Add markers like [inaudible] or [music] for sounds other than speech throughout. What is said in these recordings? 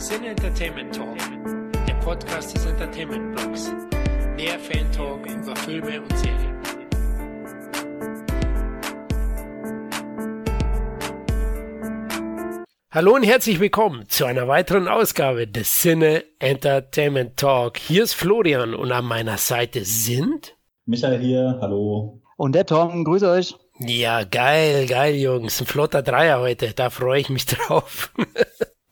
Sin Entertainment Talk, der Podcast des Entertainment Blogs. Der Fan Talk über Filme und Serien. Hallo und herzlich willkommen zu einer weiteren Ausgabe des Cine Entertainment Talk. Hier ist Florian und an meiner Seite sind Michael hier, hallo. Und der Tom, grüße euch. Ja, geil, geil, Jungs. Ein flotter Dreier heute. Da freue ich mich [laughs] drauf.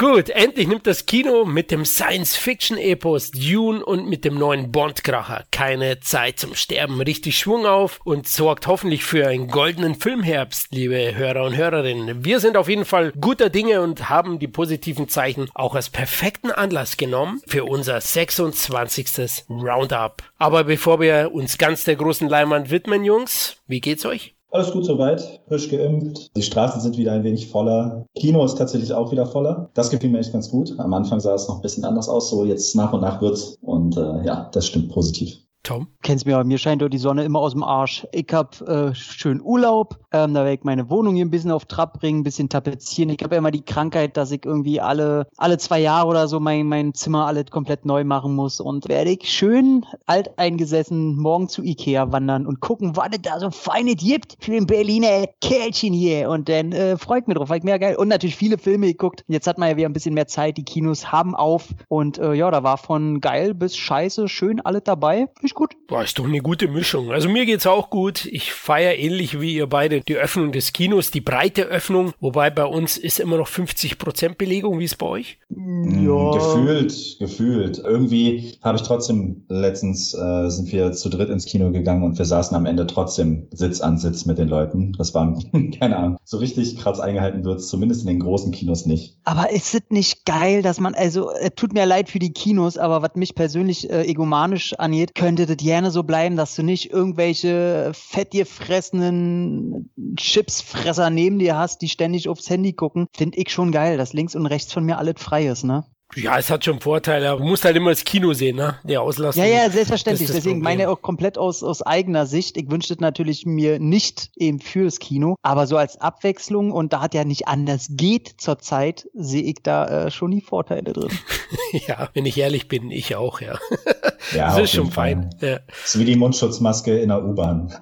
Gut, endlich nimmt das Kino mit dem Science-Fiction-Epos Dune und mit dem neuen Bond-Kracher keine Zeit zum Sterben richtig Schwung auf und sorgt hoffentlich für einen goldenen Filmherbst, liebe Hörer und Hörerinnen. Wir sind auf jeden Fall guter Dinge und haben die positiven Zeichen auch als perfekten Anlass genommen für unser 26. Roundup. Aber bevor wir uns ganz der großen Leinwand widmen, Jungs, wie geht's euch? Alles gut soweit, frisch geimpft. Die Straßen sind wieder ein wenig voller. Kino ist tatsächlich auch wieder voller. Das gefiel mir echt ganz gut. Am Anfang sah es noch ein bisschen anders aus, so jetzt nach und nach wird's. Und äh, ja, das stimmt positiv. Tom? Kennst mir, mir scheint doch die Sonne immer aus dem Arsch. Ich hab äh, schön Urlaub, ähm, da werde ich meine Wohnung hier ein bisschen auf Trab bringen, ein bisschen tapezieren. Ich habe ja immer die Krankheit, dass ich irgendwie alle, alle zwei Jahre oder so mein, mein Zimmer alles komplett neu machen muss. Und werde ich schön alt eingesessen morgen zu Ikea wandern und gucken, was es da so Feines gibt für den Berliner Kerlchen hier. Und dann äh, freut mich drauf, weil ich mehr geil. Und natürlich viele Filme geguckt. Jetzt hat man ja wieder ein bisschen mehr Zeit, die Kinos haben auf. Und äh, ja, da war von geil bis scheiße schön alles dabei. Ist gut. Boah, ist doch eine gute Mischung. Also mir geht's auch gut. Ich feiere ähnlich wie ihr beide die Öffnung des Kinos, die breite Öffnung, wobei bei uns ist immer noch 50% Belegung. Wie ist bei euch? Ja. Gefühlt, gefühlt. Irgendwie habe ich trotzdem, letztens äh, sind wir zu dritt ins Kino gegangen und wir saßen am Ende trotzdem Sitz an Sitz mit den Leuten. Das war, [laughs] keine Ahnung, so richtig krass eingehalten wird zumindest in den großen Kinos nicht. Aber ist es nicht geil, dass man, also, es tut mir leid für die Kinos, aber was mich persönlich äh, egomanisch angeht, könnte das gerne so bleiben, dass du nicht irgendwelche fett fressenden Chipsfresser neben dir hast, die ständig aufs Handy gucken. Finde ich schon geil, dass links und rechts von mir alles frei ist, ne? Ja, es hat schon Vorteile, aber man muss halt immer das Kino sehen, ne? Die Auslastung. Ja, ja, selbstverständlich. Deswegen Problem. meine auch komplett aus, aus eigener Sicht. Ich wünschte natürlich mir nicht eben fürs Kino, aber so als Abwechslung und da hat ja nicht anders geht zurzeit, sehe ich da äh, schon die Vorteile drin. [laughs] ja, wenn ich ehrlich bin, ich auch, ja. ja das ist schon fein. Ja. Das ist wie die Mundschutzmaske in der U-Bahn.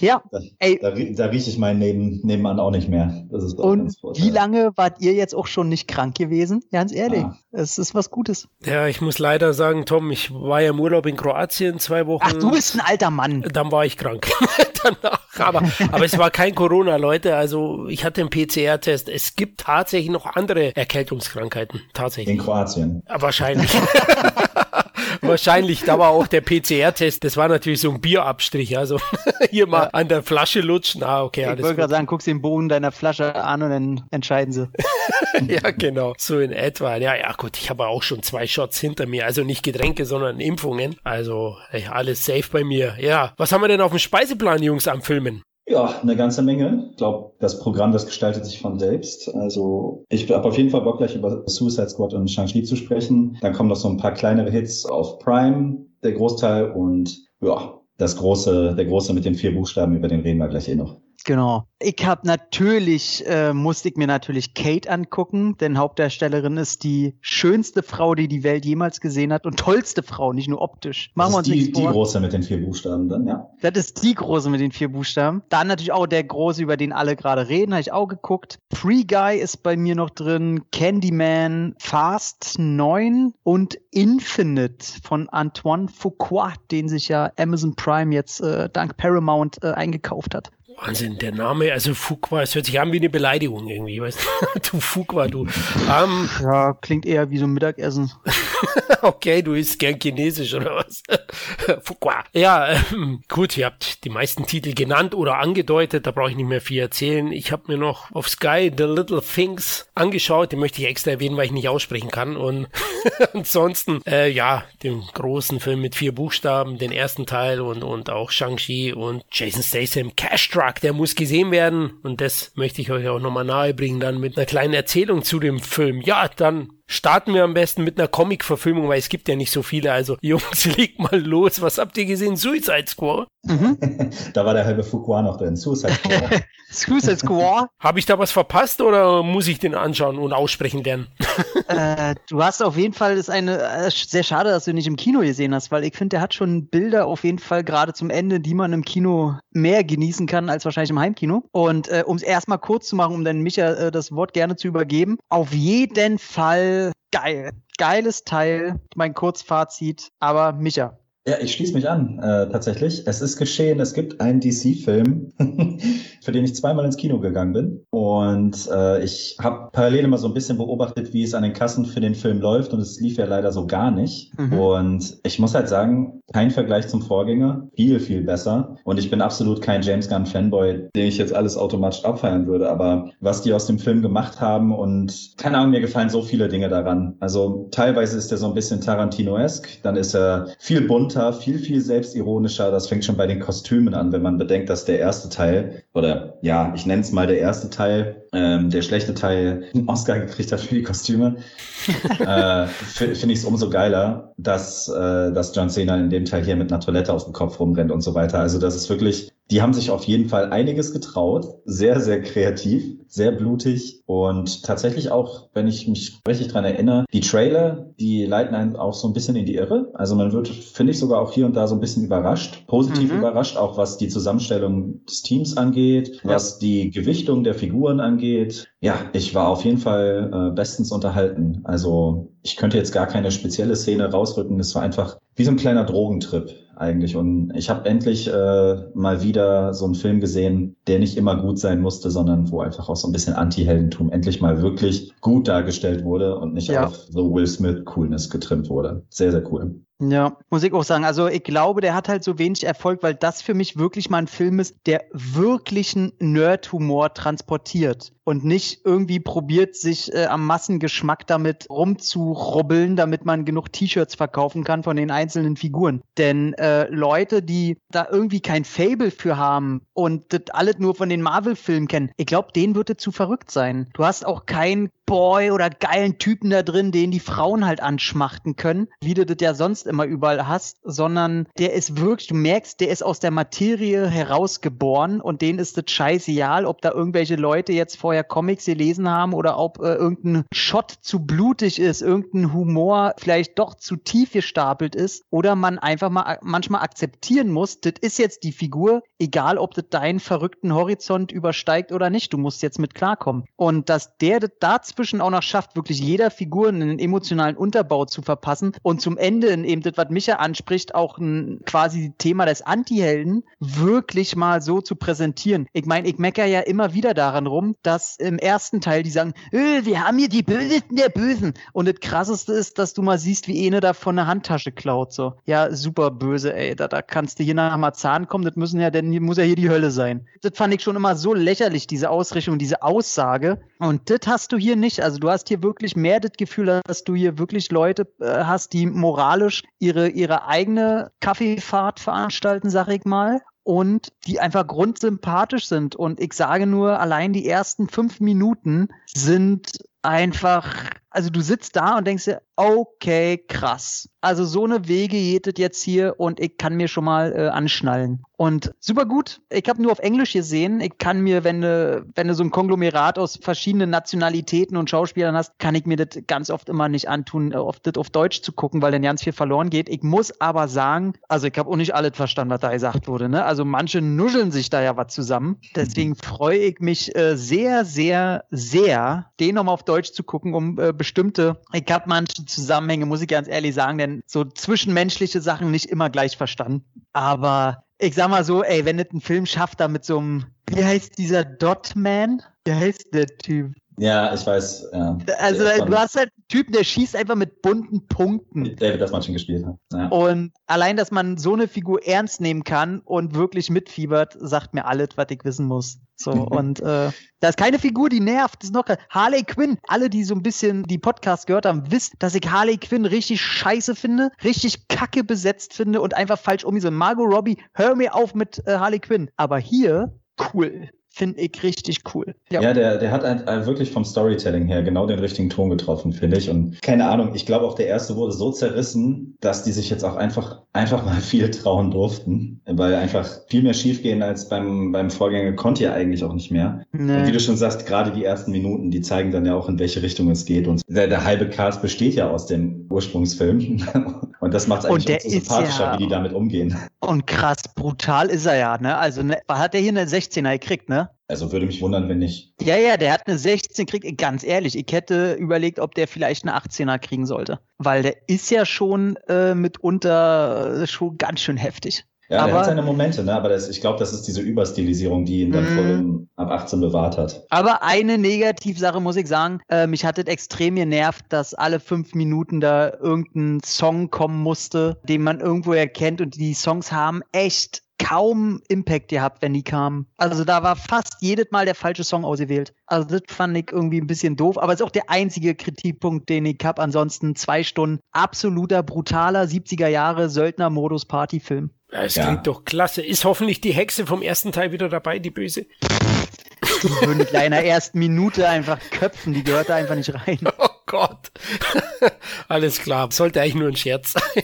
Ja, da, ey. Da, da rieche ich meinen neben, nebenan auch nicht mehr. Das ist und wie lange wart ihr jetzt auch schon nicht krank gewesen? Ganz ehrlich. Ah. Es ist was Gutes. Ja, ich muss leider sagen, Tom, ich war ja im Urlaub in Kroatien zwei Wochen. Ach, du bist ein alter Mann. Dann war ich krank. [laughs] Danach. Aber, aber es war kein Corona, Leute. Also ich hatte einen PCR-Test. Es gibt tatsächlich noch andere Erkältungskrankheiten. Tatsächlich. In Kroatien. Wahrscheinlich. [laughs] Wahrscheinlich, da war auch der PCR-Test. Das war natürlich so ein Bierabstrich. Also [laughs] hier mal ja. an der Flasche lutschen. Ah, okay. Ich wollte gerade sagen, guckst den Boden deiner Flasche an und dann entscheiden sie. [laughs] ja, genau. So in etwa. Ja, ja, gut. Ich habe auch schon zwei Shots hinter mir. Also nicht Getränke, sondern Impfungen. Also ey, alles safe bei mir. Ja. Was haben wir denn auf dem Speiseplan, Jungs, am Filmen? Ja, eine ganze Menge. Ich glaube, das Programm, das gestaltet sich von selbst. Also ich habe auf jeden Fall Bock, gleich über Suicide Squad und Shang-Chi zu sprechen. Dann kommen noch so ein paar kleinere Hits auf Prime, der Großteil. Und ja, das große, der große mit den vier Buchstaben, über den reden wir gleich eh noch. Genau. Ich habe natürlich, äh, musste ich mir natürlich Kate angucken, denn Hauptdarstellerin ist die schönste Frau, die die Welt jemals gesehen hat und tollste Frau, nicht nur optisch. Machen wir uns die, die große mit den vier Buchstaben dann, ja. Das ist die große mit den vier Buchstaben. Dann natürlich auch der große, über den alle gerade reden, habe ich auch geguckt. Free Guy ist bei mir noch drin, Candyman, Fast 9 und Infinite von Antoine Fuqua, den sich ja Amazon Prime jetzt äh, dank Paramount äh, eingekauft hat. Wahnsinn, der Name, also Fuqua, es hört sich an wie eine Beleidigung irgendwie, weißt du, [laughs] du Fuqua, du. Um, ähm, ja, klingt eher wie so ein Mittagessen. [laughs] okay, du isst gern Chinesisch oder was? [laughs] Fuqua. Ja, ähm, gut, ihr habt die meisten Titel genannt oder angedeutet, da brauche ich nicht mehr viel erzählen. Ich habe mir noch auf Sky The Little Things angeschaut, den möchte ich extra erwähnen, weil ich nicht aussprechen kann. Und ansonsten, äh, ja, den großen Film mit vier Buchstaben, den ersten Teil und, und auch Shang-Chi und Jason Statham, Cash Truck Truck, der muss gesehen werden und das möchte ich euch auch nochmal nahebringen, dann mit einer kleinen Erzählung zu dem Film. Ja, dann Starten wir am besten mit einer Comic-Verfilmung, weil es gibt ja nicht so viele. Also, [laughs] Jungs, legt mal los. Was habt ihr gesehen? Suicide Squad? Mhm. [laughs] da war der halbe Fuqua noch drin. Suicide Squad. [laughs] Suicide Squad. Habe ich da was verpasst oder muss ich den anschauen und aussprechen lernen? äh, du hast auf jeden Fall, ist eine, äh, sehr schade, dass du ihn nicht im Kino gesehen hast, weil ich finde, der hat schon Bilder auf jeden Fall gerade zum Ende, die man im Kino mehr genießen kann als wahrscheinlich im Heimkino. Und äh, um es erstmal kurz zu machen, um dann Micha äh, das Wort gerne zu übergeben, auf jeden Fall geil. Geiles Teil, mein Kurzfazit. Aber Micha, ja, ich schließe mich an, äh, tatsächlich. Es ist geschehen, es gibt einen DC-Film, [laughs] für den ich zweimal ins Kino gegangen bin. Und äh, ich habe parallel immer so ein bisschen beobachtet, wie es an den Kassen für den Film läuft. Und es lief ja leider so gar nicht. Mhm. Und ich muss halt sagen, kein Vergleich zum Vorgänger. Viel, viel besser. Und ich bin absolut kein James Gunn-Fanboy, den ich jetzt alles automatisch abfeiern würde. Aber was die aus dem Film gemacht haben und keine Ahnung, mir gefallen so viele Dinge daran. Also teilweise ist er so ein bisschen Tarantino-esk. Dann ist er viel bunter bunter, viel, viel selbstironischer. Das fängt schon bei den Kostümen an, wenn man bedenkt, dass der erste Teil, oder ja, ich nenne es mal der erste Teil, ähm, der schlechte Teil einen Oscar gekriegt hat für die Kostüme, [laughs] äh, finde ich es umso geiler, dass, äh, dass John Cena in dem Teil hier mit einer Toilette auf dem Kopf rumrennt und so weiter. Also das ist wirklich die haben sich auf jeden Fall einiges getraut. Sehr, sehr kreativ, sehr blutig und tatsächlich auch, wenn ich mich richtig dran erinnere, die Trailer, die leiten einen auch so ein bisschen in die Irre. Also man wird, finde ich, sogar auch hier und da so ein bisschen überrascht, positiv mhm. überrascht, auch was die Zusammenstellung des Teams angeht, ja. was die Gewichtung der Figuren angeht. Ja, ich war auf jeden Fall äh, bestens unterhalten. Also ich könnte jetzt gar keine spezielle Szene rausrücken. Es war einfach wie so ein kleiner Drogentrip eigentlich. Und ich habe endlich äh, mal wieder so einen Film gesehen, der nicht immer gut sein musste, sondern wo einfach auch so ein bisschen Anti-Heldentum endlich mal wirklich gut dargestellt wurde und nicht ja. auf so Will Smith-Coolness getrimmt wurde. Sehr, sehr cool. Ja, muss ich auch sagen. Also ich glaube, der hat halt so wenig Erfolg, weil das für mich wirklich mal ein Film ist, der wirklichen Nerd-Humor transportiert und nicht irgendwie probiert, sich äh, am Massengeschmack damit rumzurubbeln, damit man genug T-Shirts verkaufen kann von den einzelnen Figuren. Denn äh, Leute, die da irgendwie kein Fable für haben und das alles nur von den Marvel-Filmen kennen, ich glaube, denen würde zu verrückt sein. Du hast auch keinen Boy oder geilen Typen da drin, den die Frauen halt anschmachten können, wie du das ja sonst immer überall hast, sondern der ist wirklich, du merkst, der ist aus der Materie herausgeboren und denen ist das scheißegal, ob da irgendwelche Leute jetzt vorher Comics gelesen haben oder ob äh, irgendein Shot zu blutig ist, irgendein Humor vielleicht doch zu tief gestapelt ist oder man einfach mal manchmal akzeptieren muss, das ist jetzt die Figur, egal ob das deinen verrückten Horizont übersteigt oder nicht, du musst jetzt mit klarkommen. Und dass der das dazwischen dazwischen auch noch schafft, wirklich jeder Figur einen emotionalen Unterbau zu verpassen und zum Ende eben das, was Micha anspricht, auch ein quasi Thema des Anti-Helden wirklich mal so zu präsentieren. Ich meine, ich mecker ja immer wieder daran rum, dass im ersten Teil die sagen, äh, wir haben hier die Bösesten der Bösen. Und das krasseste ist, dass du mal siehst, wie eine da von der Handtasche klaut. So, ja, super böse, ey. Da, da kannst du hier nach Marzahn kommen, das müssen ja, denn muss ja hier die Hölle sein. Das fand ich schon immer so lächerlich, diese Ausrichtung, diese Aussage. Und das hast du hier nicht nicht. Also du hast hier wirklich mehr das Gefühl, dass du hier wirklich Leute äh, hast, die moralisch ihre, ihre eigene Kaffeefahrt veranstalten, sag ich mal und die einfach grundsympathisch sind. Und ich sage nur, allein die ersten fünf Minuten sind einfach, also du sitzt da und denkst dir, okay, krass. Also so eine Wege jetet jetzt hier und ich kann mir schon mal äh, anschnallen. Und super gut. Ich habe nur auf Englisch gesehen. Ich kann mir, wenn du, wenn du so ein Konglomerat aus verschiedenen Nationalitäten und Schauspielern hast, kann ich mir das ganz oft immer nicht antun, oft äh, das auf Deutsch zu gucken, weil dann ganz viel verloren geht. Ich muss aber sagen, also ich habe auch nicht alles verstanden, was da gesagt wurde. Ne? Also manche nuscheln sich da ja was zusammen. Deswegen freue ich mich äh, sehr, sehr, sehr, den nochmal auf Deutsch zu gucken, um äh, bestimmte, ich habe manche Zusammenhänge, muss ich ganz ehrlich sagen, denn so zwischenmenschliche Sachen nicht immer gleich verstanden. Aber ich sag mal so, ey, wenn es einen Film schafft, da mit so einem, wie heißt dieser Dotman? Wie heißt der Typ? Ja, ich weiß. Ja. Also du hast halt einen Typen, der schießt einfach mit bunten Punkten. David das man schon gespielt hat. Ja. Und allein, dass man so eine Figur ernst nehmen kann und wirklich mitfiebert, sagt mir alles, was ich wissen muss. So, [laughs] und äh, da ist keine Figur, die nervt. Das ist noch Harley Quinn. Alle, die so ein bisschen die Podcast gehört haben, wissen, dass ich Harley Quinn richtig scheiße finde, richtig kacke besetzt finde und einfach falsch um. So, Margot Robbie, hör mir auf mit äh, Harley Quinn. Aber hier, cool finde ich richtig cool. Ja, ja der, der hat ein, ein wirklich vom Storytelling her genau den richtigen Ton getroffen, finde ich. Und keine Ahnung, ich glaube auch der erste wurde so zerrissen, dass die sich jetzt auch einfach, einfach mal [laughs] viel trauen durften, weil einfach viel mehr schiefgehen als beim, beim Vorgänger konnte ja eigentlich auch nicht mehr. Nee. Und wie du schon sagst, gerade die ersten Minuten, die zeigen dann ja auch, in welche Richtung es geht. Und der, der halbe Cast besteht ja aus dem Ursprungsfilm. [laughs] Und das macht es eigentlich so sympathischer, ja, wie die damit umgehen. Und krass brutal ist er ja, ne? Also ne, hat er hier eine 16er gekriegt, ne? Also würde mich wundern, wenn nicht. Ja, ja, der hat eine 16 gekriegt. Ganz ehrlich, ich hätte überlegt, ob der vielleicht eine 18er kriegen sollte. Weil der ist ja schon äh, mitunter äh, schon ganz schön heftig. Ja, aber, er hat seine Momente, ne? aber das, ich glaube, das ist diese Überstilisierung, die ihn dann vor dem mhm. ab 18 bewahrt hat. Aber eine Negativsache muss ich sagen, äh, mich hat es extrem genervt, dass alle fünf Minuten da irgendein Song kommen musste, den man irgendwo erkennt und die Songs haben echt kaum Impact gehabt, wenn die kamen. Also da war fast jedes Mal der falsche Song ausgewählt. Also das fand ich irgendwie ein bisschen doof, aber ist auch der einzige Kritikpunkt, den ich habe. Ansonsten zwei Stunden absoluter, brutaler 70er Jahre Söldner-Modus-Partyfilm. Ja, es ja. klingt doch klasse. Ist hoffentlich die Hexe vom ersten Teil wieder dabei, die böse? Die würden in einer ersten Minute einfach köpfen, die gehört da einfach nicht rein. [laughs] Oh Gott. [laughs] Alles klar, sollte eigentlich nur ein Scherz sein.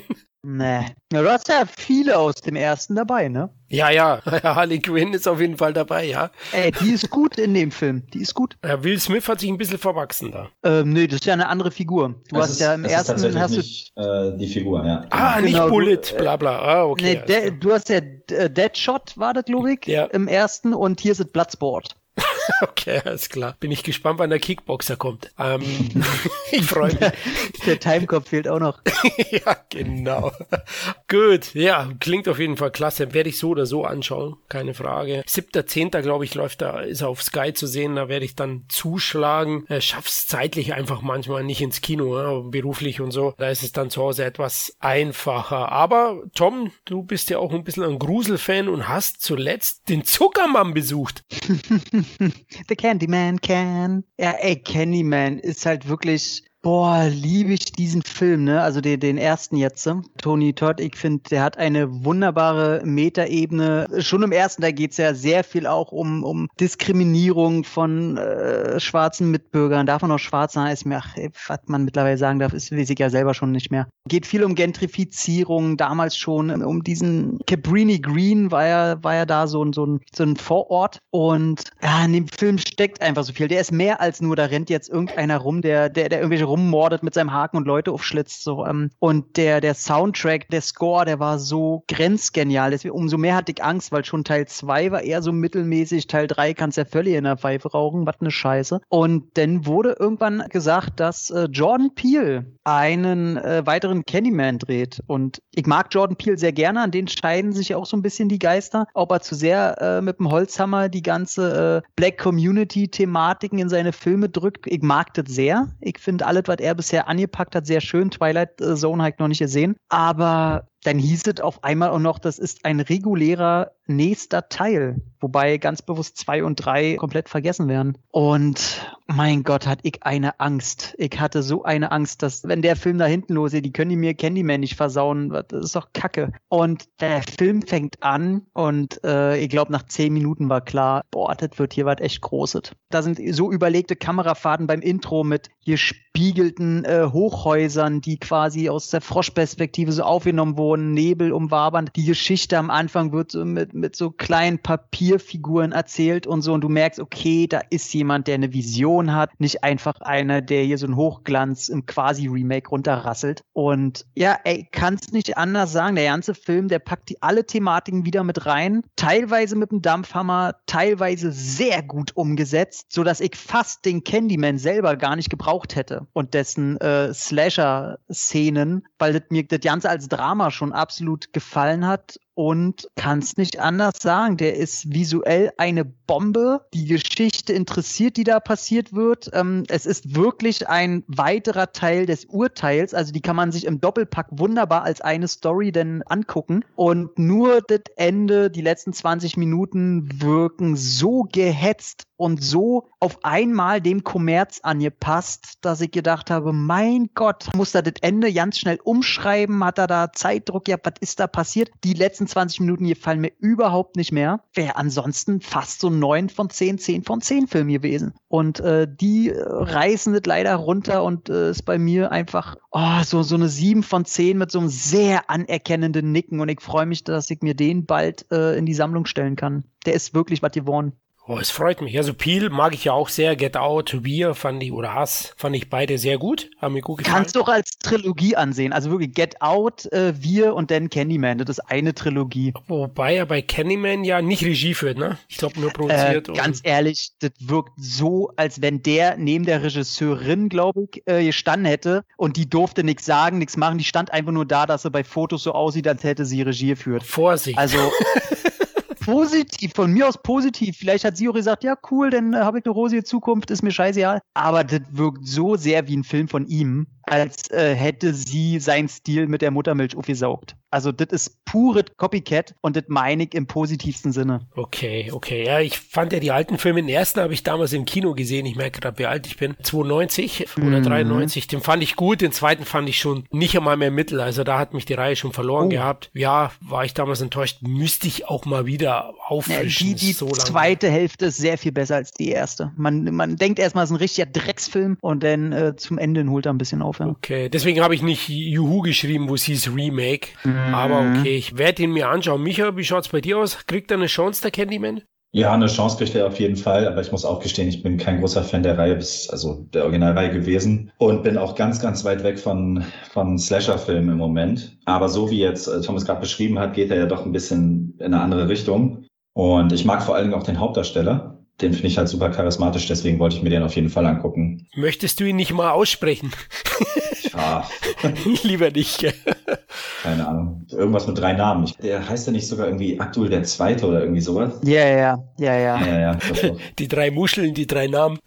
Nee. Ja, du hast ja viele aus dem ersten dabei, ne? Ja, [laughs] ja. Harley Quinn ist auf jeden Fall dabei, ja. Ey, die ist gut in dem Film. Die ist gut. Ja, Will Smith hat sich ein bisschen verwachsen da. Ähm, nee, das ist ja eine andere Figur. Du das hast ist, ja im ersten hast nicht, du äh, die Figur, ja. Ah, genau. nicht Bullet, äh, bla bla. Ah, okay. Nee, du hast ja äh, Deadshot war das, glaube ich, ja. im ersten und hier ist Bloodsport. [laughs] Okay, alles klar. Bin ich gespannt, wann der Kickboxer kommt. Ähm, [laughs] ich freue mich. [laughs] Der Timecop fehlt auch noch. ja, genau. Gut, ja, klingt auf jeden Fall klasse. Werde ich so oder so anschauen, keine Frage. 7.10. glaube ich, läuft da, ist auf Sky zu sehen. Da werde ich dann zuschlagen. Äh, schaff's zeitlich einfach manchmal nicht ins Kino, ja, beruflich und so. Da ist es dann zu Hause etwas einfacher. Aber Tom, du bist ja auch ein bisschen ein Gruselfan und hast zuletzt den Zuckermann besucht. The Candyman can. Ja, ey, Candyman ist halt wirklich Boah, liebe ich diesen Film, ne? Also den, den ersten jetzt. Tony Todd, ich finde, der hat eine wunderbare Metaebene. Schon im ersten, da geht's ja sehr viel auch um, um Diskriminierung von äh, schwarzen Mitbürgern. Darf man auch schwarz sein? Ist mir, ach, was man mittlerweile sagen darf, ist weiß ich ja selber schon nicht mehr. Geht viel um Gentrifizierung, damals schon um diesen Cabrini Green war ja, war ja da so ein, so ein, so ein Vorort. Und ja, in dem Film steckt einfach so viel. Der ist mehr als nur, da rennt jetzt irgendeiner rum, der, der, der irgendwelche rummordet mit seinem Haken und Leute aufschlitzt. So. Ähm. Und der, der Soundtrack, der Score, der war so grenzgenial. Deswegen, umso mehr hatte ich Angst, weil schon Teil 2 war eher so mittelmäßig. Teil 3 kannst ja völlig in der Pfeife rauchen. Was eine Scheiße. Und dann wurde irgendwann gesagt, dass äh, Jordan Peele einen äh, weiteren Candyman dreht. Und ich mag Jordan Peele sehr gerne. An den scheiden sich auch so ein bisschen die Geister. Ob er zu sehr äh, mit dem Holzhammer die ganze äh, Black Community-Thematiken in seine Filme drückt. Ich mag das sehr. Ich finde alles, was er bisher angepackt hat, sehr schön. Twilight Zone habe ich noch nicht gesehen. Aber dann hieß es auf einmal auch noch, das ist ein regulärer nächster Teil, wobei ganz bewusst zwei und drei komplett vergessen werden. Und mein Gott, hat ich eine Angst. Ich hatte so eine Angst, dass wenn der Film da hinten losgeht, die können die mir Candyman nicht versauen. Das ist doch Kacke. Und der Film fängt an und äh, ich glaube, nach zehn Minuten war klar, boah, das wird hier was echt Großes. Da sind so überlegte Kamerafahrten beim Intro mit gespiegelten äh, Hochhäusern, die quasi aus der Froschperspektive so aufgenommen wurden, Nebel umwabern. Die Geschichte am Anfang wird so mit mit so kleinen Papierfiguren erzählt und so. Und du merkst, okay, da ist jemand, der eine Vision hat, nicht einfach einer, der hier so ein Hochglanz im Quasi-Remake runterrasselt. Und ja, ey, kannst nicht anders sagen, der ganze Film, der packt die alle Thematiken wieder mit rein, teilweise mit dem Dampfhammer, teilweise sehr gut umgesetzt, so dass ich fast den Candyman selber gar nicht gebraucht hätte und dessen äh, Slasher-Szenen, weil das mir das Ganze als Drama schon absolut gefallen hat und kann es nicht anders sagen. Der ist visuell eine Bombe. Die Geschichte interessiert, die da passiert wird. Ähm, es ist wirklich ein weiterer Teil des Urteils. Also die kann man sich im Doppelpack wunderbar als eine Story denn angucken. Und nur das Ende, die letzten 20 Minuten wirken so gehetzt und so auf einmal dem Kommerz angepasst, dass ich gedacht habe, mein Gott, muss da das Ende ganz schnell umschreiben? Hat er da Zeitdruck? Ja, was ist da passiert? Die letzten letzten 20 Minuten gefallen mir überhaupt nicht mehr. Wäre ansonsten fast so 9 von 10, 10 von 10 Film gewesen. Und äh, die äh, reißen das leider runter und äh, ist bei mir einfach oh, so, so eine 7 von 10 mit so einem sehr anerkennenden Nicken. Und ich freue mich, dass ich mir den bald äh, in die Sammlung stellen kann. Der ist wirklich was geworden. Oh, es freut mich. Also Peel mag ich ja auch sehr. Get Out, Wir fand ich, oder Hass, fand ich beide sehr gut. Haben mir gut gefallen. Kannst du auch als Trilogie ansehen. Also wirklich Get Out, äh, Wir und dann Candyman. Das ist eine Trilogie. Wobei er bei Candyman ja nicht Regie führt, ne? Ich glaube nur produziert. Äh, ganz ehrlich, das wirkt so, als wenn der neben der Regisseurin, glaube ich, äh, gestanden hätte und die durfte nichts sagen, nichts machen. Die stand einfach nur da, dass er bei Fotos so aussieht, als hätte sie Regie geführt. Vorsicht. Also [laughs] positiv, von mir aus positiv. Vielleicht hat auch gesagt, ja, cool, dann äh, habe ich eine rosige Zukunft, ist mir scheißegal. Aber das wirkt so sehr wie ein Film von ihm, als äh, hätte sie seinen Stil mit der Muttermilch aufgesaugt. Also das ist pure Copycat und das meine ich im positivsten Sinne. Okay, okay. Ja, ich fand ja die alten Filme, den ersten habe ich damals im Kino gesehen. Ich merke gerade, wie alt ich bin. 92 oder mhm. 93. Den fand ich gut. Den zweiten fand ich schon nicht einmal mehr mittel. Also da hat mich die Reihe schon verloren oh. gehabt. Ja, war ich damals enttäuscht. Müsste ich auch mal wieder auffrischen. Ja, die die so zweite Hälfte ist sehr viel besser als die erste. Man, man denkt erstmal, es ist ein richtiger Drecksfilm und dann äh, zum Ende holt er ein bisschen auf. Ja. Okay, deswegen habe ich nicht Juhu geschrieben, wo es hieß Remake. Mhm. Aber okay, ich werde ihn mir anschauen. Micha, wie schaut's bei dir aus? Kriegt er eine Chance, der Candyman? Ja, eine Chance kriegt er auf jeden Fall, aber ich muss auch gestehen, ich bin kein großer Fan der Reihe, also der Originalreihe gewesen und bin auch ganz, ganz weit weg von, von Slasher-Filmen im Moment. Aber so wie jetzt äh, Thomas gerade beschrieben hat, geht er ja doch ein bisschen in eine andere Richtung. Und ich mag vor allen Dingen auch den Hauptdarsteller. Den finde ich halt super charismatisch, deswegen wollte ich mir den auf jeden Fall angucken. Möchtest du ihn nicht mal aussprechen? [laughs] Ja. [laughs] Lieber nicht. Keine Ahnung. Irgendwas mit drei Namen. Der heißt ja nicht sogar irgendwie Abdul der Zweite oder irgendwie sowas? Ja, ja, ja, ja. ja, ja [laughs] die drei Muscheln, die drei Namen.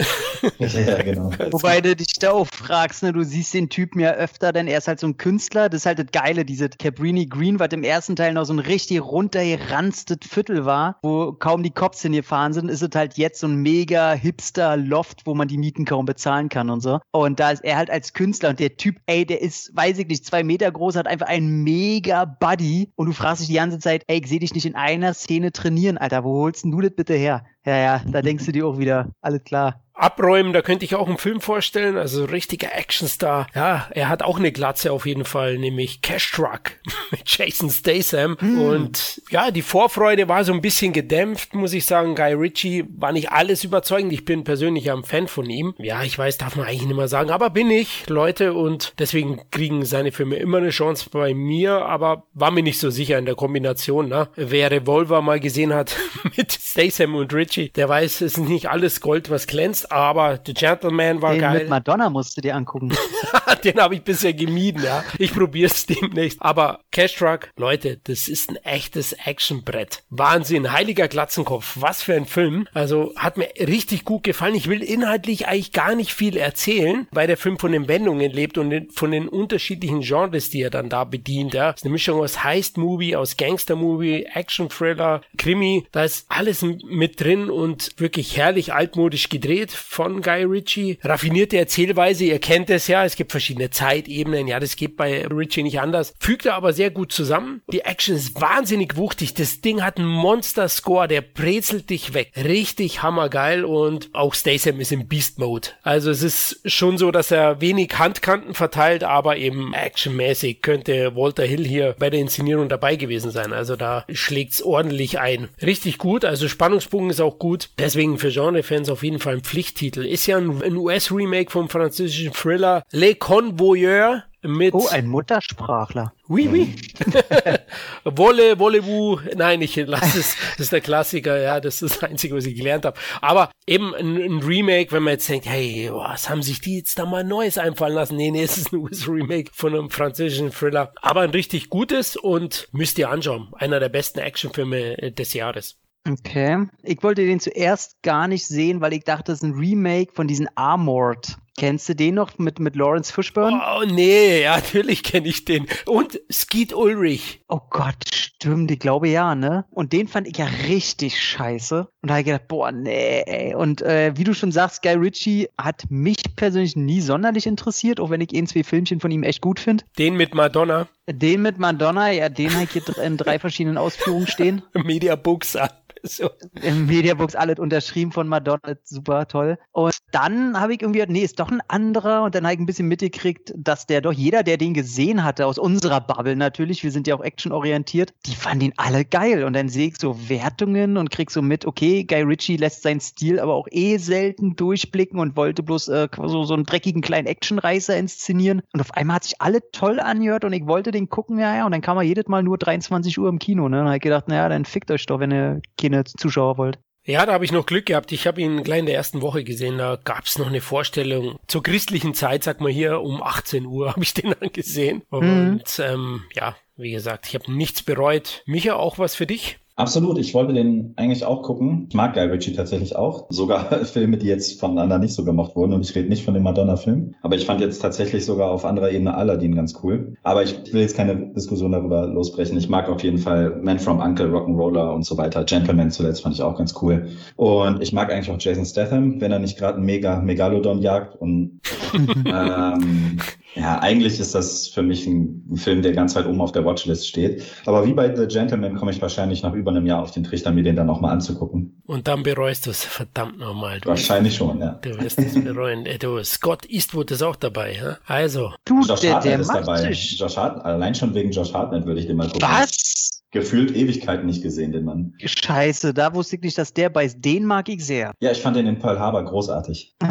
Ja, [laughs] genau. Wobei du dich da auch fragst, ne, du siehst den Typen ja öfter, denn er ist halt so ein Künstler. Das ist halt das Geile, diese Cabrini Green, was im ersten Teil noch so ein richtig runtergeranztes Viertel war, wo kaum die Cops hingefahren sind, ist es halt jetzt so ein mega hipster Loft, wo man die Mieten kaum bezahlen kann und so. Und da ist er halt als Künstler und der Typ, ey, der ist, weiß ich nicht, zwei Meter groß, hat einfach einen mega Buddy und du fragst dich die ganze Zeit, ey, ich sehe dich nicht in einer Szene trainieren, Alter, wo holst denn du das bitte her? Ja, ja, da denkst du dir auch wieder, alles klar abräumen, da könnte ich auch einen Film vorstellen, also richtiger Actionstar. Ja, er hat auch eine Glatze auf jeden Fall, nämlich Cash Truck [laughs] mit Jason Statham. Hm. Und ja, die Vorfreude war so ein bisschen gedämpft, muss ich sagen. Guy Ritchie war nicht alles überzeugend. Ich bin persönlich ein Fan von ihm. Ja, ich weiß, darf man eigentlich nicht mehr sagen, aber bin ich, Leute, und deswegen kriegen seine Filme immer eine Chance bei mir, aber war mir nicht so sicher in der Kombination. Ne? Wer Revolver mal gesehen hat [laughs] mit Statham und Ritchie, der weiß, es ist nicht alles Gold, was glänzt aber The Gentleman war Den geil. Mit Madonna musst du dir angucken. [laughs] Den habe ich bisher gemieden, ja. Ich probiere es demnächst. Aber Cash Truck, Leute, das ist ein echtes Actionbrett. Wahnsinn, heiliger Glatzenkopf. Was für ein Film. Also hat mir richtig gut gefallen. Ich will inhaltlich eigentlich gar nicht viel erzählen, weil der Film von den Wendungen lebt und von den unterschiedlichen Genres, die er dann da bedient. Ja. Das ist eine Mischung aus Heist-Movie, aus Gangster-Movie, Action-Thriller, Krimi. Da ist alles mit drin und wirklich herrlich altmodisch gedreht von Guy Ritchie. Raffinierte Erzählweise, ihr kennt es ja, es gibt verschiedene Zeitebenen, ja, das geht bei Ritchie nicht anders. Fügt er aber sehr gut zusammen. Die Action ist wahnsinnig wuchtig. Das Ding hat einen Monster-Score, der brezelt dich weg. Richtig hammergeil und auch Statham ist im Beast-Mode. Also es ist schon so, dass er wenig Handkanten verteilt, aber eben actionmäßig könnte Walter Hill hier bei der Inszenierung dabei gewesen sein. Also da schlägt's ordentlich ein. Richtig gut, also Spannungsbogen ist auch gut. Deswegen für Genre-Fans auf jeden Fall ein Pflicht Pflichttitel. Ist ja ein, US-Remake vom französischen Thriller Les Convoyeurs mit. Oh, ein Muttersprachler. Oui, oui. [laughs] Wolle, Wollewoo. Nein, ich lasse es. Das ist der Klassiker, ja. Das ist das Einzige, was ich gelernt habe. Aber eben ein, ein, Remake, wenn man jetzt denkt, hey, was haben sich die jetzt da mal Neues einfallen lassen? Nee, nee, es ist ein US-Remake von einem französischen Thriller. Aber ein richtig gutes und müsst ihr anschauen. Einer der besten Actionfilme des Jahres. Okay. Ich wollte den zuerst gar nicht sehen, weil ich dachte, das ist ein Remake von diesen Armored Kennst du den noch mit, mit Lawrence Fishburne? Oh, nee, ja, natürlich kenne ich den. Und Skeet Ulrich. Oh Gott, stimmt, ich glaube ja, ne? Und den fand ich ja richtig scheiße. Und da habe ich gedacht, boah, nee, ey. Und äh, wie du schon sagst, Guy Ritchie hat mich persönlich nie sonderlich interessiert, auch wenn ich ein, zwei Filmchen von ihm echt gut finde. Den mit Madonna. Den mit Madonna, ja, den habe ich hier in drei verschiedenen Ausführungen stehen. [laughs] Media Books [laughs] so. Im Mediabooks alles unterschrieben von Madonna, super toll. Und dann habe ich irgendwie, nee, ist doch ein anderer. Und dann habe ich ein bisschen mitgekriegt, dass der doch jeder, der den gesehen hatte, aus unserer Bubble natürlich, wir sind ja auch actionorientiert, die fanden ihn alle geil. Und dann sehe ich so Wertungen und krieg so mit, okay, Guy Ritchie lässt seinen Stil aber auch eh selten durchblicken und wollte bloß äh, so, so einen dreckigen kleinen Actionreißer inszenieren. Und auf einmal hat sich alle toll angehört und ich wollte den gucken, ja, ja. Und dann kam er jedes Mal nur 23 Uhr im Kino. Ne? Und dann habe ich gedacht, naja, dann fickt euch doch, wenn ihr keine Zuschauer wollt. Ja, da habe ich noch Glück gehabt. Ich habe ihn gleich in der ersten Woche gesehen. Da gab es noch eine Vorstellung. Zur christlichen Zeit, sag mal hier, um 18 Uhr [laughs] habe ich den dann gesehen. Mhm. Und ähm, ja, wie gesagt, ich habe nichts bereut. Micha, auch was für dich? Absolut, ich wollte den eigentlich auch gucken. Ich mag Guy Ritchie tatsächlich auch. Sogar [laughs] Filme, die jetzt voneinander nicht so gemacht wurden. Und ich rede nicht von dem Madonna-Film. Aber ich fand jetzt tatsächlich sogar auf anderer Ebene Aladdin ganz cool. Aber ich will jetzt keine Diskussion darüber losbrechen. Ich mag auf jeden Fall Man from Uncle, Rock'n'Roller und so weiter. Gentleman zuletzt fand ich auch ganz cool. Und ich mag eigentlich auch Jason Statham, wenn er nicht gerade ein mega Megalodon jagt. Und [laughs] ähm, ja, eigentlich ist das für mich ein, Film, der ganz weit oben auf der Watchlist steht. Aber wie bei The Gentleman komme ich wahrscheinlich nach über einem Jahr auf den Trichter, mir den dann auch mal anzugucken. Und dann bereust du es [laughs] verdammt nochmal. Wahrscheinlich schon, ja. Du wirst es bereuen. Äh, du, Scott Eastwood ist auch dabei, ja? Also. Du, Josh der, Hartnett der ist dabei. Josh Hartnett, allein schon wegen Josh Hartnett würde ich den mal gucken. Was? Gefühlt Ewigkeiten nicht gesehen, den Mann. Scheiße, da wusste ich nicht, dass der bei den mag ich sehr. Ja, ich fand den in Pearl Harbor großartig. [laughs]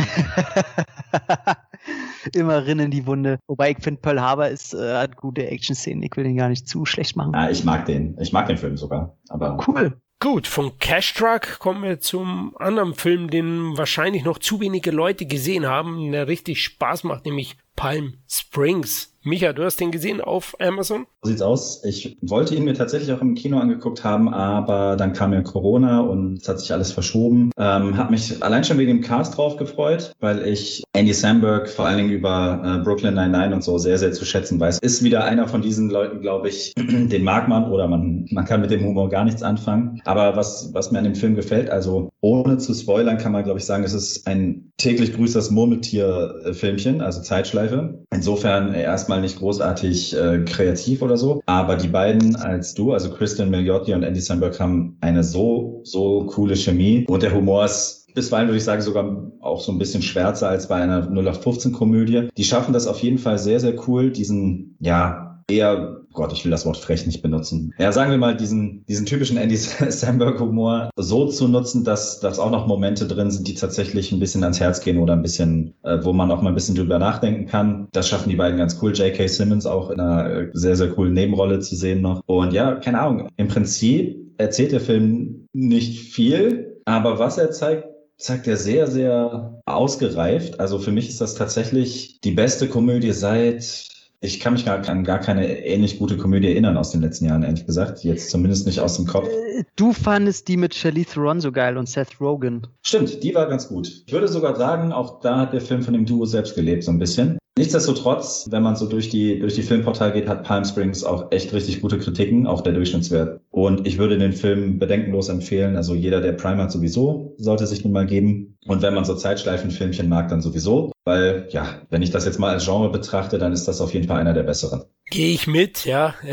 immer in die Wunde. Wobei ich finde, Pearl Harbor ist, äh, hat gute Action-Szenen. Ich will den gar nicht zu schlecht machen. Ja, ich mag den. Ich mag den Film sogar. Aber cool. Gut, von Cash Truck kommen wir zum anderen Film, den wahrscheinlich noch zu wenige Leute gesehen haben, der richtig Spaß macht, nämlich Palm Springs. Micha, du hast den gesehen auf Amazon? So sieht's aus. Ich wollte ihn mir tatsächlich auch im Kino angeguckt haben, aber dann kam ja Corona und es hat sich alles verschoben. Ähm, hab mich allein schon wegen dem Cast drauf gefreut, weil ich Andy Samberg vor allen Dingen über äh, Brooklyn 99 und so sehr, sehr zu schätzen weiß. Ist wieder einer von diesen Leuten, glaube ich, [clears throat] den mag man oder man, man kann mit dem Humor gar nichts anfangen. Aber was, was mir an dem Film gefällt, also ohne zu spoilern, kann man, glaube ich, sagen, es ist ein täglich grüßt Murmeltier-Filmchen, also Zeitschleife. Insofern erstmal nicht großartig äh, kreativ oder so. Aber die beiden als du, also Kristen Milioti und Andy Samberg, haben eine so, so coole Chemie. Und der Humor ist bisweilen würde ich sagen sogar auch so ein bisschen schwärzer als bei einer 0815-Komödie. Die schaffen das auf jeden Fall sehr, sehr cool, diesen, ja, eher, Gott, ich will das Wort frech nicht benutzen. Ja, sagen wir mal, diesen, diesen typischen Andy [laughs] Samberg-Humor so zu nutzen, dass, dass auch noch Momente drin sind, die tatsächlich ein bisschen ans Herz gehen oder ein bisschen, äh, wo man auch mal ein bisschen drüber nachdenken kann. Das schaffen die beiden ganz cool. J.K. Simmons auch in einer äh, sehr, sehr coolen Nebenrolle zu sehen noch. Und ja, keine Ahnung. Im Prinzip erzählt der Film nicht viel, aber was er zeigt, zeigt er sehr, sehr ausgereift. Also für mich ist das tatsächlich die beste Komödie seit ich kann mich gar, an gar keine ähnlich gute Komödie erinnern aus den letzten Jahren, ehrlich gesagt. Jetzt zumindest nicht aus dem Kopf. Äh, du fandest die mit Charlize Theron so geil und Seth Rogen. Stimmt, die war ganz gut. Ich würde sogar sagen, auch da hat der Film von dem Duo selbst gelebt, so ein bisschen. Nichtsdestotrotz, wenn man so durch die, durch die Filmportal geht, hat Palm Springs auch echt richtig gute Kritiken, auch der Durchschnittswert. Und ich würde den Film bedenkenlos empfehlen. Also jeder, der Prime hat, sowieso, sollte sich nun mal geben. Und wenn man so Zeitschleifenfilmchen mag, dann sowieso. Weil, ja, wenn ich das jetzt mal als Genre betrachte, dann ist das auf jeden Fall einer der besseren. Gehe ich mit, ja. [laughs]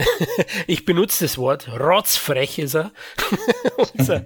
Ich benutze das Wort. Rotzfrech ist er. [laughs] unser,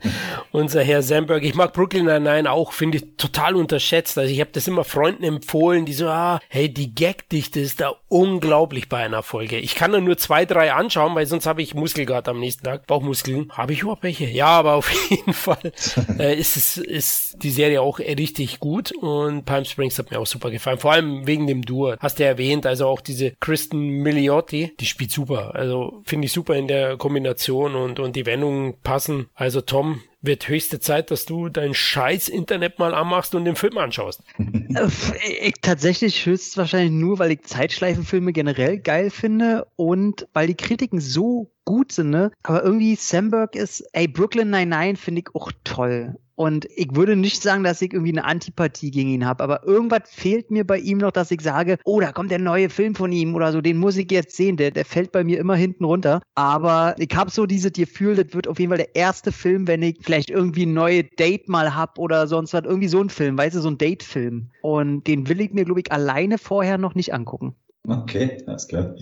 unser Herr Sandberg. Ich mag Brooklyn Nine-Nine auch, finde ich total unterschätzt. Also ich habe das immer Freunden empfohlen, die so, ah, hey, die Gagdichte ist da unglaublich bei einer Folge. Ich kann nur zwei, drei anschauen, weil sonst habe ich Muskelgard am nächsten Tag. Bauchmuskeln. Habe ich überhaupt welche? Ja, aber auf [laughs] jeden Fall äh, ist es, ist die Serie auch richtig gut und Palm Springs hat mir auch super gefallen. Vor allem wegen dem Duo. Hast du erwähnt, also auch diese Kristen Miliot Lotti, die spielt super. Also finde ich super in der Kombination und, und die Wendungen passen. Also Tom, wird höchste Zeit, dass du dein scheiß Internet mal anmachst und den Film anschaust. Äh, ich, tatsächlich höchstwahrscheinlich nur, weil ich Zeitschleifenfilme generell geil finde und weil die Kritiken so gut sind, ne? Aber irgendwie Samberg ist, ey, Brooklyn 99 finde ich auch toll. Und ich würde nicht sagen, dass ich irgendwie eine Antipathie gegen ihn habe, aber irgendwas fehlt mir bei ihm noch, dass ich sage, oh, da kommt der neue Film von ihm oder so, den muss ich jetzt sehen. Der, der fällt bei mir immer hinten runter. Aber ich habe so dieses Gefühl, das wird auf jeden Fall der erste Film, wenn ich vielleicht irgendwie ein neues Date mal hab oder sonst was. Irgendwie so ein Film, weißt du, so ein Date-Film. Und den will ich mir, glaube ich, alleine vorher noch nicht angucken. Okay, alles klar.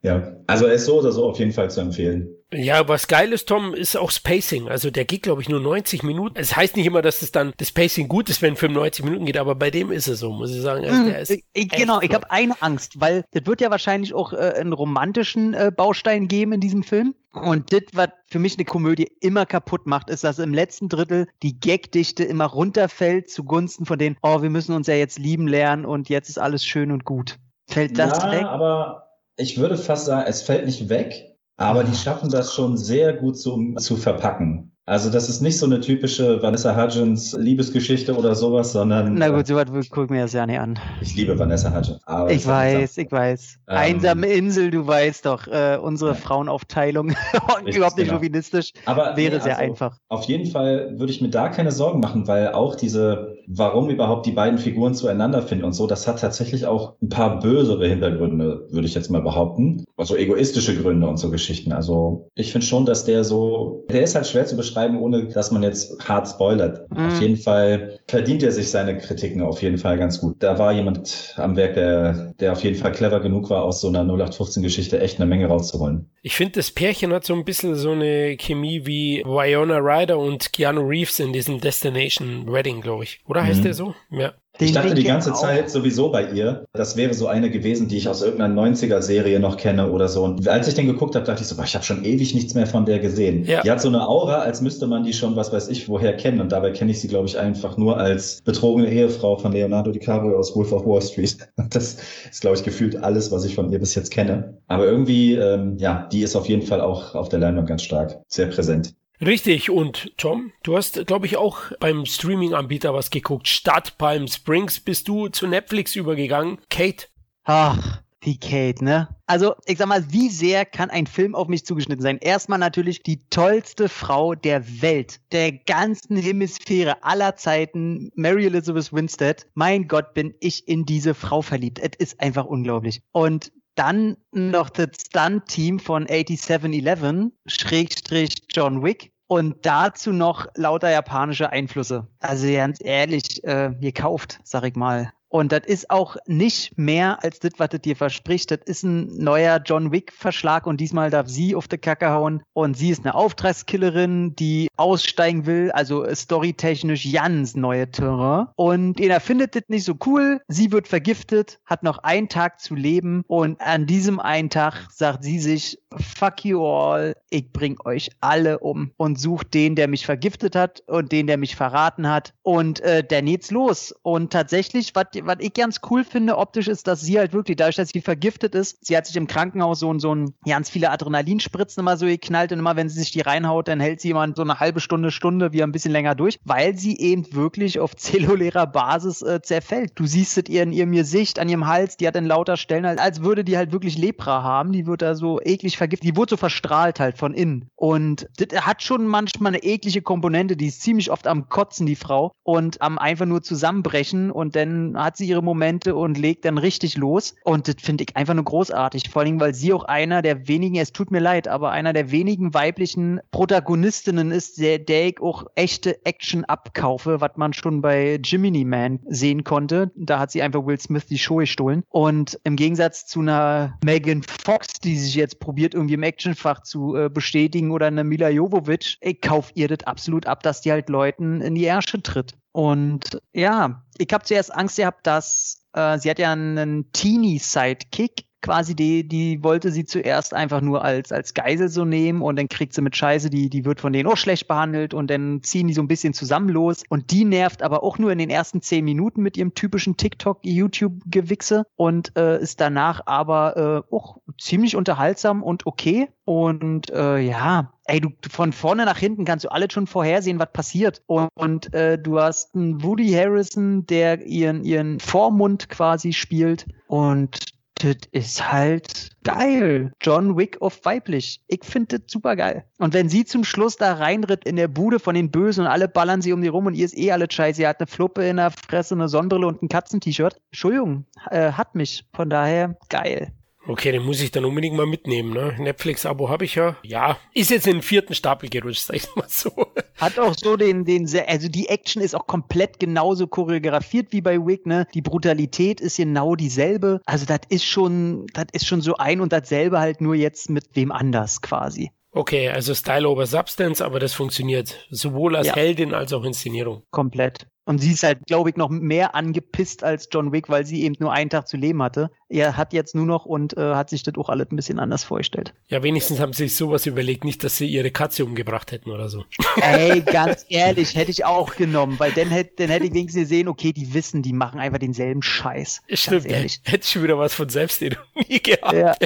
Ja, also er ist so oder so auf jeden Fall zu empfehlen. Ja, was geil ist, Tom, ist auch Spacing. Also der geht, glaube ich, nur 90 Minuten. Es heißt nicht immer, dass es dann das Pacing gut ist, wenn 95 Minuten geht, aber bei dem ist es so, muss ich sagen. Also der ist ich, genau, ich habe eine Angst, weil das wird ja wahrscheinlich auch äh, einen romantischen äh, Baustein geben in diesem Film. Und das, was für mich eine Komödie immer kaputt macht, ist, dass im letzten Drittel die Gagdichte immer runterfällt zugunsten von denen, oh, wir müssen uns ja jetzt lieben lernen und jetzt ist alles schön und gut. Fällt das ja, weg? aber ich würde fast sagen, es fällt nicht weg, aber die schaffen das schon sehr gut zu, zu verpacken. Also das ist nicht so eine typische Vanessa Hudgens Liebesgeschichte oder sowas, sondern... Na gut, so was guck mir das ja nicht an. Ich liebe Vanessa Hudgens. Ich weiß, ich weiß. Ähm, Einsame Insel, du weißt doch, äh, unsere ja. Frauenaufteilung, [laughs] überhaupt nicht genau. chauvinistisch, aber wäre nee, sehr also einfach. Auf jeden Fall würde ich mir da keine Sorgen machen, weil auch diese, warum überhaupt die beiden Figuren zueinander finden und so, das hat tatsächlich auch ein paar bösere Hintergründe, würde ich jetzt mal behaupten. Also egoistische Gründe und so Geschichten. Also ich finde schon, dass der so, der ist halt schwer zu beschreiben, beschreiben, ohne dass man jetzt hart spoilert. Mhm. Auf jeden Fall verdient er sich seine Kritiken auf jeden Fall ganz gut. Da war jemand am Werk, der, der auf jeden Fall clever genug war, aus so einer 0815-Geschichte echt eine Menge rauszuholen. Ich finde, das Pärchen hat so ein bisschen so eine Chemie wie Wyona Ryder und Keanu Reeves in diesem Destination Wedding, glaube ich. Oder heißt mhm. der so? Ja. Den ich dachte die ganze Zeit sowieso bei ihr, das wäre so eine gewesen, die ich aus irgendeiner 90er-Serie noch kenne oder so. Und als ich den geguckt habe, dachte ich so, boah, ich habe schon ewig nichts mehr von der gesehen. Ja. Die hat so eine Aura, als müsste man die schon, was weiß ich, woher kennen. Und dabei kenne ich sie, glaube ich, einfach nur als betrogene Ehefrau von Leonardo DiCaprio aus Wolf of Wall Street. [laughs] Das ist, glaube ich, gefühlt alles, was ich von ihr bis jetzt kenne. Aber irgendwie, ähm, ja, die ist auf jeden Fall auch auf der Leinwand ganz stark, sehr präsent. Richtig, und Tom, du hast, glaube ich, auch beim Streaming-Anbieter was geguckt. Statt Palm Springs bist du zu Netflix übergegangen. Kate. Ach, die Kate, ne? Also, ich sag mal, wie sehr kann ein Film auf mich zugeschnitten sein? Erstmal natürlich die tollste Frau der Welt, der ganzen Hemisphäre aller Zeiten, Mary Elizabeth Winstead. Mein Gott, bin ich in diese Frau verliebt. Es ist einfach unglaublich. Und dann noch das Stunt-Team von 8711, Schrägstrich John Wick. Und dazu noch lauter japanische Einflüsse. Also ganz ehrlich, äh, gekauft, sag ich mal. Und das ist auch nicht mehr als das, was das dir verspricht. Das ist ein neuer John Wick-Verschlag und diesmal darf sie auf die Kacke hauen. Und sie ist eine Auftragskillerin, die aussteigen will, also storytechnisch ganz neue Terrain. Und er findet das nicht so cool. Sie wird vergiftet, hat noch einen Tag zu leben. Und an diesem einen Tag sagt sie sich, fuck you all, ich bring euch alle um. Und sucht den, der mich vergiftet hat und den, der mich verraten hat. Und äh, dann geht's los. Und tatsächlich, was was ich ganz cool finde optisch ist, dass sie halt wirklich, dadurch, dass sie vergiftet ist, sie hat sich im Krankenhaus so, so ein, ganz viele Adrenalinspritzen immer so geknallt und immer, wenn sie sich die reinhaut, dann hält sie jemand so eine halbe Stunde, Stunde wie ein bisschen länger durch, weil sie eben wirklich auf zellulärer Basis äh, zerfällt. Du siehst es ihr in ihrem Gesicht, an ihrem Hals, die hat in lauter Stellen, halt, als würde die halt wirklich Lepra haben, die wird da so eklig vergiftet, die wurde so verstrahlt halt von innen. Und das hat schon manchmal eine eklige Komponente, die ist ziemlich oft am Kotzen, die Frau, und am einfach nur zusammenbrechen und dann hat hat sie ihre Momente und legt dann richtig los. Und das finde ich einfach nur großartig. Vor allem, weil sie auch einer der wenigen, es tut mir leid, aber einer der wenigen weiblichen Protagonistinnen ist, der, der ich auch echte Action abkaufe, was man schon bei Jiminy Man sehen konnte. Da hat sie einfach Will Smith die Show gestohlen. Und im Gegensatz zu einer Megan Fox, die sich jetzt probiert, irgendwie im Actionfach zu äh, bestätigen, oder eine Mila Jovovich, ich kaufe ihr das absolut ab, dass die halt Leuten in die Ärsche tritt. Und ja, ich habe zuerst Angst gehabt, dass äh, sie hat ja einen Teenie-Sidekick, quasi die, die wollte sie zuerst einfach nur als, als Geisel so nehmen und dann kriegt sie mit Scheiße, die, die wird von denen auch schlecht behandelt und dann ziehen die so ein bisschen zusammen los und die nervt aber auch nur in den ersten zehn Minuten mit ihrem typischen TikTok-YouTube-Gewichse und äh, ist danach aber äh, auch ziemlich unterhaltsam und okay und äh, ja, ey, du von vorne nach hinten kannst du alles schon vorhersehen, was passiert. Und, und äh, du hast einen Woody Harrison, der ihren, ihren Vormund quasi spielt. Und das ist halt geil. John Wick auf weiblich. Ich finde das super geil. Und wenn sie zum Schluss da reinritt in der Bude von den Bösen und alle ballern sie um die rum und ihr ist eh alle scheiße, sie hat eine Fluppe in der Fresse, eine Sonnenbrille und ein Katzent-T-Shirt. Entschuldigung, äh, hat mich. Von daher geil. Okay, den muss ich dann unbedingt mal mitnehmen. Ne? Netflix-Abo habe ich ja. Ja, ist jetzt in den vierten Stapel gerutscht, sag ich mal so. Hat auch so den, den, also die Action ist auch komplett genauso choreografiert wie bei Wick, ne? Die Brutalität ist genau dieselbe. Also das ist schon, das ist schon so ein und dasselbe halt nur jetzt mit wem anders quasi. Okay, also Style over Substance, aber das funktioniert sowohl als ja. Heldin als auch Inszenierung. Komplett. Und sie ist halt, glaube ich, noch mehr angepisst als John Wick, weil sie eben nur einen Tag zu leben hatte. Er hat jetzt nur noch und äh, hat sich das auch alles ein bisschen anders vorgestellt. Ja, wenigstens haben sie sich sowas überlegt, nicht, dass sie ihre Katze umgebracht hätten oder so. [laughs] Ey, ganz [laughs] ehrlich, hätte ich auch genommen, weil dann hätte, dann hätte ich wenigstens gesehen, okay, die wissen, die machen einfach denselben Scheiß. Stimmt, ehrlich. [laughs] hätte schon wieder was von Selbstironie gehabt. Ja.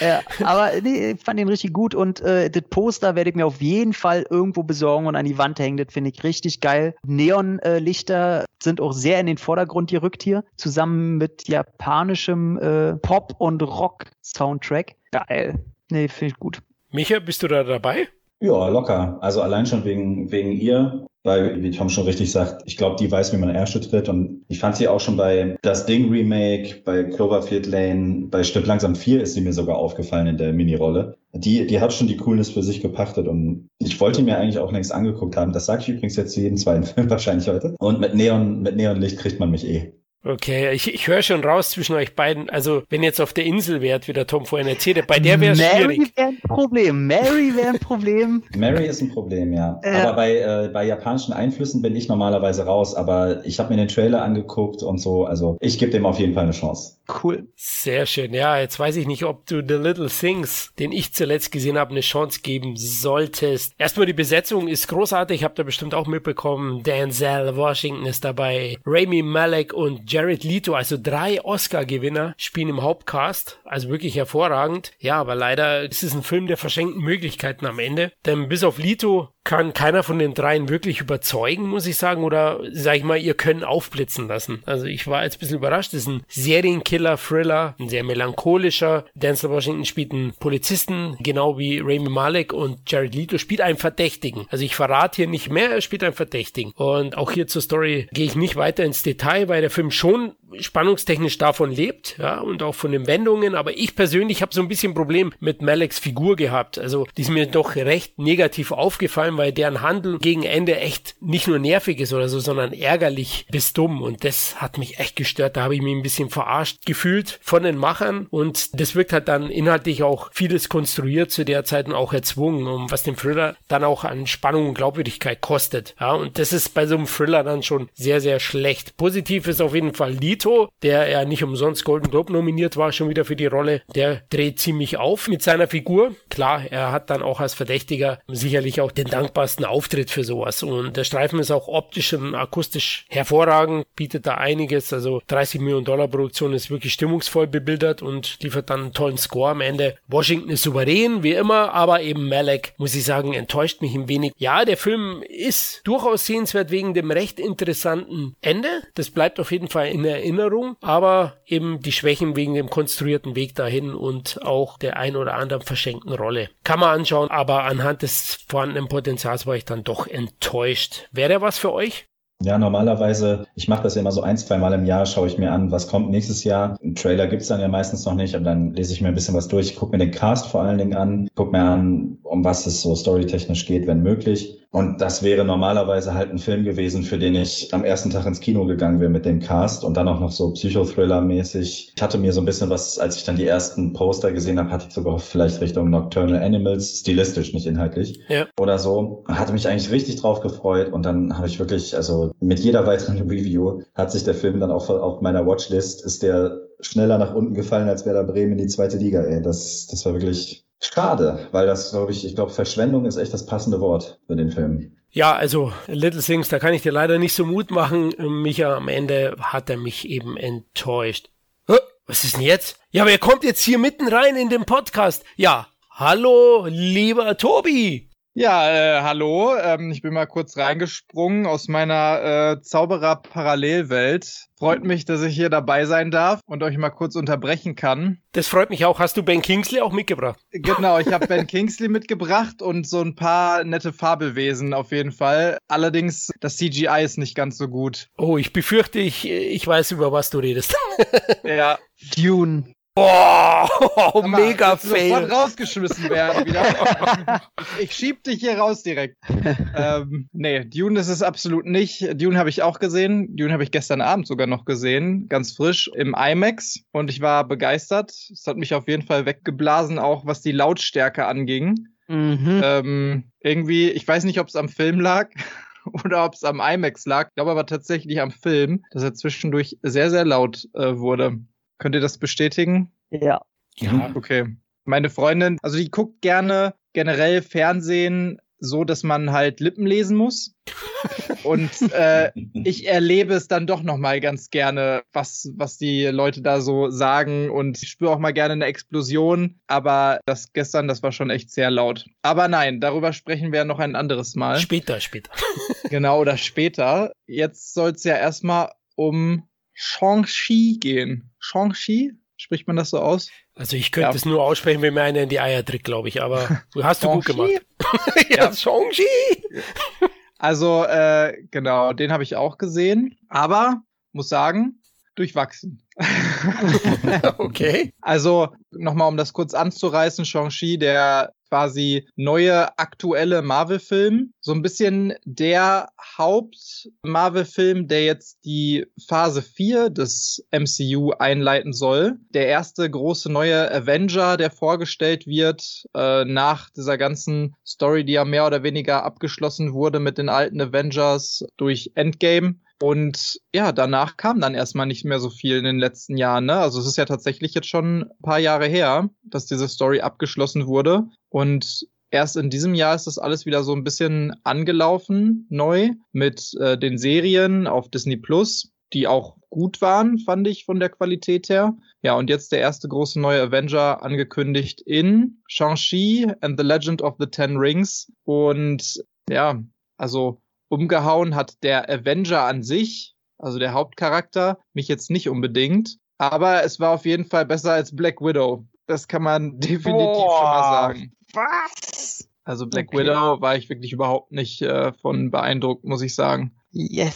ja, aber nee, ich fand ihn richtig gut und äh, das Poster werde ich mir auf jeden Fall irgendwo besorgen und an die Wand hängen. Das finde ich richtig geil. Neonlichter sind auch sehr in den Vordergrund gerückt hier, zusammen mit japanischem äh, Pop- und Rock-Soundtrack. Geil. Nee, finde ich gut. Micha, bist du da dabei? Ja, locker. Also allein schon wegen, wegen ihr weil, wie Tom schon richtig sagt, ich glaube, die weiß, wie man Ärsche tritt. Und ich fand sie auch schon bei Das Ding Remake, bei Cloverfield Lane, bei Stirb langsam 4 ist sie mir sogar aufgefallen in der Mini-Rolle. Die, die hat schon die Coolness für sich gepachtet und ich wollte mir eigentlich auch längst angeguckt haben. Das sage ich übrigens jetzt zu jedem zweiten Film [laughs] wahrscheinlich heute. Und mit Neon, mit Neonlicht kriegt man mich eh. Okay, ich, ich höre schon raus zwischen euch beiden. Also, wenn ihr jetzt auf der Insel wärt, wie der Tom vorhin erzählte, bei der wäre es schwierig. Mary wäre ein Problem. Mary wäre ein Problem. [laughs] Mary ist ein Problem, ja. Äh. Aber bei, äh, bei japanischen Einflüssen bin ich normalerweise raus. Aber ich habe mir den Trailer angeguckt und so. Also, ich gebe dem auf jeden Fall eine Chance. Cool. Sehr schön. Ja, jetzt weiß ich nicht, ob du The Little Things, den ich zuletzt gesehen habe, eine Chance geben solltest. Erstmal die Besetzung ist großartig. Habt ihr bestimmt auch mitbekommen. Denzel Washington ist dabei. Rami Malek und Jared Leto, also drei Oscar-Gewinner, spielen im Hauptcast. Also wirklich hervorragend. Ja, aber leider ist es ein Film der verschenkten Möglichkeiten am Ende. Denn bis auf Leto kann keiner von den dreien wirklich überzeugen, muss ich sagen, oder sag ich mal, ihr könnt aufblitzen lassen. Also ich war jetzt ein bisschen überrascht. Das ist ein Serienkiller, Thriller, ein sehr melancholischer. Denzel Washington spielt einen Polizisten, genau wie Rami Malek und Jared Leto spielt einen Verdächtigen. Also ich verrate hier nicht mehr, er spielt einen Verdächtigen. Und auch hier zur Story gehe ich nicht weiter ins Detail, weil der Film schon spannungstechnisch davon lebt, ja, und auch von den Wendungen, aber ich persönlich habe so ein bisschen Problem mit Maleks Figur gehabt. Also die ist mir doch recht negativ aufgefallen weil deren Handel gegen Ende echt nicht nur nervig ist oder so, sondern ärgerlich bis dumm. Und das hat mich echt gestört. Da habe ich mich ein bisschen verarscht gefühlt von den Machern. Und das wirkt halt dann inhaltlich auch vieles konstruiert zu der Zeit und auch erzwungen, um was den Thriller dann auch an Spannung und Glaubwürdigkeit kostet. Ja, und das ist bei so einem Thriller dann schon sehr, sehr schlecht. Positiv ist auf jeden Fall Lito, der ja nicht umsonst Golden Globe nominiert war, schon wieder für die Rolle. Der dreht ziemlich auf mit seiner Figur. Klar, er hat dann auch als Verdächtiger sicherlich auch den Dank dankbarsten Auftritt für sowas. Und der Streifen ist auch optisch und akustisch hervorragend, bietet da einiges. Also 30 Millionen Dollar Produktion ist wirklich stimmungsvoll bebildert und liefert dann einen tollen Score am Ende. Washington ist souverän, wie immer, aber eben Malek, muss ich sagen, enttäuscht mich ein wenig. Ja, der Film ist durchaus sehenswert wegen dem recht interessanten Ende. Das bleibt auf jeden Fall in Erinnerung, aber eben die Schwächen wegen dem konstruierten Weg dahin und auch der ein oder anderen verschenkten Rolle. Kann man anschauen, aber anhand des vorhandenen Potenzials war ich dann doch enttäuscht. Wäre was für euch? Ja, normalerweise, ich mache das ja immer so ein, zwei Mal im Jahr, schaue ich mir an, was kommt nächstes Jahr. Ein Trailer gibt's dann ja meistens noch nicht und dann lese ich mir ein bisschen was durch, gucke mir den Cast vor allen Dingen an, gucke mir an, um was es so storytechnisch geht, wenn möglich. Und das wäre normalerweise halt ein Film gewesen, für den ich am ersten Tag ins Kino gegangen wäre mit dem Cast und dann auch noch so Psychothriller-mäßig. Ich hatte mir so ein bisschen was, als ich dann die ersten Poster gesehen habe, hatte ich sogar vielleicht Richtung Nocturnal Animals, stilistisch, nicht inhaltlich. Ja. Oder so. Hatte mich eigentlich richtig drauf gefreut und dann habe ich wirklich, also mit jeder weiteren Review hat sich der Film dann auch auf meiner Watchlist, ist der schneller nach unten gefallen, als da Bremen in die zweite Liga, ey. Das, das war wirklich Schade, weil das, glaube ich, ich glaube, Verschwendung ist echt das passende Wort für den Film. Ja, also Little Things, da kann ich dir leider nicht so Mut machen. Micha, am Ende hat er mich eben enttäuscht. Was ist denn jetzt? Ja, wer kommt jetzt hier mitten rein in den Podcast? Ja, hallo, lieber Tobi. Ja, äh, hallo. Ähm, ich bin mal kurz reingesprungen aus meiner äh, Zauberer-Parallelwelt. Freut mich, dass ich hier dabei sein darf und euch mal kurz unterbrechen kann. Das freut mich auch. Hast du Ben Kingsley auch mitgebracht? Genau, ich habe Ben [laughs] Kingsley mitgebracht und so ein paar nette Fabelwesen auf jeden Fall. Allerdings, das CGI ist nicht ganz so gut. Oh, ich befürchte, ich, ich weiß, über was du redest. ja. [laughs] Dune. Oh, [laughs] mega fail. Sofort rausgeschmissen werden wieder. [laughs] ich schieb dich hier raus direkt. ähm, nee, Dune ist es absolut nicht. Dune habe ich auch gesehen. Dune habe ich gestern Abend sogar noch gesehen. Ganz frisch im IMAX. Und ich war begeistert. Es hat mich auf jeden Fall weggeblasen, auch was die Lautstärke anging. Mhm. Ähm, irgendwie, ich weiß nicht, ob es am Film lag [laughs] oder ob es am IMAX lag. Ich glaube aber tatsächlich am Film, dass er zwischendurch sehr, sehr laut äh, wurde. Könnt ihr das bestätigen? Ja. Ja, okay. Meine Freundin, also die guckt gerne generell Fernsehen so, dass man halt Lippen lesen muss. [laughs] Und äh, ich erlebe es dann doch noch mal ganz gerne, was, was die Leute da so sagen. Und ich spüre auch mal gerne eine Explosion. Aber das gestern, das war schon echt sehr laut. Aber nein, darüber sprechen wir noch ein anderes Mal. Später, später. genau, oder später. Jetzt soll es ja erstmal um Shang-Chi gehen. Shang-Chi? Spricht man das so aus? Also ich könnte ja. es nur aussprechen, wenn mir einer in die Eier tritt, glaube ich, aber du [laughs] hast du gut gemacht. [laughs] ja, ja. Shang-Chi! Also, äh, genau, den habe ich auch gesehen, aber muss sagen, durchwachsen. [laughs] okay. Also, nochmal, um das kurz anzureißen, Shang-Chi, der quasi neue aktuelle Marvel-Film. So ein bisschen der Haupt-Marvel-Film, der jetzt die Phase 4 des MCU einleiten soll. Der erste große neue Avenger, der vorgestellt wird äh, nach dieser ganzen Story, die ja mehr oder weniger abgeschlossen wurde mit den alten Avengers durch Endgame. Und ja, danach kam dann erstmal nicht mehr so viel in den letzten Jahren. Ne? Also es ist ja tatsächlich jetzt schon ein paar Jahre her, dass diese Story abgeschlossen wurde. Und erst in diesem Jahr ist das alles wieder so ein bisschen angelaufen, neu, mit äh, den Serien auf Disney Plus, die auch gut waren, fand ich von der Qualität her. Ja, und jetzt der erste große neue Avenger angekündigt in Shang-Chi and the Legend of the Ten Rings. Und ja, also umgehauen hat der Avenger an sich, also der Hauptcharakter, mich jetzt nicht unbedingt. Aber es war auf jeden Fall besser als Black Widow. Das kann man [laughs] definitiv oh, schon mal sagen. Was? Also Black okay. Widow war ich wirklich überhaupt nicht äh, von beeindruckt, muss ich sagen. Yes,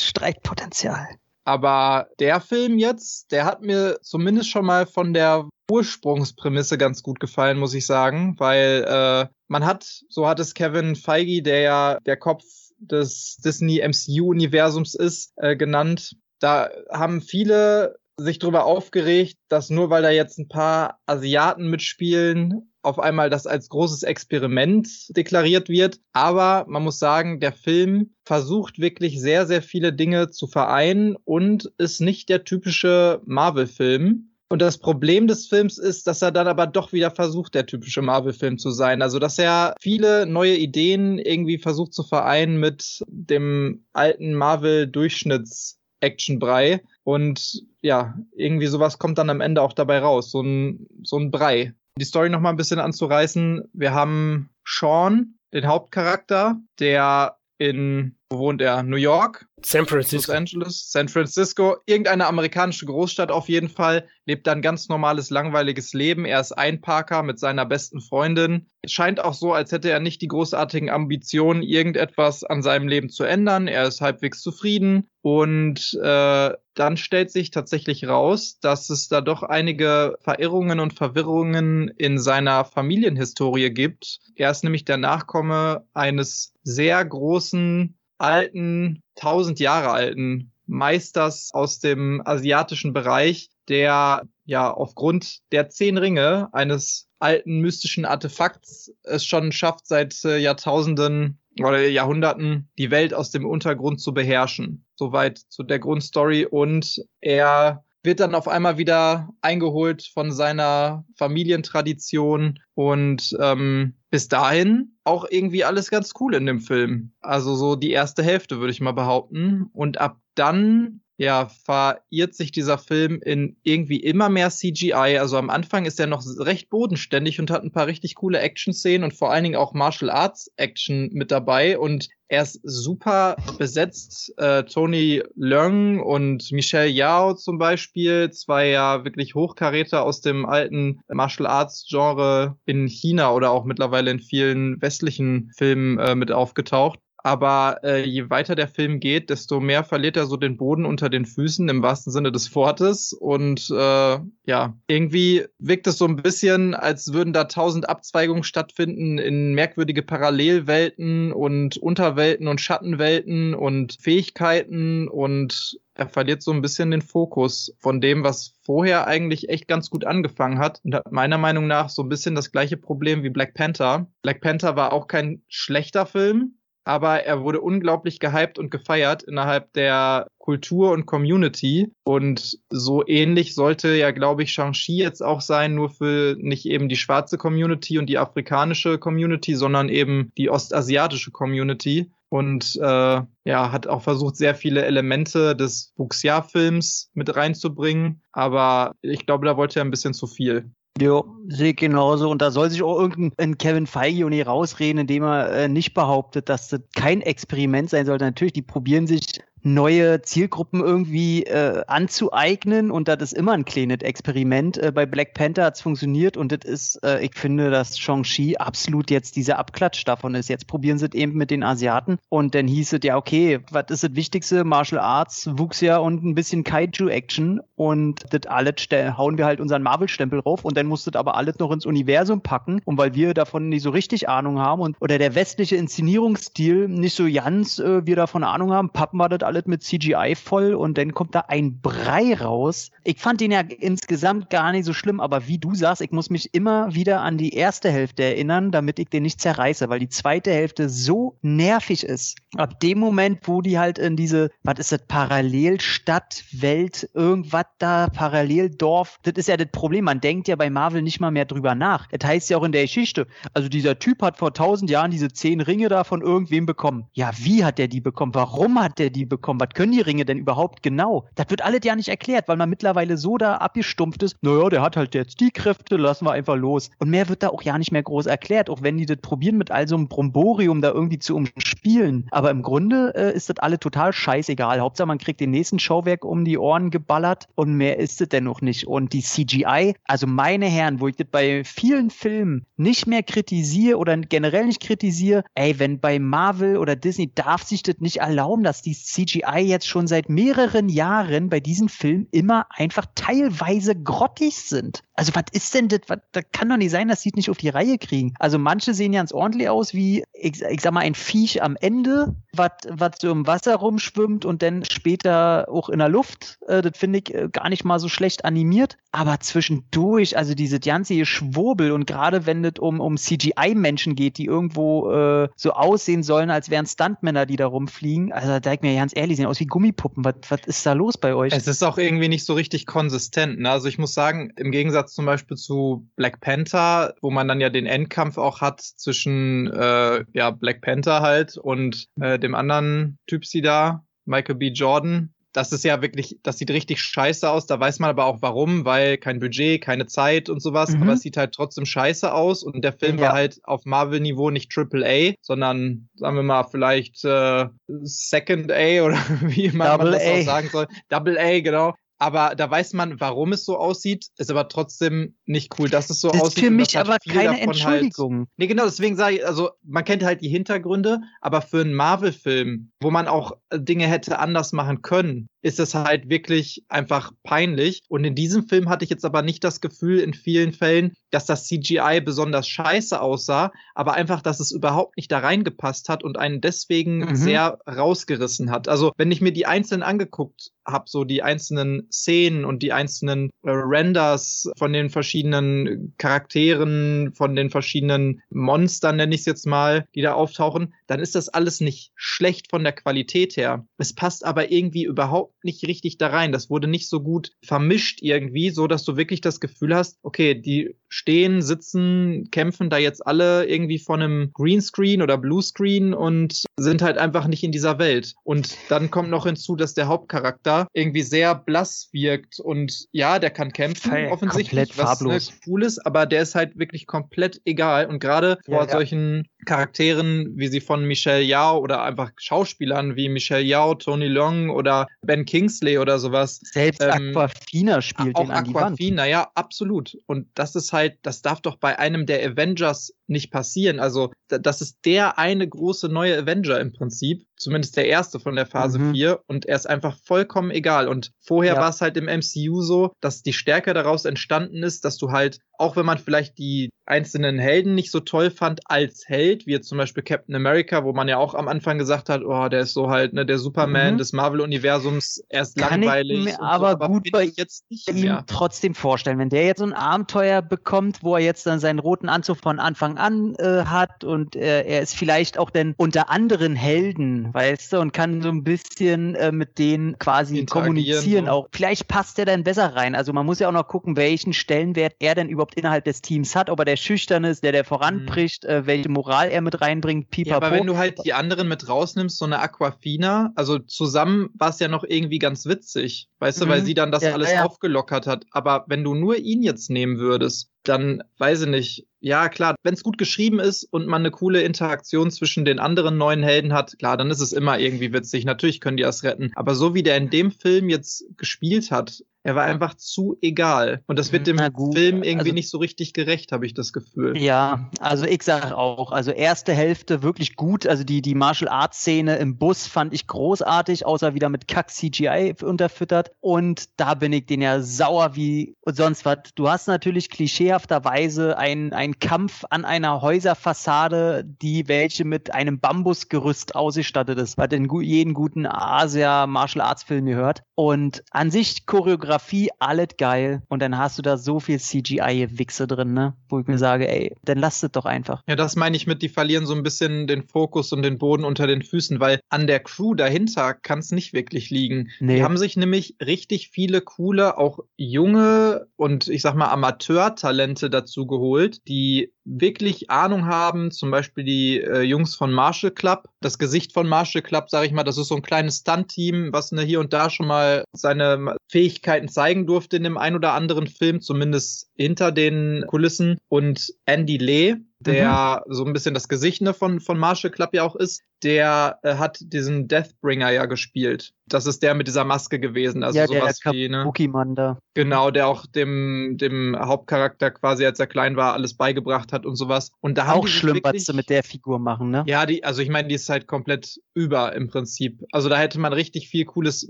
Streitpotenzial. Aber der Film jetzt, der hat mir zumindest schon mal von der Ursprungsprämisse ganz gut gefallen, muss ich sagen, weil äh, man hat, so hat es Kevin Feige, der ja der Kopf des Disney MCU-Universums ist, äh, genannt. Da haben viele sich darüber aufgeregt, dass nur weil da jetzt ein paar Asiaten mitspielen, auf einmal das als großes Experiment deklariert wird. Aber man muss sagen, der Film versucht wirklich sehr, sehr viele Dinge zu vereinen und ist nicht der typische Marvel-Film. Und das Problem des Films ist, dass er dann aber doch wieder versucht, der typische Marvel-Film zu sein. Also, dass er viele neue Ideen irgendwie versucht zu vereinen mit dem alten Marvel-Durchschnitts-Action-Brei. Und ja, irgendwie sowas kommt dann am Ende auch dabei raus. So ein, so ein Brei. Die Story noch mal ein bisschen anzureißen. Wir haben Sean, den Hauptcharakter, der in, wo wohnt er? New York? San Francisco. Los Angeles, San Francisco, irgendeine amerikanische Großstadt auf jeden Fall, lebt da ein ganz normales, langweiliges Leben. Er ist Einparker mit seiner besten Freundin. Es scheint auch so, als hätte er nicht die großartigen Ambitionen, irgendetwas an seinem Leben zu ändern. Er ist halbwegs zufrieden und äh, dann stellt sich tatsächlich raus, dass es da doch einige Verirrungen und Verwirrungen in seiner Familienhistorie gibt. Er ist nämlich der Nachkomme eines sehr großen alten, tausend Jahre alten Meisters aus dem asiatischen Bereich, der ja aufgrund der zehn Ringe eines alten mystischen Artefakts es schon schafft, seit äh, Jahrtausenden oder Jahrhunderten die Welt aus dem Untergrund zu beherrschen. Soweit zu der Grundstory. Und er wird dann auf einmal wieder eingeholt von seiner Familientradition und ähm, bis dahin auch irgendwie alles ganz cool in dem Film. Also so die erste Hälfte würde ich mal behaupten. Und ab dann ja, verirrt sich dieser Film in irgendwie immer mehr CGI. Also am Anfang ist er noch recht bodenständig und hat ein paar richtig coole Action-Szenen und vor allen Dingen auch Martial Arts Action mit dabei. Und er ist super besetzt. Äh, Tony Leung und Michelle Yao zum Beispiel, zwei ja wirklich Hochkaräter aus dem alten Martial Arts Genre in China oder auch mittlerweile in vielen westlichen Filmen äh, mit aufgetaucht. Aber äh, je weiter der Film geht, desto mehr verliert er so den Boden unter den Füßen im wahrsten Sinne des Wortes. Und äh, ja, irgendwie wirkt es so ein bisschen, als würden da tausend Abzweigungen stattfinden in merkwürdige Parallelwelten und Unterwelten und Schattenwelten und Fähigkeiten und er verliert so ein bisschen den Fokus von dem, was vorher eigentlich echt ganz gut angefangen hat und hat meiner Meinung nach so ein bisschen das gleiche Problem wie Black Panther. Black Panther war auch kein schlechter Film, aber er wurde unglaublich gehypt und gefeiert innerhalb der Kultur und Community. Und so ähnlich sollte ja, glaube ich, Shang-Chi jetzt auch sein, nur für nicht eben die schwarze Community und die afrikanische Community, sondern eben die ostasiatische Community. Und äh, ja, hat auch versucht, sehr viele Elemente des Wuxia-Films mit reinzubringen. Aber ich glaube, da wollte er ein bisschen zu viel. Ja, sehe ich genauso. Und da soll sich auch irgendein Kevin Feige nicht rausreden, indem er äh, nicht behauptet, dass das kein Experiment sein sollte. Natürlich, die probieren sich neue Zielgruppen irgendwie äh, anzueignen und das ist immer ein kleines Experiment. Äh, bei Black Panther hat es funktioniert und das ist, äh, ich finde, dass Shang-Chi absolut jetzt dieser Abklatsch davon ist. Jetzt probieren sie es eben mit den Asiaten und dann hieß es ja, okay, was ist das Wichtigste? Martial Arts, wuchs ja und ein bisschen Kaiju-Action und das alles hauen wir halt unseren Marvel-Stempel drauf und dann musst du aber alles noch ins Universum packen und weil wir davon nicht so richtig Ahnung haben und oder der westliche Inszenierungsstil nicht so ganz äh, wir davon Ahnung haben, pappen wir das alles mit CGI voll und dann kommt da ein Brei raus. Ich fand den ja insgesamt gar nicht so schlimm, aber wie du sagst, ich muss mich immer wieder an die erste Hälfte erinnern, damit ich den nicht zerreiße, weil die zweite Hälfte so nervig ist. Ab dem Moment, wo die halt in diese, was ist das, Parallelstadt, Welt, irgendwas da, Paralleldorf, das ist ja das Problem. Man denkt ja bei Marvel nicht mal mehr drüber nach. Das heißt ja auch in der Geschichte, also dieser Typ hat vor tausend Jahren diese zehn Ringe da von irgendwem bekommen. Ja, wie hat der die bekommen? Warum hat der die bekommen? Bekommen. Was können die Ringe denn überhaupt genau? Das wird alles ja nicht erklärt, weil man mittlerweile so da abgestumpft ist. Naja, der hat halt jetzt die Kräfte, lassen wir einfach los. Und mehr wird da auch ja nicht mehr groß erklärt, auch wenn die das probieren mit all so einem Bromborium da irgendwie zu umspielen. Aber im Grunde äh, ist das alle total scheißegal. Hauptsache man kriegt den nächsten Schauwerk um die Ohren geballert und mehr ist es dennoch nicht. Und die CGI, also meine Herren, wo ich das bei vielen Filmen nicht mehr kritisiere oder generell nicht kritisiere, ey, wenn bei Marvel oder Disney darf sich das nicht erlauben, dass die CGI CGI jetzt schon seit mehreren Jahren bei diesen Filmen immer einfach teilweise grottig sind. Also was ist denn das? Das kann doch nicht sein, dass sie es nicht auf die Reihe kriegen. Also manche sehen ganz ordentlich aus wie, ich, ich sag mal, ein Viech am Ende, was so im Wasser rumschwimmt und dann später auch in der Luft. Äh, das finde ich äh, gar nicht mal so schlecht animiert. Aber zwischendurch, also diese ganze Schwurbel und gerade wenn es um, um CGI-Menschen geht, die irgendwo äh, so aussehen sollen, als wären Stuntmänner, die da rumfliegen, also da ich mir ganz ehrlich, sehen aus wie Gummipuppen. Was, was ist da los bei euch? Es ist auch irgendwie nicht so richtig konsistent. Ne? Also ich muss sagen, im Gegensatz zum Beispiel zu Black Panther, wo man dann ja den Endkampf auch hat zwischen äh, ja, Black Panther halt und äh, dem anderen Typsi da, Michael B. Jordan, das ist ja wirklich, das sieht richtig scheiße aus. Da weiß man aber auch warum, weil kein Budget, keine Zeit und sowas. Mhm. Aber es sieht halt trotzdem scheiße aus. Und der Film ja. war halt auf Marvel-Niveau nicht Triple A, sondern sagen wir mal vielleicht äh, Second A oder [laughs] wie man, man das auch sagen soll. Double A, genau aber da weiß man, warum es so aussieht, ist aber trotzdem nicht cool, dass es so das aussieht. Ist für mich aber keine halt Entschuldigung. Halt, nee, genau, deswegen sage ich, also man kennt halt die Hintergründe, aber für einen Marvel-Film, wo man auch Dinge hätte anders machen können, ist es halt wirklich einfach peinlich. Und in diesem Film hatte ich jetzt aber nicht das Gefühl in vielen Fällen, dass das CGI besonders scheiße aussah, aber einfach, dass es überhaupt nicht da reingepasst hat und einen deswegen mhm. sehr rausgerissen hat. Also wenn ich mir die einzelnen angeguckt habe, so die einzelnen Szenen und die einzelnen äh, Renders von den verschiedenen Charakteren, von den verschiedenen Monstern, nenne ich es jetzt mal, die da auftauchen, dann ist das alles nicht schlecht von der Qualität her. Es passt aber irgendwie überhaupt nicht richtig da rein. Das wurde nicht so gut vermischt irgendwie, so dass du wirklich das Gefühl hast, okay, die stehen, sitzen, kämpfen da jetzt alle irgendwie von einem Greenscreen oder Bluescreen und sind halt einfach nicht in dieser Welt. Und dann kommt noch hinzu, dass der Hauptcharakter irgendwie sehr blass wirkt und ja, der kann kämpfen, Hey, offensichtlich, was ne, cool ist, aber der ist halt wirklich komplett egal. Und gerade Ja, vor ja. solchen Charakteren, wie sie von Michelle Yao oder einfach Schauspielern wie Michelle Yao, Tony Long oder Ben Kingsley oder sowas, Selbst Ähm, Aquafina spielt auch den an. Aquafina, ja, absolut. Und das ist halt, das darf doch bei einem der Avengers nicht passieren. Also, da- das ist der eine große neue Avenger im Prinzip. Zumindest der erste von der Phase Mhm. 4. Und er ist einfach vollkommen egal. Und vorher Ja. war es halt im MCU so, dass die Stärke daraus entstanden ist, dass du halt, auch wenn man vielleicht die einzelnen Helden nicht so toll fand als Held, wie jetzt zum Beispiel Captain America, wo man ja auch am Anfang gesagt hat, oh, der ist so halt ne, der Superman Mhm. des Marvel-Universums, er ist Kann ich langweilig. mir und aber so, gut bin bei ich jetzt nicht ihm mehr. trotzdem vorstellen, wenn der jetzt so ein Abenteuer bekommt, wo er jetzt dann seinen roten Anzug von Anfang an äh, hat und äh, er ist vielleicht auch dann unter anderen Helden, weißt du, und kann so ein bisschen äh, mit denen quasi kommunizieren so. auch. Vielleicht passt er dann besser rein. Also man muss ja auch noch gucken, welchen Stellenwert er denn überhaupt innerhalb des Teams hat, ob er der schüchtern ist, der der voranbricht, äh, welche Moral er mit reinbringt, Ja, pipapo. aber wenn du halt die anderen mit rausnimmst, so eine Aquafina, also zusammen war es ja noch irgendwie ganz witzig, weißt du, weil Mhm. sie dann das Ja, alles ja. aufgelockert hat. Aber wenn du nur ihn jetzt nehmen würdest, dann weiß ich nicht. Ja, klar, wenn es gut geschrieben ist und man eine coole Interaktion zwischen den anderen neuen Helden hat, klar, dann ist es immer irgendwie witzig. Natürlich können die das retten. Aber so wie der in dem Film jetzt gespielt hat, er war einfach zu egal. Und das wird dem Na gut, Film irgendwie also- nicht so richtig gerecht, habe ich das Gefühl. Ja, also ich sage auch, also erste Hälfte wirklich gut, also die, die Martial Arts Szene im Bus fand ich großartig, außer wieder mit Kack CGI unterfüttert und da bin ich den ja sauer wie und sonst was. Du hast natürlich klischeehafterweise einen einen Kampf an einer Häuserfassade, die welche mit einem Bambusgerüst ausgestattet ist, was in jeden guten Asia Martial Arts Film gehört und an sich Choreografie alles geil und dann hast du da so viel CGI-Wichse drin, ne? Wo ich mir sage, ey, dann lasst es doch einfach. Ja, das meine ich mit, die verlieren so ein bisschen den Fokus und den Boden unter den Füßen, weil an der Crew dahinter kann es nicht wirklich liegen. Nee. Die haben sich nämlich richtig viele coole, auch junge und ich sag mal Amateurtalente dazu geholt, die wirklich Ahnung haben, zum Beispiel die äh, Jungs von Marshall Club. Das Gesicht von Marshall Club, sage ich mal, das ist so ein kleines Stunt-Team, was ne, hier und da schon mal seine Fähigkeiten zeigen durfte in dem ein oder anderen Film, zumindest hinter den Kulissen. Und Andy Lee, der so ein bisschen das Gesicht ne, von, von Marshall Club ja auch ist, der äh, hat diesen Deathbringer ja gespielt. Das ist der mit dieser Maske gewesen. Also ja, der sowas wie, ne? Kabuki-Mann da. Genau, der auch dem, dem Hauptcharakter quasi, als er klein war, alles beigebracht hat und sowas. Und da haben Auch schlimm, was sie mit der Figur machen, ne? ja, die, also ich meine, die ist halt komplett über im Prinzip. Also da hätte man richtig viel Cooles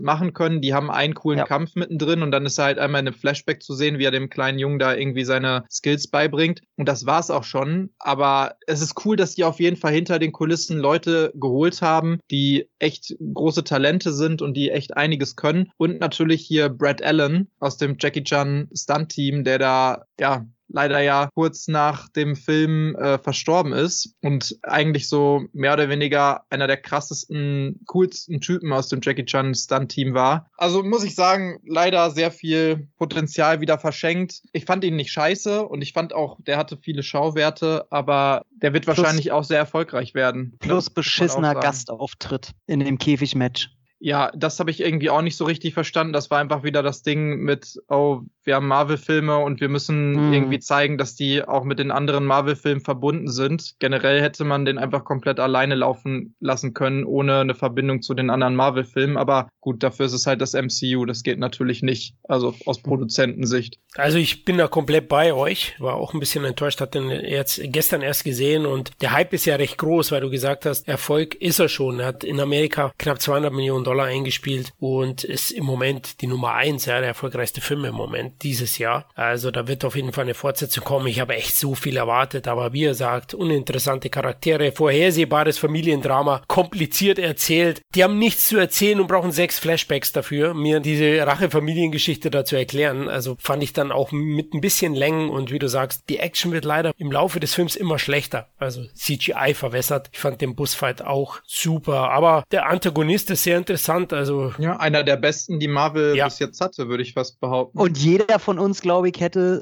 machen können. Die haben einen coolen Ja. Kampf mittendrin und dann ist er halt einmal in einem Flashback zu sehen, wie er dem kleinen Jungen da irgendwie seine Skills beibringt. Und das war's auch schon. Aber es ist cool, dass die auf jeden Fall hinter den Kulissen Leute geholt haben, die echt große Talente sind und die echt einiges können. Und natürlich hier Brad Allen aus dem Jackie Chan Stunt-Team, der da, ja, leider ja kurz nach dem Film äh, verstorben ist und eigentlich so mehr oder weniger einer der krassesten, coolsten Typen aus dem Jackie Chan Stunt-Team war. Also muss ich sagen, leider sehr viel Potenzial wieder verschenkt. Ich fand ihn nicht scheiße und ich fand auch, der hatte viele Schauwerte, aber der wird Plus- wahrscheinlich auch sehr erfolgreich werden. Plus beschissener. Gastauftritt in dem Käfigmatch. Ja, das habe ich irgendwie auch nicht so richtig verstanden. Das war einfach wieder das Ding mit, oh, wir haben Marvel-Filme und wir müssen Hm. irgendwie zeigen, dass die auch mit den anderen Marvel-Filmen verbunden sind. Generell hätte man den einfach komplett alleine laufen lassen können, ohne eine Verbindung zu den anderen Marvel-Filmen. Aber gut, dafür ist es halt das MCU. Das geht natürlich nicht. Also aus Produzentensicht. Also ich bin da komplett bei euch, war auch ein bisschen enttäuscht, hat den jetzt gestern erst gesehen und der Hype ist ja recht groß, weil du gesagt hast, Erfolg ist er schon. Er hat in Amerika knapp 200 Millionen Dollar eingespielt und ist im Moment die Nummer eins, ja, der erfolgreichste Film im Moment. Dieses Jahr. Also da wird auf jeden Fall eine Fortsetzung kommen. Ich habe echt so viel erwartet, aber wie er sagt, uninteressante Charaktere, vorhersehbares Familiendrama, kompliziert erzählt. Die haben nichts zu erzählen und brauchen sechs Flashbacks dafür, mir diese Rache-Familiengeschichte da zu erklären. Also fand ich dann auch mit ein bisschen Längen und wie du sagst, die Action wird leider im Laufe des Films immer schlechter. Also CGI verwässert. Ich fand den Busfight auch super, aber der Antagonist ist sehr interessant. Also ja, einer der besten, die Marvel ja. bis jetzt hatte, würde ich fast behaupten. Und jeder von uns, glaube ich, hätte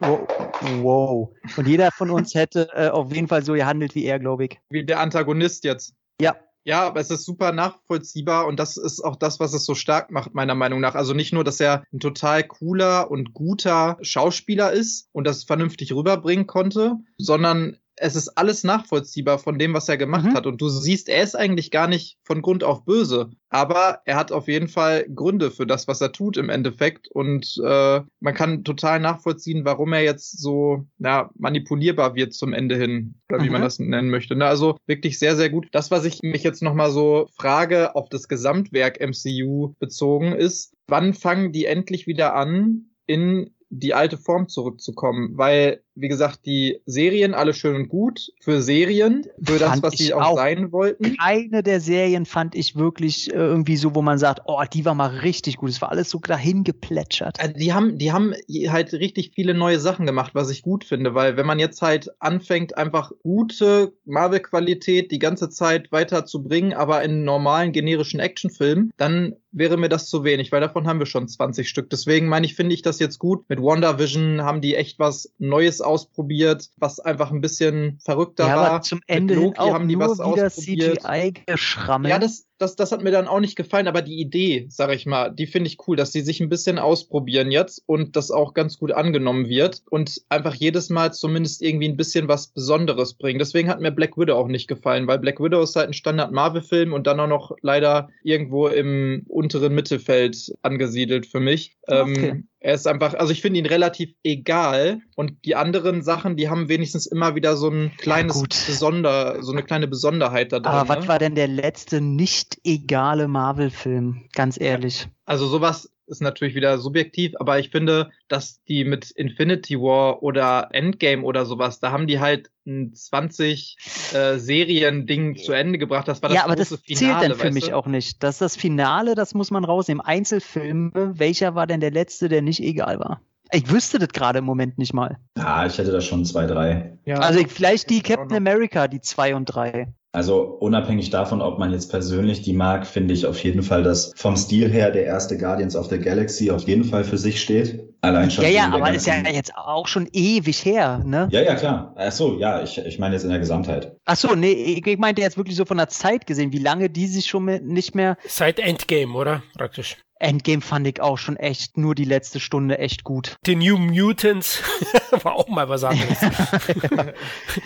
Wow. Und jeder von uns [laughs] hätte äh, auf jeden Fall so gehandelt wie er, glaube ich. Wie der Antagonist jetzt. Ja. Ja, aber es ist super nachvollziehbar und das ist auch das, was es so stark macht, meiner Meinung nach. Also nicht nur, dass er ein total cooler und guter Schauspieler ist und das vernünftig rüberbringen konnte, sondern es ist alles nachvollziehbar von dem, was er gemacht mhm. hat. Und du siehst, er ist eigentlich gar nicht von Grund auf böse. Aber er hat auf jeden Fall Gründe für das, was er tut im Endeffekt. Und äh, man kann total nachvollziehen, warum er jetzt so ja, manipulierbar wird zum Ende hin. Oder wie mhm. man das nennen möchte. Ne? Also wirklich sehr, sehr gut. Das, was ich mich jetzt nochmal so frage, auf das Gesamtwerk MCU bezogen ist, wann fangen die endlich wieder an, in die alte Form zurückzukommen, weil wie gesagt, die Serien alle schön und gut für Serien, für das, was sie auch, auch, sein wollten. Keine der Serien fand ich wirklich äh, irgendwie so, wo man sagt, oh, die war mal richtig gut. Es war alles so dahin geplätschert. Also die haben, die haben halt richtig viele neue Sachen gemacht, was ich gut finde, weil wenn man jetzt halt anfängt, einfach gute Marvel-Qualität die ganze Zeit weiter zu bringen, aber in normalen generischen Actionfilmen, dann wäre mir das zu wenig, weil davon haben wir schon 20 Stück. Deswegen meine ich, finde ich das jetzt gut. Mit WandaVision haben die echt was Neues ausprobiert, was einfach ein bisschen verrückter ja, war. Aber zum Ende Loki auch haben die nur was wieder ausprobiert. CGI geschrammelt. Ja, das, das, das hat mir dann auch nicht gefallen, aber die Idee, sag ich mal, die finde ich cool, dass sie sich ein bisschen ausprobieren jetzt und das auch ganz gut angenommen wird und einfach jedes Mal zumindest irgendwie ein bisschen was Besonderes bringen. Deswegen hat mir Black Widow auch nicht gefallen, weil Black Widow ist halt ein Standard-Marvel-Film und dann auch noch leider irgendwo im unteren Mittelfeld angesiedelt für mich. Okay. Ähm, er ist einfach, also ich finde ihn relativ egal und die anderen Sachen, die haben wenigstens immer wieder so ein kleines ja, Besonder, so eine kleine Besonderheit da drin. Aber was ne? war denn der letzte nicht egale Marvel-Film? Ganz ehrlich. Also sowas ist natürlich wieder subjektiv, aber ich finde, dass die mit Infinity War oder Endgame oder sowas, da haben die halt ein 20 äh, Serien-Ding zu Ende gebracht. Das war das Ja, aber das Finale, zählt dann für mich du? auch nicht. Das ist das Finale, das muss man rausnehmen. Einzelfilme, welcher war denn der letzte, der nicht egal war? Ich wüsste das gerade im Moment nicht mal. Ja, ich hätte da schon zwei, drei. Ja, also vielleicht die Captain America, die zwei und drei. Also unabhängig davon, ob man jetzt persönlich die mag, finde ich auf jeden Fall, dass vom Stil her der erste Guardians of the Galaxy auf jeden Fall für sich steht. Allein schon. Ja, ja, aber ist ja jetzt auch schon ewig her, ne? Ja, ja, klar. Ach so, ja, ich, ich meine jetzt in der Gesamtheit. Ach so, nee, ich meinte jetzt wirklich so von der Zeit gesehen, wie lange die sich schon nicht mehr. Seit Endgame, oder? Praktisch. Endgame fand ich auch schon echt nur die letzte Stunde echt gut. Die New Mutants [laughs] war auch mal was anderes. [laughs]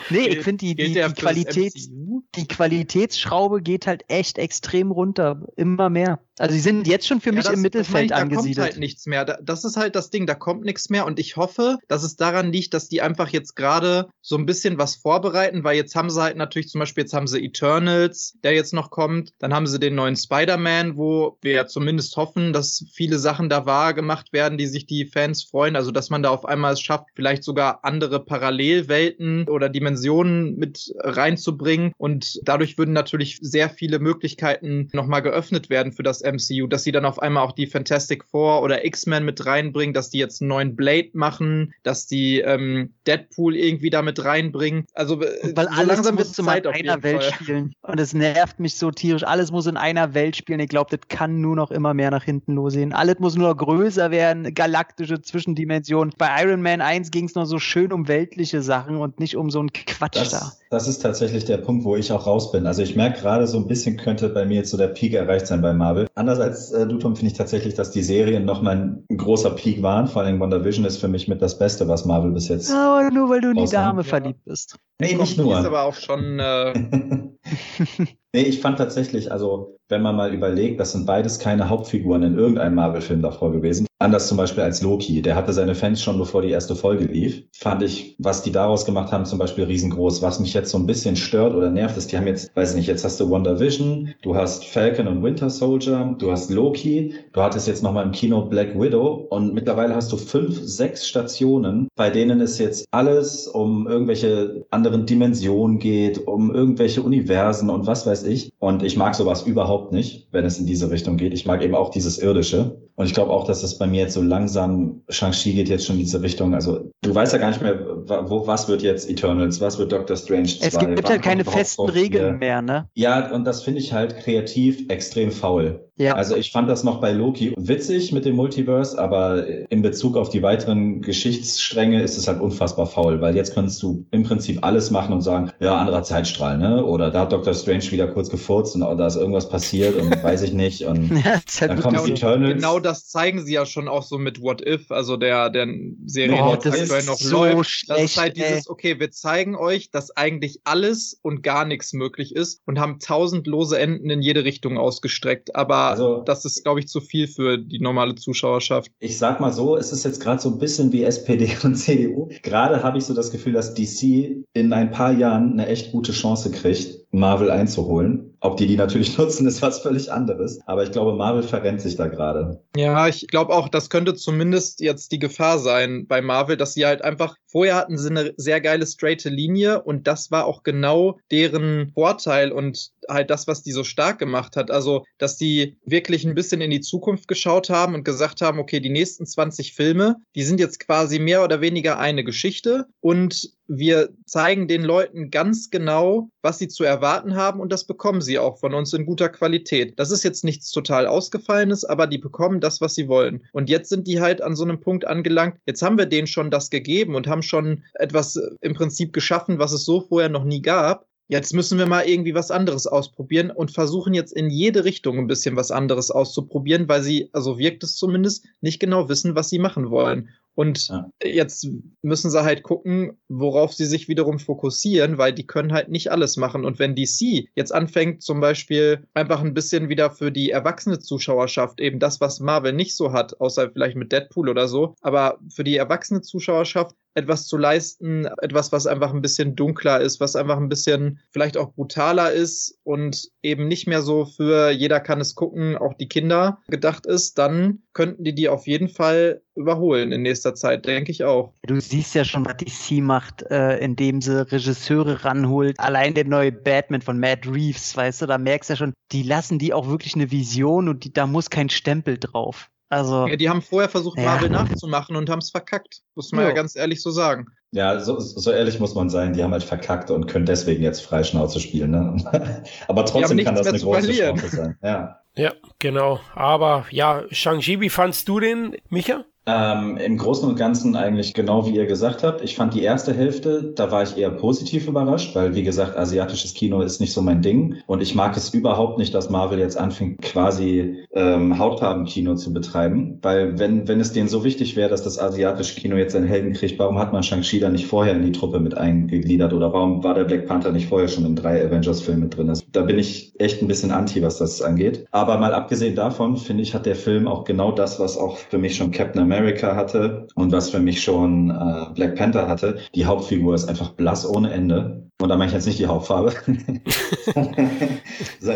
nee, ich finde die, die, die Qualität, die Qualitätsschraube geht halt echt extrem runter. Immer mehr. Also sie sind jetzt schon für ja, mich das, im Mittelfeld ich, da angesiedelt. Da kommt halt nichts mehr. Das ist halt das Ding, da kommt nichts mehr und ich hoffe, dass es daran liegt, dass die einfach jetzt gerade so ein bisschen was vorbereiten, weil jetzt haben sie halt natürlich zum Beispiel, jetzt haben sie Eternals, der jetzt noch kommt, dann haben sie den neuen Spider-Man, wo wir ja zumindest hoffen, dass viele Sachen da wahr gemacht werden, die sich die Fans freuen, also dass man da auf einmal es schafft, vielleicht sogar andere Parallelwelten oder Dimensionen mit reinzubringen und dadurch würden natürlich sehr viele Möglichkeiten nochmal geöffnet werden für das MCU, dass sie dann auf einmal auch die Fantastic Four oder X-Men mit reinbringen, dass die jetzt einen neuen Blade machen, dass die ähm, Deadpool irgendwie da mit reinbringen. Also äh, weil so alles langsam muss in einer Welt Fall. spielen. Und es nervt mich so tierisch. Alles muss in einer Welt spielen. Ich glaube, das kann nur noch immer mehr nach hinten losgehen. Alles muss nur größer werden, galaktische Zwischendimensionen. Bei Iron Man 1 ging es noch so schön um weltliche Sachen und nicht um so einen Quatsch das, da. Das ist tatsächlich der Punkt, wo ich auch raus bin. Also ich merke gerade so ein bisschen könnte bei mir jetzt so der Peak erreicht sein bei Marvel. Anders als äh, du, Tom, finde ich tatsächlich, dass die Serien nochmal ein, großer Peak waren. Vor allem WandaVision ist für mich mit das Beste, was Marvel bis jetzt. Ja, aber nur weil du in die Dame ja. verliebt bist. Nee, nicht nur. Die ist aber auch schon. Äh [laughs] Nee, ich fand tatsächlich, also wenn man mal überlegt, das sind beides keine Hauptfiguren in irgendeinem Marvel-Film davor gewesen. Anders zum Beispiel als Loki, der hatte seine Fans schon bevor die erste Folge lief. Fand ich, was die daraus gemacht haben, zum Beispiel riesengroß. Was mich jetzt so ein bisschen stört oder nervt, ist, die haben jetzt, weiß nicht, jetzt hast du Wonder Vision, du hast Falcon und Winter Soldier, du hast Loki, du hattest jetzt nochmal im Kino Black Widow und mittlerweile hast du fünf, sechs Stationen, bei denen es jetzt alles um irgendwelche anderen Dimensionen geht, um irgendwelche Universen und was weiß ich. Und ich mag sowas überhaupt nicht, wenn es in diese Richtung geht. Ich mag eben auch dieses Irdische. Und ich glaube auch, dass das bei mir jetzt so langsam, Shang-Chi geht jetzt schon in diese Richtung. Also du weißt ja gar nicht mehr, wo, was wird jetzt Eternals, was wird Doctor Strange 2. Es gibt halt keine festen Regeln mehr, ne? Ja, und das finde ich halt kreativ extrem faul. Ja. Also ich fand das noch bei Loki witzig mit dem Multiverse, aber in Bezug auf die weiteren Geschichtsstränge ist es halt unfassbar faul, weil jetzt kannst du im Prinzip alles machen und sagen, ja, anderer Zeitstrahl, ne? Oder da hat Doctor Strange wieder kurz gefurzt und da ist irgendwas passiert und [laughs] weiß ich nicht. Und ja, halt dann kommt genau, Eternals. Genau das zeigen sie ja schon auch so mit What If, also der, der Serie, oh, die aktuell noch so läuft. Schlecht, das ist halt dieses, okay, wir zeigen euch, dass eigentlich alles und gar nichts möglich ist und haben tausend lose Enden in jede Richtung ausgestreckt. Aber also, das ist, glaube ich, zu viel für die normale Zuschauerschaft. Ich sag mal so, es ist jetzt gerade so ein bisschen wie SPD [laughs] und CDU. Gerade habe ich so das Gefühl, dass DC in ein paar Jahren eine echt gute Chance kriegt, Marvel einzuholen. Ob die die natürlich [laughs] nutzen, ist was völlig anderes. Aber ich glaube, Marvel verrennt sich da gerade. Ja, ich glaube auch, das könnte zumindest jetzt die Gefahr sein bei Marvel, dass sie halt einfach, vorher hatten sie eine sehr geile straighte Linie und das war auch genau deren Vorteil und halt das, was die so stark gemacht hat. Also, dass die wirklich ein bisschen in die Zukunft geschaut haben und gesagt haben, okay, die nächsten 20 Filme, die sind jetzt quasi mehr oder weniger eine Geschichte und wir zeigen den Leuten ganz genau, was sie zu erwarten haben und das bekommen sie auch von uns in guter Qualität. Das ist jetzt nichts total ausgefallenes, aber die bekommen das, was sie wollen. Und jetzt sind die halt an so einem Punkt angelangt, jetzt haben wir denen schon das gegeben und haben schon etwas äh, im Prinzip geschaffen, was es so vorher noch nie gab. Jetzt müssen wir mal irgendwie was anderes ausprobieren und versuchen jetzt in jede Richtung ein bisschen was anderes auszuprobieren, weil sie, also wirkt es zumindest, nicht genau wissen, was sie machen wollen. Und jetzt müssen sie halt gucken, worauf sie sich wiederum fokussieren, weil die können halt nicht alles machen. Und wenn DC jetzt anfängt, zum Beispiel einfach ein bisschen wieder für die erwachsene Zuschauerschaft, eben das, was Marvel nicht so hat, außer vielleicht mit Deadpool oder so, aber für die erwachsene Zuschauerschaft etwas zu leisten, etwas, was einfach ein bisschen dunkler ist, was einfach ein bisschen vielleicht auch brutaler ist und eben nicht mehr so für jeder kann es gucken, auch die Kinder gedacht ist, dann könnten die die auf jeden Fall überholen in nächster Zeit, denke ich auch. Du siehst ja schon, was DC macht, äh, indem sie Regisseure ranholt. Allein der neue Batman von Matt Reeves, weißt du, da merkst du ja schon, die lassen die auch wirklich eine Vision und die, da muss kein Stempel drauf. Also, ja, die haben vorher versucht, ja. Marvel nachzumachen und haben es verkackt. Muss man ja. ja. ganz ehrlich so sagen. Ja, so, so ehrlich muss man sein. Die haben halt verkackt und können deswegen jetzt Freischnauze spielen. Ne? [laughs] Aber trotzdem kann das eine große verlieren. Chance sein. Ja. ja, genau. Aber ja, Shang-Chi, wie fandst du den, Micha? Ähm, Im Großen und Ganzen eigentlich genau wie ihr gesagt habt. Ich fand die erste Hälfte, da war ich eher positiv überrascht, weil wie gesagt, asiatisches Kino ist nicht so mein Ding. Und ich mag es überhaupt nicht, dass Marvel jetzt anfängt, quasi ähm, Hautfarbenkino zu betreiben. Weil wenn, wenn es denen so wichtig wäre, dass das asiatische Kino jetzt einen Helden kriegt, warum hat man Shang-Chi da nicht vorher in die Truppe mit eingegliedert? Oder warum war der Black Panther nicht vorher schon in drei Avengers-Filmen mit drin? Da bin ich echt ein bisschen anti, was das angeht. Aber mal abgesehen davon, finde ich, hat der Film auch genau das, was auch für mich schon Captain America America hatte und was für mich schon äh, Black Panther hatte. Die Hauptfigur ist einfach blass ohne Ende. Und da meine ich jetzt nicht die Hauptfarbe. [laughs]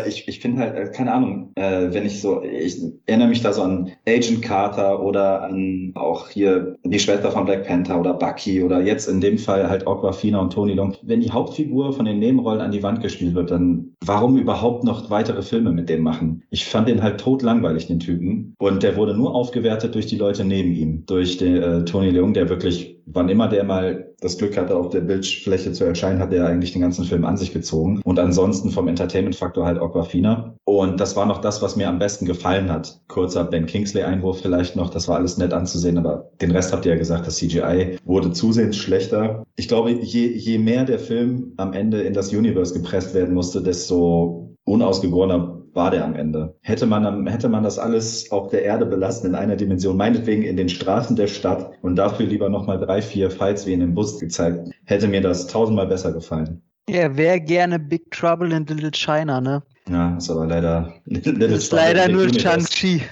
ich ich finde halt, äh, keine Ahnung, äh, wenn ich so, ich erinnere mich da so an Agent Carter oder an auch hier die Schwester von Black Panther oder Bucky oder jetzt in dem Fall halt Aquafina und Tony Long. Wenn die Hauptfigur von den Nebenrollen an die Wand gespielt wird, dann warum überhaupt noch weitere Filme mit dem machen? Ich fand den halt tot langweilig, den Typen. Und der wurde nur aufgewertet durch die Leute neben ihm, durch den äh, Tony Leung, der wirklich wann immer der mal das Glück hatte, auf der Bildfläche zu erscheinen, hat er eigentlich den ganzen Film an sich gezogen. Und ansonsten vom Entertainment-Faktor halt Aquafina. Und das war noch das, was mir am besten gefallen hat. Kurzer Ben Kingsley-Einwurf vielleicht noch. Das war alles nett anzusehen, aber den Rest habt ihr ja gesagt, das CGI wurde zusehends schlechter. Ich glaube, je, je mehr der Film am Ende in das Universe gepresst werden musste, desto unausgegorener war der am Ende. Hätte man, hätte man das alles auf der Erde belassen in einer Dimension, meinetwegen in den Straßen der Stadt und dafür lieber nochmal drei, vier Fights wie in dem Bus gezeigt, hätte mir das tausendmal besser gefallen. Er wäre gerne Big Trouble in Little China, ne? Ja, ist aber leider Little Das ist leider nur Shang-Chi.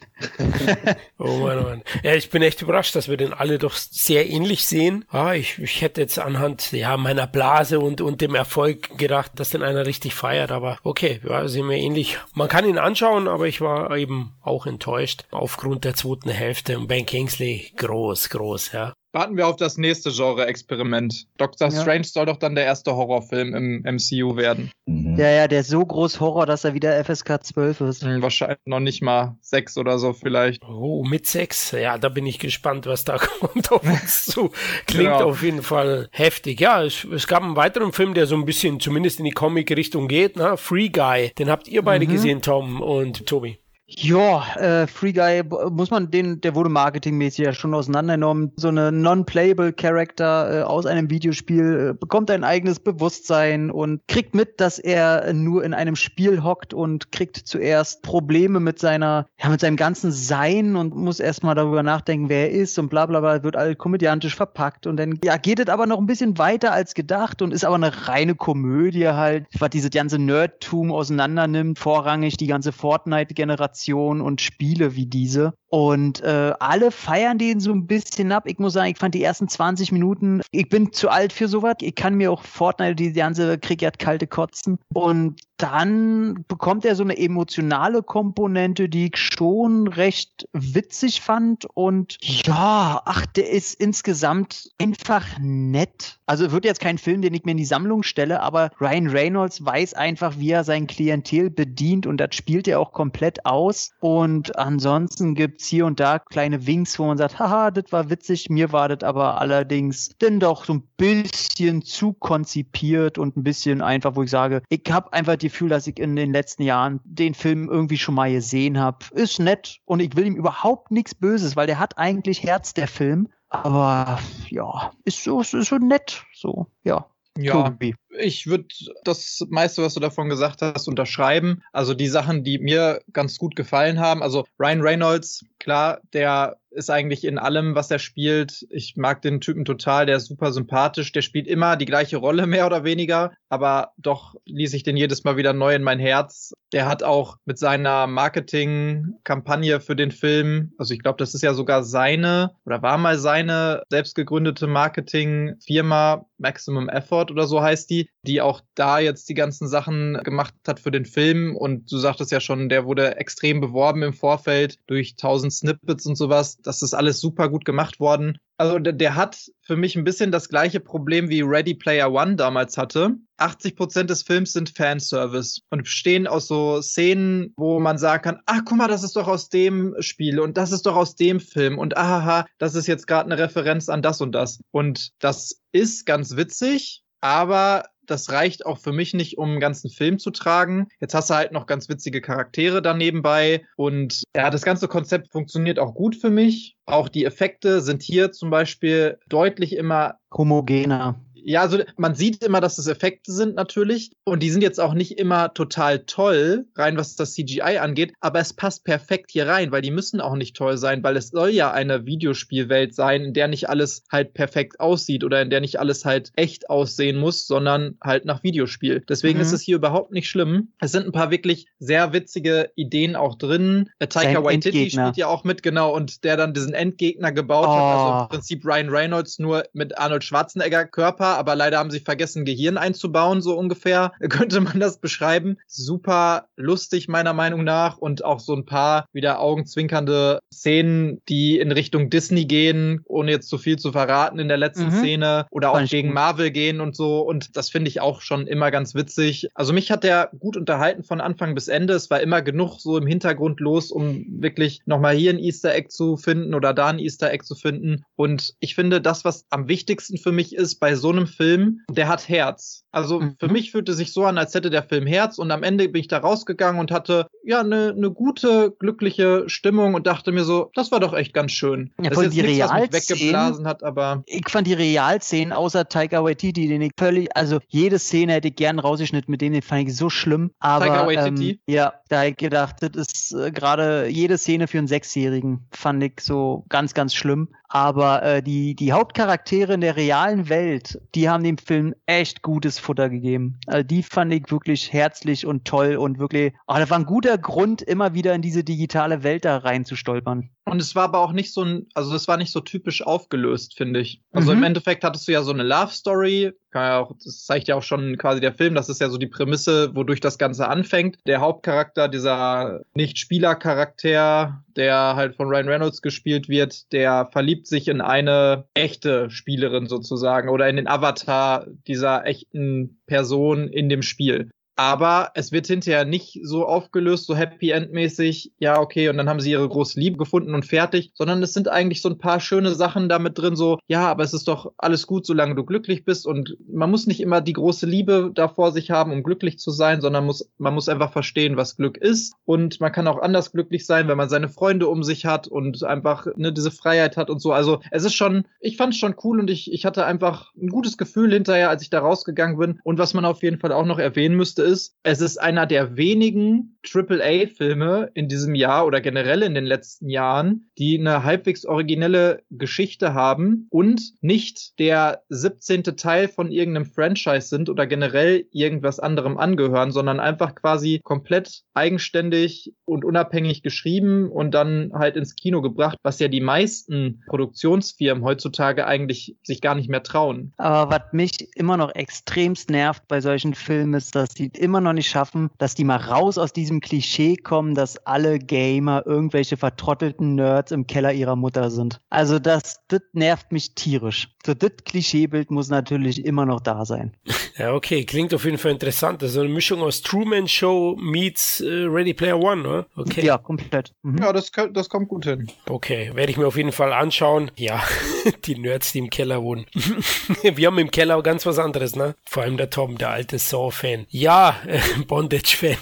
oh Mann, oh Mann. Ja, ich bin echt überrascht, dass wir den alle doch sehr ähnlich sehen. Ah, ich, ich hätte jetzt anhand ja, meiner Blase und, und dem Erfolg gedacht, dass den einer richtig feiert, aber okay, ja, sehen wir ähnlich. Man kann ihn anschauen, aber ich war eben auch enttäuscht aufgrund der zweiten Hälfte. Und Ben Kingsley, groß, groß, ja. Warten wir auf das nächste Genre-Experiment. Doctor ja. Strange soll doch dann der erste Horrorfilm im MCU werden. Mhm. Ja, ja, der ist so groß Horror, dass er wieder FSK 12 ist. Hm, wahrscheinlich noch nicht mal sechs oder so vielleicht. Oh, mit sechs? Ja, da bin ich gespannt, was da [laughs] kommt auf uns zu. Klingt genau. auf jeden Fall heftig. Ja, es, es, gab einen weiteren Film, der so ein bisschen zumindest in die Comic-Richtung geht. Ne? Free Guy. Den habt ihr beide mhm. gesehen, Tom und Tobi. Ja, äh, Free Guy muss man den, der wurde marketingmäßig ja schon auseinandergenommen. So eine non-playable Character äh, aus einem Videospiel äh, bekommt ein eigenes Bewusstsein und kriegt mit, dass er nur in einem Spiel hockt und kriegt zuerst Probleme mit seiner, ja, mit seinem ganzen Sein und muss erstmal darüber nachdenken, wer er ist und bla bla bla, wird all komödiantisch verpackt und dann, ja, geht es aber noch ein bisschen weiter als gedacht und ist aber eine reine Komödie halt, was diese ganze Nerdtum auseinander nimmt, vorrangig die ganze Fortnite-Generation Animationen und Spiele wie diese. Und äh, alle feiern den so ein bisschen ab. Ich muss sagen, ich fand die ersten 20 Minuten, ich bin zu alt für sowas. Ich kann mir auch Fortnite, die ganze Krieg hat kalte Kotzen. Und dann bekommt er so eine emotionale Komponente, die ich schon recht witzig fand. Und ja, ach, der ist insgesamt einfach nett. Also wird jetzt kein Film, den ich mir in die Sammlung stelle, aber Ryan Reynolds weiß einfach, wie er sein Klientel bedient und das spielt er auch komplett aus. Und ansonsten gibt gibt's hier und da kleine Winks, wo man sagt, haha, das war witzig, mir war das aber allerdings denn doch so ein bisschen zu konzipiert und ein bisschen einfach, wo ich sage, ich habe einfach das Gefühl, dass ich in den letzten Jahren den Film irgendwie schon mal gesehen habe. Ist nett und ich will ihm überhaupt nichts Böses, weil der hat eigentlich Herz, der Film. Aber ja, ist so, ist so nett. So, ja. Ja, Tobi. Ich würde das meiste, was du davon gesagt hast, unterschreiben. Also die Sachen, die mir ganz gut gefallen haben. Also Ryan Reynolds, klar, der ist eigentlich in allem, was er spielt. Ich mag den Typen total, der ist super sympathisch. Der spielt immer die gleiche Rolle, [laughs] mehr oder weniger. Aber doch ließ ich den jedes Mal wieder neu in mein Herz. Der hat auch mit seiner Marketingkampagne für den Film, also ich glaube, das ist ja sogar seine oder war mal seine selbst gegründete Marketingfirma, Maximum Effort oder so heißt die, die auch da jetzt die ganzen Sachen gemacht hat für den Film. Und du sagtest ja schon, der wurde extrem beworben im Vorfeld durch tausend Snippets und sowas das ist alles super gut gemacht worden. Also der, hat für mich ein bisschen das gleiche Problem wie Ready Player One damals hatte. 80 Prozent des Films sind Fanservice und bestehen aus so Szenen, wo man sagen kann, ach guck mal, das ist doch aus dem Spiel und das ist doch aus dem Film und ahaha, das ist jetzt gerade eine Referenz an das und das. Und das ist ganz witzig, aber das reicht auch für mich nicht, um einen ganzen Film zu tragen. Jetzt hast du halt noch ganz witzige Charaktere daneben bei und ja, das ganze Konzept funktioniert auch gut für mich. Auch die Effekte sind hier zum Beispiel deutlich immer homogener. Ja, also man sieht immer, dass es Effekte sind natürlich und die sind jetzt auch nicht immer total toll, rein was das CGI angeht, aber es passt perfekt hier rein, weil die müssen auch nicht toll sein, weil es soll ja eine Videospielwelt sein, in der nicht alles halt perfekt aussieht oder in der nicht alles halt echt aussehen muss, sondern halt nach Videospiel. Deswegen mhm. ist es hier überhaupt nicht schlimm. Es sind ein paar wirklich sehr witzige Ideen auch drin. Äh, Taika Waititi spielt ja auch mit, genau, und der dann diesen Endgegner gebaut oh. hat, also im oh. Prinzip Ryan Reynolds nur mit Arnold Schwarzenegger Körper aber leider haben sie vergessen, Gehirn einzubauen, so ungefähr [laughs] könnte man das beschreiben. Super lustig meiner Meinung nach und auch so ein paar wieder augenzwinkernde Szenen, die in Richtung Disney gehen, ohne jetzt zu viel zu verraten in der letzten mhm. Szene oder auch gegen gut. Marvel gehen und so und das finde ich auch schon immer ganz witzig. Also mich hat der gut unterhalten von Anfang bis Ende. Es war immer genug so im Hintergrund los, um wirklich nochmal hier ein Easter Egg zu finden oder da ein Easter Egg zu finden und ich finde, das, was am wichtigsten für mich ist bei so einem einem Film, der hat Herz. Also mhm. für mich fühlte sich so an, als hätte der Film Herz und am Ende bin ich da rausgegangen und hatte ja eine ne gute, glückliche Stimmung und dachte mir so, das war doch echt ganz schön. Ja, das ist die jetzt nichts, was mich weggeblasen hat, aber Ich fand die Realszenen außer Taika Waititi, den ich völlig, also jede Szene hätte ich gern rausgeschnitten mit denen, den fand ich so schlimm. Aber Taika Waititi? ähm, ja, da ich gedacht, das ist äh, gerade jede Szene für einen Sechsjährigen, fand ich so ganz, ganz schlimm. Aber äh, die, die Hauptcharaktere in der realen Welt, die haben dem Film echt gutes Futter gegeben. Also die fand ich wirklich herzlich und toll und wirklich, ah, das war ein guter Grund, immer wieder in diese digitale Welt da reinzustolpern. Und es war aber auch nicht so ein, also es war nicht so typisch aufgelöst, finde ich. Also Mhm. im Endeffekt hattest du ja so eine Love Story, ja auch, das zeigt ja auch schon quasi der Film, das ist ja so die Prämisse, wodurch das Ganze anfängt. Der Hauptcharakter, dieser Nicht-Spieler-Charakter, der halt von Ryan Reynolds gespielt wird, der verliebt sich in eine echte Spielerin sozusagen oder in den Avatar dieser echten Person in dem Spiel. Aber es wird hinterher nicht so aufgelöst, so Happy End-mäßig, ja, okay, und dann haben sie ihre große Liebe gefunden und fertig, sondern es sind eigentlich so ein paar schöne Sachen damit drin, so, ja, aber es ist doch alles gut, solange du glücklich bist und man muss nicht immer die große Liebe da vor sich haben, um glücklich zu sein, sondern muss, man muss einfach verstehen, was Glück ist und man kann auch anders glücklich sein, wenn man seine Freunde um sich hat und einfach, ne, diese Freiheit hat und so. Also, es ist schon, ich fand es schon cool und ich, ich hatte einfach ein gutes Gefühl hinterher, als ich da rausgegangen bin und was man auf jeden Fall auch noch erwähnen müsste, ist, es ist einer der wenigen AAA-Filme in diesem Jahr oder generell in den letzten Jahren, die eine halbwegs originelle Geschichte haben und nicht der 17. Teil von irgendeinem Franchise sind oder generell irgendwas anderem angehören, sondern einfach quasi komplett eigenständig und unabhängig geschrieben und dann halt ins Kino gebracht, was ja die meisten Produktionsfirmen heutzutage eigentlich sich gar nicht mehr trauen. Aber was mich immer noch extremst nervt bei solchen Filmen ist, dass die immer noch nicht schaffen, dass die mal raus aus diesem Klischee kommen, dass alle Gamer irgendwelche vertrottelten Nerds im Keller ihrer Mutter sind. Also das, das nervt mich tierisch. So, das Klischeebild muss natürlich immer noch da sein. [laughs] Ja, okay, klingt auf jeden Fall interessant. Also eine Mischung aus Truman Show meets äh, Ready Player One, oder? Okay. Ja, komplett. Mhm. Ja, das, das kommt gut hin. Okay, werde ich mir auf jeden Fall anschauen. Ja, [laughs] die Nerds, die im Keller wohnen. [laughs] Wir haben im Keller ganz was anderes, ne? Vor allem der Tom, der alte Saw-Fan. Ja, äh, [laughs] Bondage-Fan.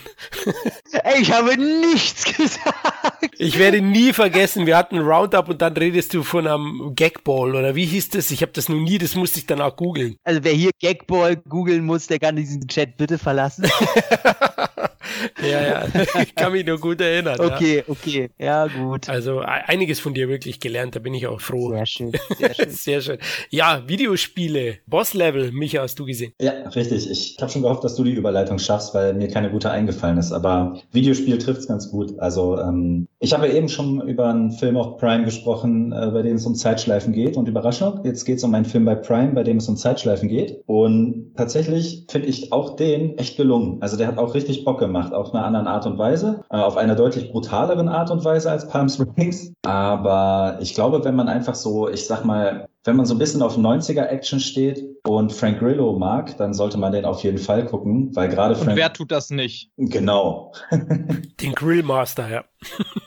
Ich habe nichts gesagt. Ich werde nie vergessen, wir hatten Roundup und dann redest du von einem Gagball oder wie hieß das? Ich habe das noch nie, das musste ich danach googeln. Also wer hier Gagball googeln muss, der kann diesen Chat bitte verlassen. [laughs] [laughs] Ja, ja, ich kann mich nur gut erinnern. Ja. Okay, okay. Ja, gut. Also e- einiges von dir wirklich gelernt, da bin ich auch froh. Sehr schön. Sehr schön. [laughs] Sehr schön. Ja, Videospiele, Boss-Level, Micha, hast du gesehen. Ja, richtig. Ich habe schon gehofft, dass du die Überleitung schaffst, weil mir keine gute eingefallen ist. Aber Videospiel trifft's ganz gut. Also ähm, ich habe ja eben schon über einen Film auf Prime gesprochen, äh, bei dem es um Zeitschleifen geht. Und Überraschung, jetzt geht's um einen Film bei Prime, bei dem es um Zeitschleifen geht. Und tatsächlich finde ich auch den echt gelungen. Also der hat auch richtig Bock gemacht, auf einer anderen Art und Weise, äh, auf einer deutlich brutaleren Art und Weise als Palm Springs. Aber ich glaube, wenn man einfach so, ich sag mal, wenn man so ein bisschen auf 90er-Action steht und Frank Grillo mag, dann sollte man den auf jeden Fall gucken, weil gerade Und Frank... wer tut das nicht? Genau. [laughs] Den Grillmaster, ja.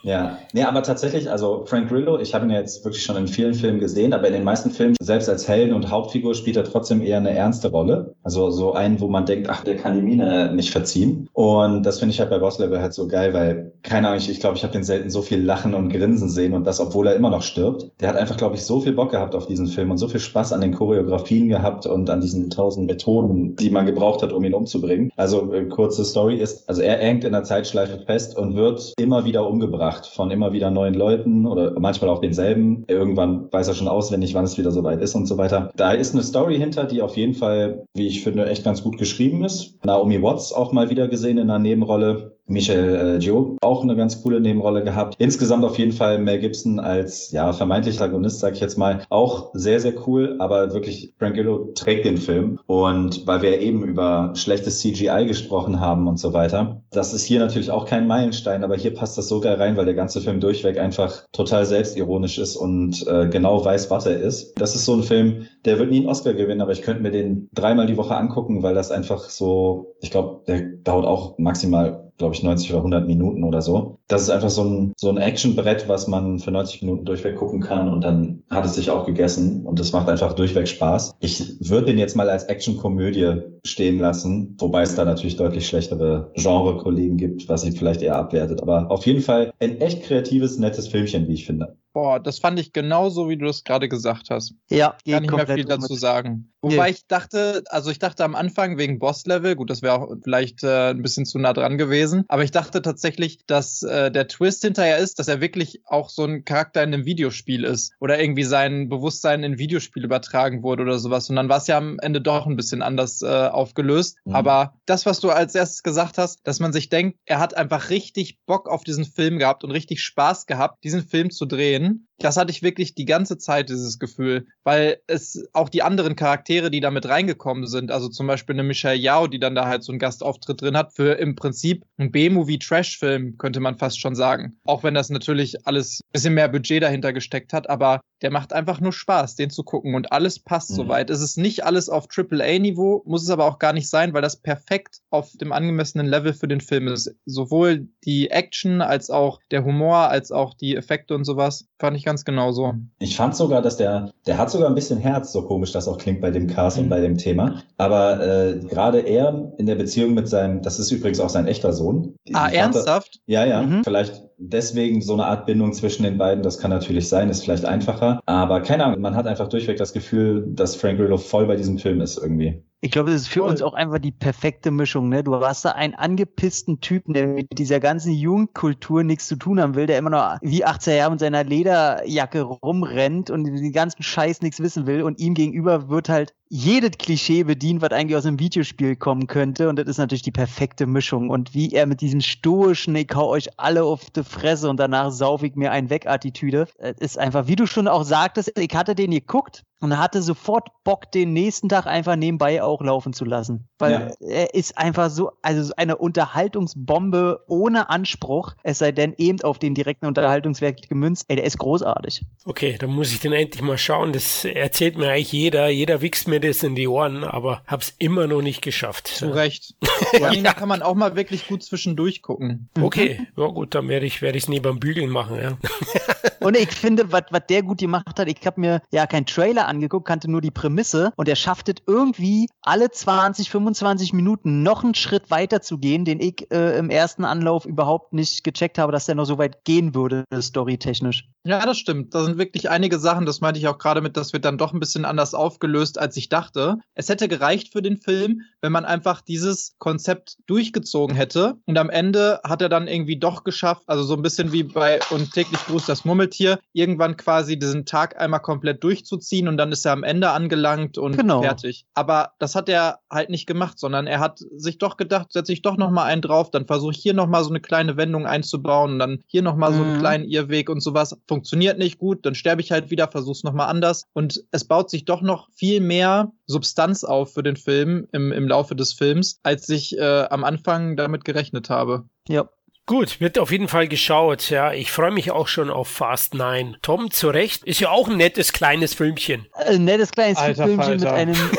Ja, nee, aber tatsächlich, also Frank Grillo, ich habe ihn ja jetzt wirklich schon in vielen Filmen gesehen, aber in den meisten Filmen, selbst als Helden und Hauptfigur, spielt er trotzdem eher eine ernste Rolle. Also so einen, wo man denkt, ach, der kann die Mine nicht verziehen. Und das finde ich halt bei Boss Level halt so geil, weil, keine Ahnung, ich glaube, ich, glaub, ich habe den selten so viel Lachen und Grinsen sehen und das, obwohl er immer noch stirbt. Der hat einfach, glaube ich, so viel Bock gehabt auf diesen Film und so viel Spaß an den Choreografien gehabt und an diesen tausend Methoden, die man gebraucht hat, um ihn umzubringen. Also äh, kurze Story ist, also er hängt in der Zeitschleife fest und wird immer wieder umgebracht von immer wieder neuen Leuten oder manchmal auch denselben. Irgendwann weiß er schon auswendig, wann es wieder soweit ist und so weiter. Da ist eine Story hinter, die auf jeden Fall, wie ich finde, echt ganz gut geschrieben ist. Naomi Watts auch mal wieder gesehen in einer Nebenrolle. Michel äh, Joe auch eine ganz coole Nebenrolle gehabt. Insgesamt auf jeden Fall Mel Gibson als ja vermeintlicher Agonist, sage ich jetzt mal, auch sehr sehr cool. Aber wirklich Frank Grillo trägt den Film und weil wir eben über schlechtes CGI gesprochen haben und so weiter, das ist hier natürlich auch kein Meilenstein, aber hier passt das so geil rein, weil der ganze Film durchweg einfach total selbstironisch ist und äh, genau weiß, was er ist. Das ist so ein Film, der wird nie einen Oscar gewinnen, aber ich könnte mir den dreimal die Woche angucken, weil das einfach so, ich glaube, der dauert auch maximal glaube ich, 90 oder 100 Minuten oder so. Das ist einfach so ein, so ein Actionbrett, was man für 90 Minuten durchweg gucken kann und dann hat es sich auch gegessen und es macht einfach durchweg Spaß. Ich würde den jetzt mal als Actionkomödie stehen lassen, wobei es da natürlich deutlich schlechtere Genre-Kollegen gibt, was ihn vielleicht eher abwertet. Aber auf jeden Fall ein echt kreatives, nettes Filmchen, wie ich finde. Boah, das fand ich genauso, wie du es gerade gesagt hast. Ja, Kann nicht mehr viel dazu sagen. Wobei ich dachte, also ich dachte am Anfang wegen Boss-Level, gut, das wäre auch vielleicht äh, ein bisschen zu nah dran gewesen, aber ich dachte tatsächlich, dass äh, der Twist hinterher ist, dass er wirklich auch so ein Charakter in einem Videospiel ist oder irgendwie sein Bewusstsein in ein Videospiel übertragen wurde oder sowas. Und dann war es ja am Ende doch ein bisschen anders äh, aufgelöst. Mhm. Aber das, was du als erstes gesagt hast, dass man sich denkt, er hat einfach richtig Bock auf diesen Film gehabt und richtig Spaß gehabt, diesen Film zu drehen werden das hatte ich wirklich die ganze Zeit, dieses Gefühl, weil es auch die anderen Charaktere, die da mit reingekommen sind, also zum Beispiel eine Michelle Yao, die dann da halt so einen Gastauftritt drin hat, für im Prinzip ein B-Movie-Trash-Film, könnte man fast schon sagen. Auch wenn das natürlich alles ein bisschen mehr Budget dahinter gesteckt hat, aber der macht einfach nur Spaß, den zu gucken und alles passt mhm. soweit. Es ist nicht alles auf AAA-Niveau, muss es aber auch gar nicht sein, weil das perfekt auf dem angemessenen Level für den Film ist. Sowohl die Action als auch der Humor, als auch die Effekte und sowas fand ich ganz genauso. Ich fand sogar, dass der, der hat sogar ein bisschen Herz, so komisch das auch klingt bei dem Cast mhm. und bei dem Thema. Aber äh, gerade er in der Beziehung mit seinem, das ist übrigens auch sein echter Sohn. Ah, Vater, ernsthaft? Ja, ja. Mhm. Vielleicht deswegen so eine Art Bindung zwischen den beiden, das kann natürlich sein, ist vielleicht einfacher. Aber keine Ahnung, man hat einfach durchweg das Gefühl, dass Frank Grillo voll bei diesem Film ist irgendwie. Ich glaube, das ist für Voll. uns auch einfach die perfekte Mischung. Ne? Du hast da einen angepissten Typen, der mit dieser ganzen Jugendkultur nichts zu tun haben will, der immer noch wie 18 Jahre mit seiner Lederjacke rumrennt und den ganzen Scheiß nichts wissen will. Und ihm gegenüber wird halt jedes Klischee bedient, was eigentlich aus einem Videospiel kommen könnte. Und das ist natürlich die perfekte Mischung. Und wie er mit diesem stoischen, ich hau euch alle auf die Fresse und danach sauf ich mir einen weg Attitüde, ist einfach, wie du schon auch sagtest, ich hatte den geguckt und hatte sofort Bock, den nächsten Tag einfach nebenbei auch laufen zu lassen. Weil ja. er ist einfach so, also eine Unterhaltungsbombe ohne Anspruch, es sei denn eben auf den direkten Unterhaltungswert gemünzt. Ey, der ist großartig. Okay, dann muss ich den endlich mal schauen. Das erzählt mir eigentlich jeder. Jeder wichst mir das in die Ohren, aber hab's immer noch nicht geschafft. Zu Recht. [laughs] ja. Da kann man auch mal wirklich gut zwischendurch gucken. Okay, ja gut, dann werde ich werde ich's neben Bügeln machen, ja. [laughs] Und ich finde, was der gut gemacht hat, ich habe mir ja keinen Trailer angeguckt, kannte nur die Prämisse und er schafft es irgendwie alle 20, 25 Minuten noch einen Schritt weiter zu gehen, den ich äh, im ersten Anlauf überhaupt nicht gecheckt habe, dass der noch so weit gehen würde, storytechnisch. Ja, das stimmt. Da sind wirklich einige Sachen, das meinte ich auch gerade mit, das wird dann doch ein bisschen anders aufgelöst, als ich dachte. Es hätte gereicht für den Film, wenn man einfach dieses Konzept durchgezogen hätte und am Ende hat er dann irgendwie doch geschafft, also so ein bisschen wie bei und täglich grüßt das Murmeltier, irgendwann quasi diesen Tag einmal komplett durchzuziehen und dann ist er am Ende angelangt und genau. fertig. Aber das hat er halt nicht gemacht, sondern er hat sich doch gedacht, setze ich doch noch mal einen drauf, dann versuche ich hier noch mal so eine kleine Wendung einzubauen und dann hier noch mal mhm. so einen mhm. kleinen Irrweg und sowas funktioniert nicht gut, dann sterbe ich halt wieder, versuch's nochmal anders. Und es baut sich doch noch viel mehr Substanz auf für den Film im, im Laufe des Films, als ich äh, am Anfang damit gerechnet habe. Ja, Gut, wird auf jeden Fall geschaut. Ja, ich freue mich auch schon auf Fast 9. Tom, zu Recht, ist ja auch ein nettes kleines Filmchen. Ein äh, nettes kleines Alter, Filmchen Falter. [laughs] mit einem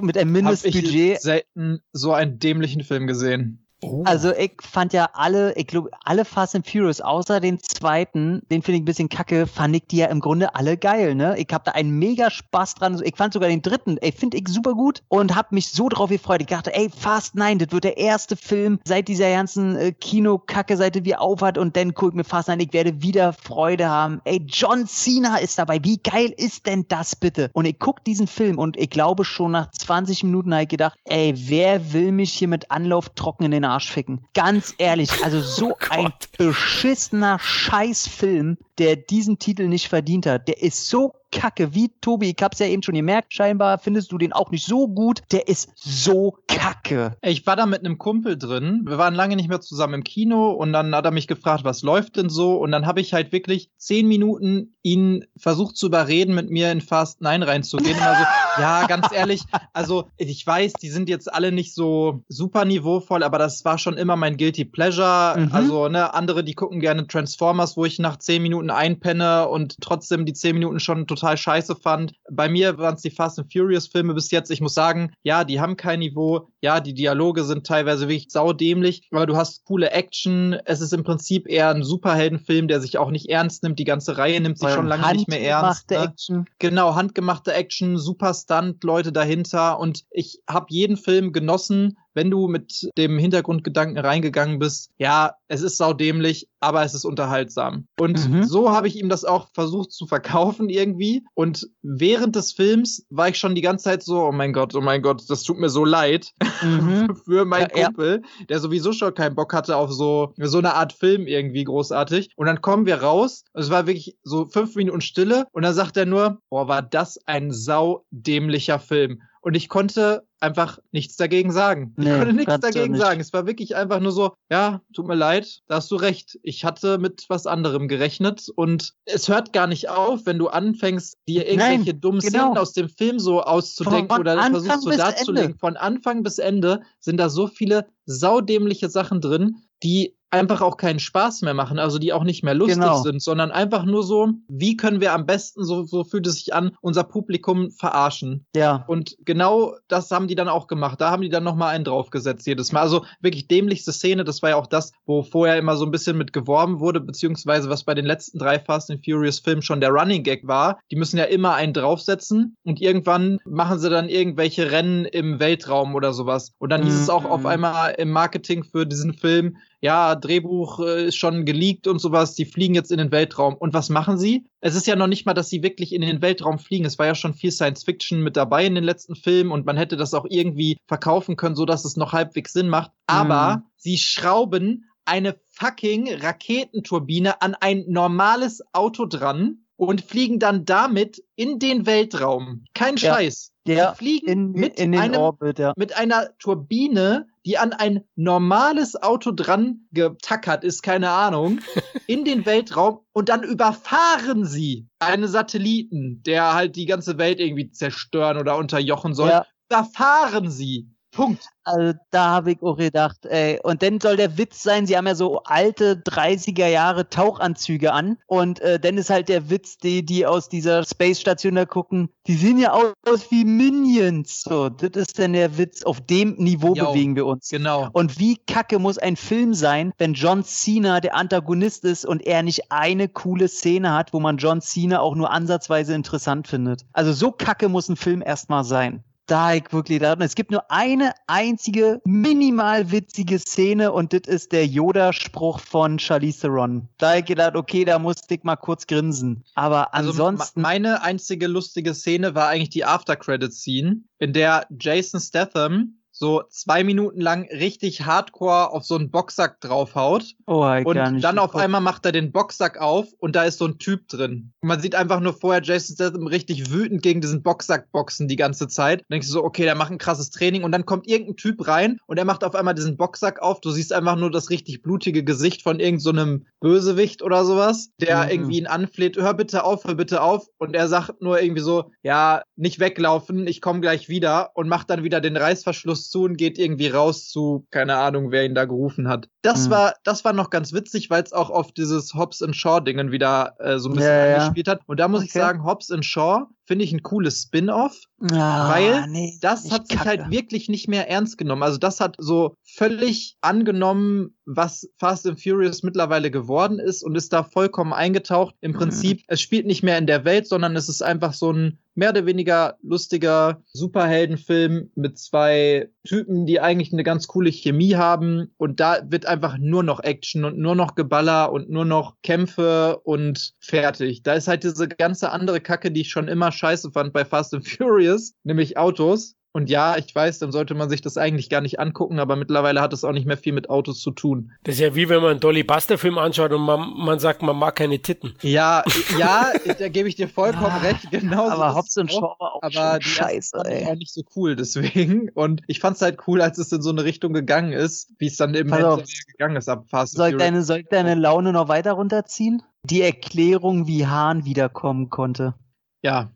mit einem Mindestbudget. Hab ich selten so einen dämlichen Film gesehen. Oh. Also ich fand ja alle, ich glaube, alle Fast and Furious, außer den zweiten, den finde ich ein bisschen kacke, fand ich die ja im Grunde alle geil, ne? Ich habe da einen mega Spaß dran. Ich fand sogar den dritten, ey, finde ich super gut und habe mich so drauf gefreut. Ich dachte, ey, Fast 9, das wird der erste Film seit dieser ganzen äh, Kino-Kacke, seit wie aufhat und dann guck mir Fast 9, ich werde wieder Freude haben. Ey, John Cena ist dabei. Wie geil ist denn das bitte? Und ich guck diesen Film und ich glaube schon nach 20 Minuten habe ich gedacht, ey, wer will mich hier mit Anlauf trocken in den Arsch ficken. Ganz ehrlich, also so oh ein beschissener Scheißfilm, der diesen Titel nicht verdient hat. Der ist so kacke wie Tobi. Ich hab's ja eben schon gemerkt. Scheinbar findest du den auch nicht so gut. Der ist so kacke. Ich war da mit einem Kumpel drin. Wir waren lange nicht mehr zusammen im Kino und dann hat er mich gefragt, was läuft denn so? Und dann habe ich halt wirklich zehn Minuten ihn versucht zu überreden, mit mir in Fast 9 reinzugehen. Also, [laughs] ja, ganz ehrlich, also ich weiß, die sind jetzt alle nicht so super niveauvoll, aber das war schon immer mein Guilty Pleasure. Mhm. Also, ne, andere, die gucken gerne Transformers, wo ich nach zehn Minuten Minuten einpenne und trotzdem die 10 Minuten schon total scheiße fand. Bei mir waren es die Fast and Furious Filme bis jetzt. Ich muss sagen, ja, die haben kein Niveau. Ja, die Dialoge sind teilweise wirklich saudämlich, aber du hast coole Action. Es ist im Prinzip eher ein Superheldenfilm, der sich auch nicht ernst nimmt. Die ganze Reihe nimmt sich schon lange nicht mehr ernst. Ne? Action. Genau, handgemachte Action, super Stunt, Leute dahinter und ich habe jeden Film genossen wenn du mit dem Hintergrundgedanken reingegangen bist, ja, es ist saudämlich, aber es ist unterhaltsam. Und mhm. so habe ich ihm das auch versucht zu verkaufen irgendwie. Und während des Films war ich schon die ganze Zeit so, oh mein Gott, oh mein Gott, das tut mir so leid [laughs] mhm. für meinen ja, Kumpel, der sowieso schon keinen Bock hatte auf so, so eine Art Film irgendwie großartig. Und dann kommen wir raus. Es war wirklich so fünf Minuten Stille. Und dann sagt er nur, boah, war das ein saudämlicher Film. Und ich konnte einfach nichts dagegen sagen. Nee, ich konnte nichts dagegen nicht. sagen. Es war wirklich einfach nur so, ja, tut mir leid, da hast du recht. Ich hatte mit was anderem gerechnet und es hört gar nicht auf, wenn du anfängst, dir irgendwelche Nein, dummen genau. Szenen aus dem Film so auszudenken von oder Anfang versuchst so darzulegen. Von Anfang bis Ende sind da so viele saudämliche Sachen drin, die einfach auch keinen Spaß mehr machen, also die auch nicht mehr lustig genau. sind, sondern einfach nur so, wie können wir am besten, so, so fühlt es sich an, unser Publikum verarschen. Ja. Und genau das haben die dann auch gemacht. Da haben die dann nochmal einen draufgesetzt jedes Mal. Also wirklich dämlichste Szene, das war ja auch das, wo vorher immer so ein bisschen mit geworben wurde, beziehungsweise was bei den letzten drei Fast and Furious Filmen schon der Running Gag war. Die müssen ja immer einen draufsetzen und irgendwann machen sie dann irgendwelche Rennen im Weltraum oder sowas. Und dann hieß es auch auf mhm. einmal im Marketing für diesen Film, ja, Drehbuch äh, ist schon geleakt und sowas, die fliegen jetzt in den Weltraum. Und was machen sie? Es ist ja noch nicht mal, dass sie wirklich in den Weltraum fliegen. Es war ja schon viel Science Fiction mit dabei in den letzten Filmen und man hätte das auch irgendwie verkaufen können, so dass es noch halbwegs Sinn macht. Aber mhm. sie schrauben eine fucking Raketenturbine an ein normales Auto dran und fliegen dann damit in den Weltraum. Kein Scheiß. Ja, ja fliegen in, mit, in einem, Orbit, ja. mit einer Turbine, die an ein normales Auto dran getackert ist, keine Ahnung, [laughs] in den Weltraum und dann überfahren sie einen Satelliten, der halt die ganze Welt irgendwie zerstören oder unterjochen soll. Ja. Überfahren sie. Punkt. Also da habe ich auch gedacht, ey. Und dann soll der Witz sein, sie haben ja so alte 30er Jahre Tauchanzüge an. Und äh, dann ist halt der Witz, die, die aus dieser Space Station da gucken, die sehen ja aus wie Minions. So, das ist dann der Witz. Auf dem Niveau jo, bewegen wir uns. Genau. Und wie kacke muss ein Film sein, wenn John Cena der Antagonist ist und er nicht eine coole Szene hat, wo man John Cena auch nur ansatzweise interessant findet. Also so kacke muss ein Film erstmal sein da ich wirklich da. Es gibt nur eine einzige minimal witzige Szene und das ist der Yoda-Spruch von Charlize Theron. Da ich gedacht, okay, da musste ich mal kurz grinsen. Aber also ansonsten. Meine einzige lustige Szene war eigentlich die After-Credit-Scene, in der Jason Statham so zwei Minuten lang richtig hardcore auf so einen Boxsack draufhaut. Oh, und dann auf einmal macht er den Boxsack auf und da ist so ein Typ drin. Und man sieht einfach nur vorher Jason Statham richtig wütend gegen diesen Boxsack boxen die ganze Zeit. Dann denkst du so, okay, der macht ein krasses Training und dann kommt irgendein Typ rein und er macht auf einmal diesen Boxsack auf. Du siehst einfach nur das richtig blutige Gesicht von irgendeinem so Bösewicht oder sowas, der mhm. irgendwie ihn anfleht, hör bitte auf, hör bitte auf. Und er sagt nur irgendwie so, ja, nicht weglaufen, ich komme gleich wieder und macht dann wieder den Reißverschluss zu und geht irgendwie raus zu, keine Ahnung, wer ihn da gerufen hat. Das mhm. war, das war noch ganz witzig, weil es auch auf dieses Hobbs and Shaw Dingen wieder äh, so ein bisschen ja, angespielt ja. hat. Und da muss okay. ich sagen, Hobbs and Shaw finde ich ein cooles Spin-off, ah, weil nee, das hat sich halt wirklich nicht mehr ernst genommen. Also das hat so völlig angenommen, was Fast and Furious mittlerweile geworden ist und ist da vollkommen eingetaucht. Im mhm. Prinzip, mhm. es spielt nicht mehr in der Welt, sondern es ist einfach so ein mehr oder weniger lustiger Superheldenfilm mit zwei Typen, die eigentlich eine ganz coole Chemie haben. Und da wird einfach nur noch Action und nur noch Geballer und nur noch Kämpfe und fertig. Da ist halt diese ganze andere Kacke, die ich schon immer scheiße fand bei Fast and Furious, nämlich Autos. Und ja, ich weiß, dann sollte man sich das eigentlich gar nicht angucken, aber mittlerweile hat es auch nicht mehr viel mit Autos zu tun. Das ist ja wie wenn man einen Dolly Buster Film anschaut und man, man sagt, man mag keine Titten. Ja, ja, [laughs] da gebe ich dir vollkommen ja, recht, genau. Aber Hobbs und Shaw war auch aber die scheiße, ey. war nicht so cool, deswegen. Und ich fand es halt cool, als es in so eine Richtung gegangen ist, wie es dann eben gegangen ist ab Fast soll deine, soll deine Laune noch weiter runterziehen? Die Erklärung, wie Hahn wiederkommen konnte. Ja,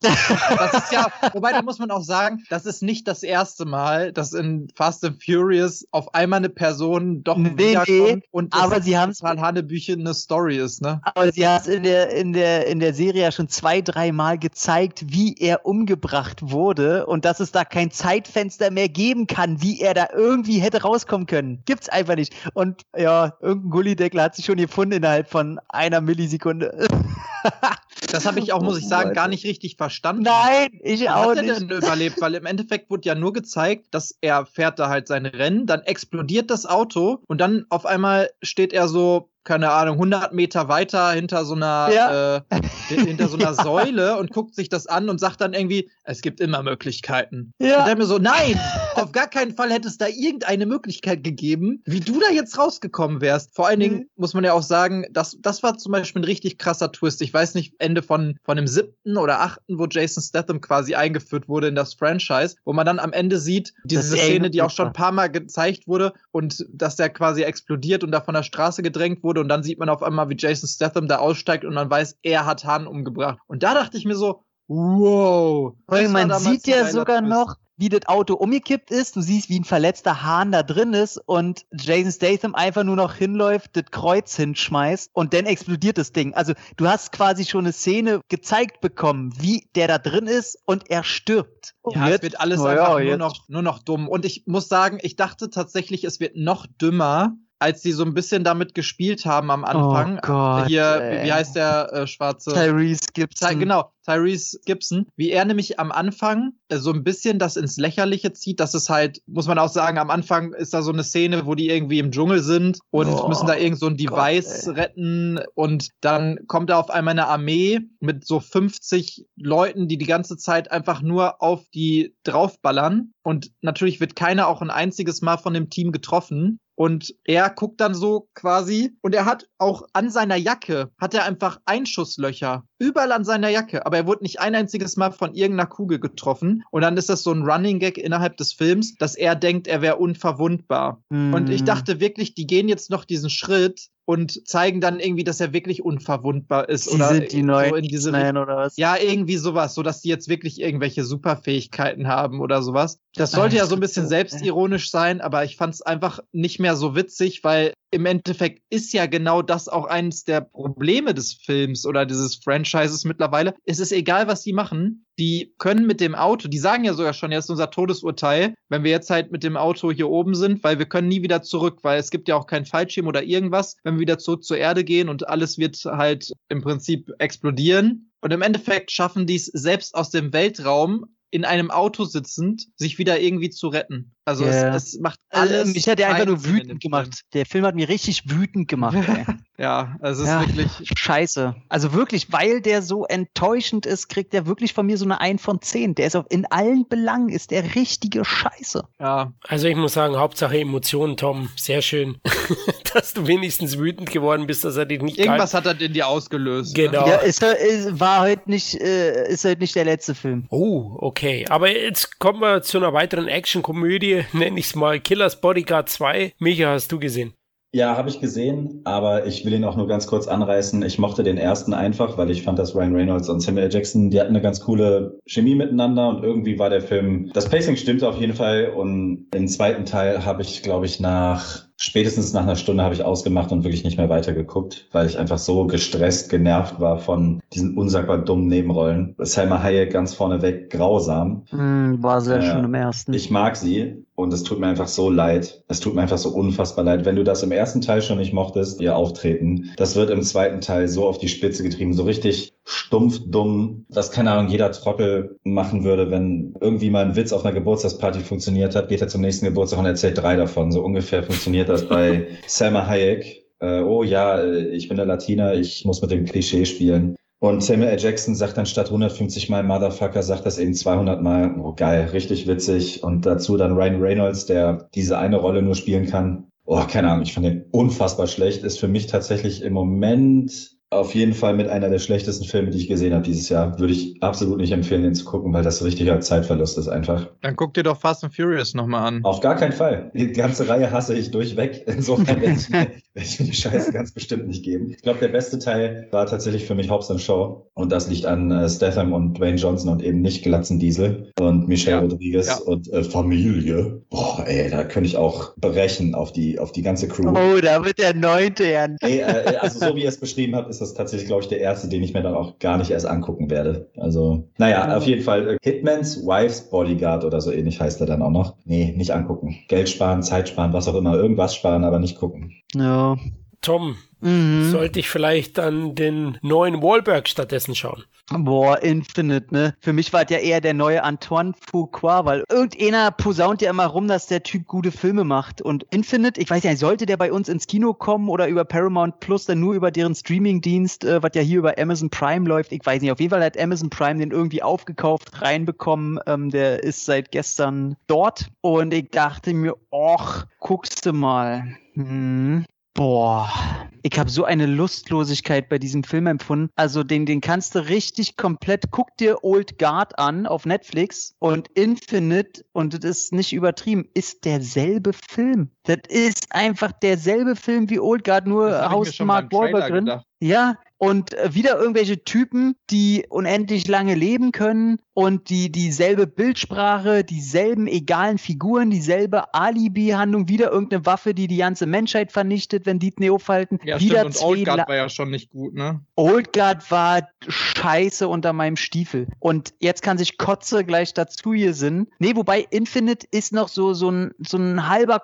Das ist ja, wobei da muss man auch sagen, das ist nicht das erste Mal, dass in Fast and Furious auf einmal eine Person doch Nee, wiederkommt und aber sie haben's- total Hanebüchen eine Story ist, ne? Aber sie hat in der, in der, in der Serie ja schon zwei, dreimal gezeigt, wie er umgebracht wurde und dass es da kein Zeitfenster mehr geben kann, wie er da irgendwie hätte rauskommen können. Gibt's einfach nicht. Und ja, irgendein Gullideckel hat sich schon gefunden innerhalb von einer Millisekunde. Das habe ich auch, muss ich sagen, gar nicht richtig verstanden. Nein, ich auch hat er nicht. denn überlebt? Weil im Endeffekt wurde ja nur gezeigt, dass er fährt da halt sein Rennen, dann explodiert das Auto und dann auf einmal steht er so, keine Ahnung, 100 Meter weiter hinter so einer, Ja. äh, hinter so einer [laughs] Säule und guckt sich das an und sagt dann irgendwie, es gibt immer Möglichkeiten. Ja. Und dann mir so, nein, auf gar keinen Fall hätte es da irgendeine Möglichkeit gegeben, wie du da jetzt rausgekommen wärst. Vor allen Dingen Mhm. muss man ja auch sagen, das, das war zum Beispiel ein richtig krasser Twist. Ich weiß nicht, Ende von, von dem siebten oder achten, wo Jason Statham quasi eingeführt wurde in das Franchise, wo man dann am Ende sieht, diese Szene, die auch schon ein paar Mal gezeigt wurde und dass der quasi explodiert und da von der Straße gedrängt wurde und dann sieht man auf einmal, wie Jason Statham da aussteigt und man weiß, er hat Han umgebracht. Und da dachte ich mir so, wow. War man sieht ja sogar Twist. noch, wie das Auto umgekippt ist. Du siehst, wie ein verletzter Hahn da drin ist und Jason Statham einfach nur noch hinläuft, das Kreuz hinschmeißt und dann explodiert das Ding. Also du hast quasi schon eine Szene gezeigt bekommen, wie der da drin ist und er stirbt. Und Ja, es jetzt- wird alles na einfach ja, nur, noch, nur noch dumm. Und ich muss sagen, ich dachte tatsächlich, es wird noch dümmer, als sie so ein bisschen damit gespielt haben am Anfang. Oh Gott, Hier, ey. wie, heißt der äh, schwarze? Tyrese Ty Gibson. genau, Tyrese Gibson, wie er nämlich am Anfang so ein bisschen das ins Lächerliche zieht, dass es halt, muss man auch sagen, am Anfang ist da so eine Szene, wo die irgendwie im Dschungel sind und Oh, müssen da irgend so ein Device ey. retten und dann kommt da auf einmal eine Armee mit so 50 Leuten, die die ganze Zeit einfach nur auf die draufballern und natürlich wird keiner auch ein einziges Mal von dem Team getroffen und er guckt dann so quasi und er hat auch an seiner Jacke, hat er einfach Einschusslöcher. Überall an seiner Jacke. Aber er wurde nicht ein einziges Mal von irgendeiner Kugel getroffen. Und dann ist das so ein Running Gag innerhalb des Films, dass er denkt, er wäre unverwundbar. Und ich Hm. dachte wirklich, die gehen jetzt noch diesen Schritt und zeigen dann irgendwie, dass er wirklich unverwundbar ist. Sie oder sind die so neuen in diese oder was? ja, irgendwie sowas, so dass die jetzt wirklich irgendwelche Superfähigkeiten haben oder sowas. Das sollte ja so ein bisschen so, selbstironisch sein, aber ich fand es einfach nicht mehr so witzig, weil im Endeffekt ist ja genau das auch eines der Probleme des Films oder dieses Franchises mittlerweile. Es ist egal, was die machen. Die können mit dem Auto, die sagen ja sogar schon, ja, ist unser Todesurteil, wenn wir jetzt halt mit dem Auto hier oben sind, weil wir können nie wieder zurück, weil es gibt ja auch keinen Fallschirm oder irgendwas, wenn wieder zurück zur Erde gehen und alles wird halt im Prinzip explodieren. Und im Endeffekt schaffen die es selbst aus dem Weltraum in einem Auto sitzend, sich wieder irgendwie zu retten. Also Ja. es, es macht Also, alles. mich hat der einfach nur wütend Film. gemacht. Der Film hat mich richtig wütend gemacht. Ey. [laughs] Ja, also es Ja. ist wirklich. Scheiße. Also wirklich, weil der so enttäuschend ist, kriegt der wirklich von mir so eine 1 von 10. Der ist auf, in allen Belangen ist der richtige Scheiße. Ja, Also ich muss sagen, Hauptsache Emotionen, Tom. Sehr schön, [laughs] dass du wenigstens wütend geworden bist, dass er dich nicht irgendwas hat er in dir ausgelöst. Genau. Ja, ist, ist, war heute nicht, äh, ist heute nicht der letzte Film. Oh, okay. Aber jetzt kommen wir zu einer weiteren Actionkomödie, [laughs] nenne ich es mal Killers Bodyguard 2. Micha, hast du gesehen? Ja, habe ich gesehen, aber ich will ihn auch nur ganz kurz anreißen. Ich mochte den ersten einfach, weil ich fand, dass Ryan Reynolds und Samuel. Jackson, die hatten eine ganz coole Chemie miteinander und irgendwie war der Film, das Pacing stimmte auf jeden Fall und im zweiten Teil habe ich, glaube ich, nach spätestens nach einer Stunde habe ich ausgemacht und wirklich nicht mehr weitergeguckt, weil ich einfach so gestresst, genervt war von diesen unsagbar dummen Nebenrollen. Selma Hayek ganz vorneweg grausam. Hm, war sehr Ja. schön im ersten. Ich mag sie und es tut mir einfach so leid. Es tut mir einfach so unfassbar leid. Wenn du das im ersten Teil schon nicht mochtest, ihr Auftreten, das wird im zweiten Teil so auf die Spitze getrieben, so richtig stumpf, dumm, dass keine Ahnung jeder Trottel machen würde, wenn irgendwie mal ein Witz auf einer Geburtstagsparty funktioniert hat, geht er zum nächsten Geburtstag und erzählt drei davon. So ungefähr funktioniert das bei [laughs] Selma Hayek. Äh, oh ja, äh, ich bin eine Latina, ich muss mit dem Klischee spielen. Und Samuel L. Jackson sagt dann statt 150 Mal Motherfucker, sagt das eben 200 Mal. Oh geil, richtig witzig. Und dazu dann Ryan Reynolds, der diese eine Rolle nur spielen kann. Oh, keine Ahnung, ich fand den unfassbar schlecht. Ist für mich tatsächlich im Moment auf jeden Fall mit einer der schlechtesten Filme, die ich gesehen habe dieses Jahr. Würde ich absolut nicht empfehlen, den zu gucken, weil das richtiger Zeitverlust ist einfach. Dann guck dir doch Fast and Furious nochmal an. Auf gar keinen Fall. Die ganze Reihe hasse ich durchweg. Insofern, [laughs] wenn ich, werde ich mir die Scheiße ganz bestimmt nicht geben. Ich glaube, der beste Teil war tatsächlich für mich Hobbs Show. Und das liegt an äh, Statham und Dwayne Johnson und eben nicht Glatzen Diesel und Michelle ja. Rodriguez ja. und äh, Familie. Boah, ey, da könnte ich auch brechen auf die, auf die ganze Crew. Oh, da wird der neunte ja. Ey, äh, also so wie ihr es beschrieben habt, ist das tatsächlich, glaube ich, der erste, den ich mir dann auch gar nicht erst angucken werde. Also, naja, auf jeden Fall äh, Hitman's Wife's Bodyguard oder so ähnlich heißt er dann auch noch. Nee, nicht angucken. Geld sparen, Zeit sparen, was auch immer. Irgendwas sparen, aber nicht gucken. Ja. Tom, mhm. sollte ich vielleicht dann den neuen Wahlberg stattdessen schauen? Boah, Infinite, ne? Für mich war es ja eher der neue Antoine Fuqua, weil irgendeiner posaunt ja immer rum, dass der Typ gute Filme macht. Und Infinite, ich weiß ja nicht, sollte der bei uns ins Kino kommen oder über Paramount Plus, dann nur über deren Streamingdienst, äh, was ja hier über Amazon Prime läuft. Ich weiß nicht, auf jeden Fall hat Amazon Prime den irgendwie aufgekauft, reinbekommen. Ähm, der ist seit gestern dort. Und ich dachte mir, och, guckst du mal. Hm, Boah, ich habe so eine Lustlosigkeit bei diesem Film empfunden. Also den, den kannst du richtig komplett. Guck dir Old Guard an auf Netflix und Infinite, und das ist nicht übertrieben, ist derselbe Film. Das ist einfach derselbe Film wie Old Guard, nur Haus Mark Wahlberg drin. Gedacht. Ja, und äh, wieder irgendwelche Typen, die unendlich lange leben können und die dieselbe Bildsprache, dieselben egalen Figuren, dieselbe Alibi-Handlung, wieder irgendeine Waffe, die die ganze Menschheit vernichtet, wenn die Neo falten. Ja, wieder stimmt. Und Old Guard war ja schon nicht gut, ne? Old Guard war scheiße unter meinem Stiefel. Und jetzt kann sich Kotze gleich dazu hier sind. Nee, wobei Infinite ist noch so, so ein, so ein halber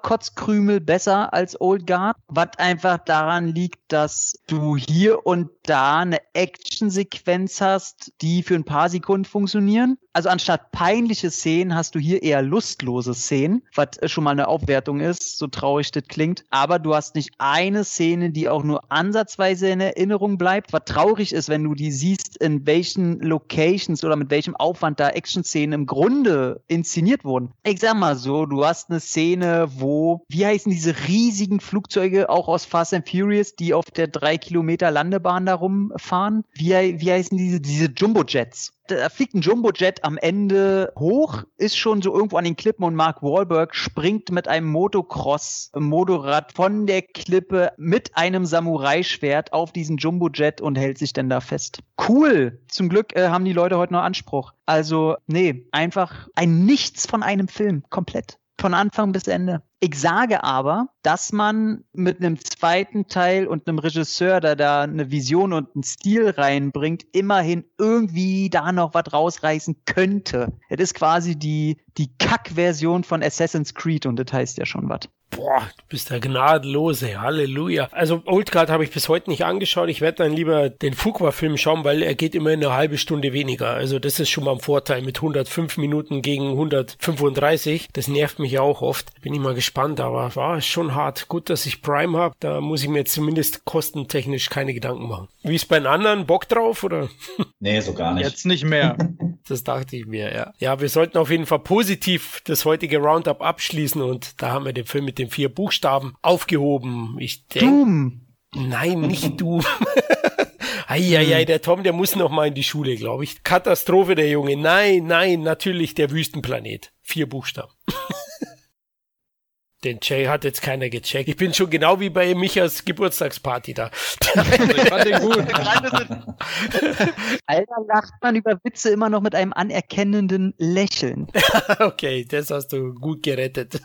Kotzkrümel besser als Old Guard, was einfach daran liegt, dass du hier und da eine Actionsequenz hast, die für ein paar Sekunden funktionieren. Also anstatt peinliche Szenen hast du hier eher lustlose Szenen, was schon mal eine Aufwertung ist, so traurig das klingt. Aber du hast nicht eine Szene, die auch nur ansatzweise in Erinnerung bleibt, was traurig ist, wenn du die siehst, in welchen Locations oder mit welchem Aufwand da Action-Szenen im Grunde inszeniert wurden. Ich sag mal so, du hast eine Szene, wo, wie heißen diese riesigen Flugzeuge auch aus Fast and Furious, die auf der drei Kilometer Landebahn da rumfahren? Wie, wie heißen diese, diese Jumbo-Jets? da fliegt ein Jumbojet am Ende hoch, ist schon so irgendwo an den Klippen und Mark Wahlberg springt mit einem Motocross-Motorrad von der Klippe mit einem Samurai-Schwert auf diesen Jumbojet und hält sich dann da fest. Cool! Zum Glück äh, haben die Leute heute noch Anspruch. Also, nee, einfach ein Nichts von einem Film. Komplett. Von Anfang bis Ende. Ich sage aber, dass man mit einem zweiten Teil und einem Regisseur, der da eine Vision und einen Stil reinbringt, immerhin irgendwie da noch was rausreißen könnte. Das ist quasi die, die Kack-Version von Assassin's Creed und das heißt ja schon was. Boah, du bist der Gnadenlose, Halleluja. Also Old Guard habe ich bis heute nicht angeschaut. Ich werde dann lieber den Fuqua-Film schauen, weil er geht immer eine halbe Stunde weniger. Also das ist schon mal ein Vorteil mit 105 Minuten gegen 135. Das nervt mich auch oft. Bin ich mal gespannt, aber war schon hart. Gut, dass ich Prime habe. Da muss ich mir zumindest kostentechnisch keine Gedanken machen. Wie ist bei den anderen? Bock drauf oder? [laughs] Nee, so gar nicht. Jetzt nicht mehr. [laughs] das dachte ich mir, ja. Ja, wir sollten auf jeden Fall positiv das heutige Roundup abschließen und da haben wir den Film mit den vier Buchstaben aufgehoben. Ich denke. Doom. Nein, nicht Doom. [laughs] Eieiei, der Tom, der muss noch mal in die Schule, glaube ich. Katastrophe, der Junge. Nein, nein, natürlich der Wüstenplanet. Vier Buchstaben. [laughs] Den Jay hat jetzt keiner gecheckt. Ich bin schon genau wie bei Michas Geburtstagsparty da. ich fand den gut. [laughs] Alter, lacht man über Witze immer noch mit einem anerkennenden Lächeln. okay, das hast du gut gerettet.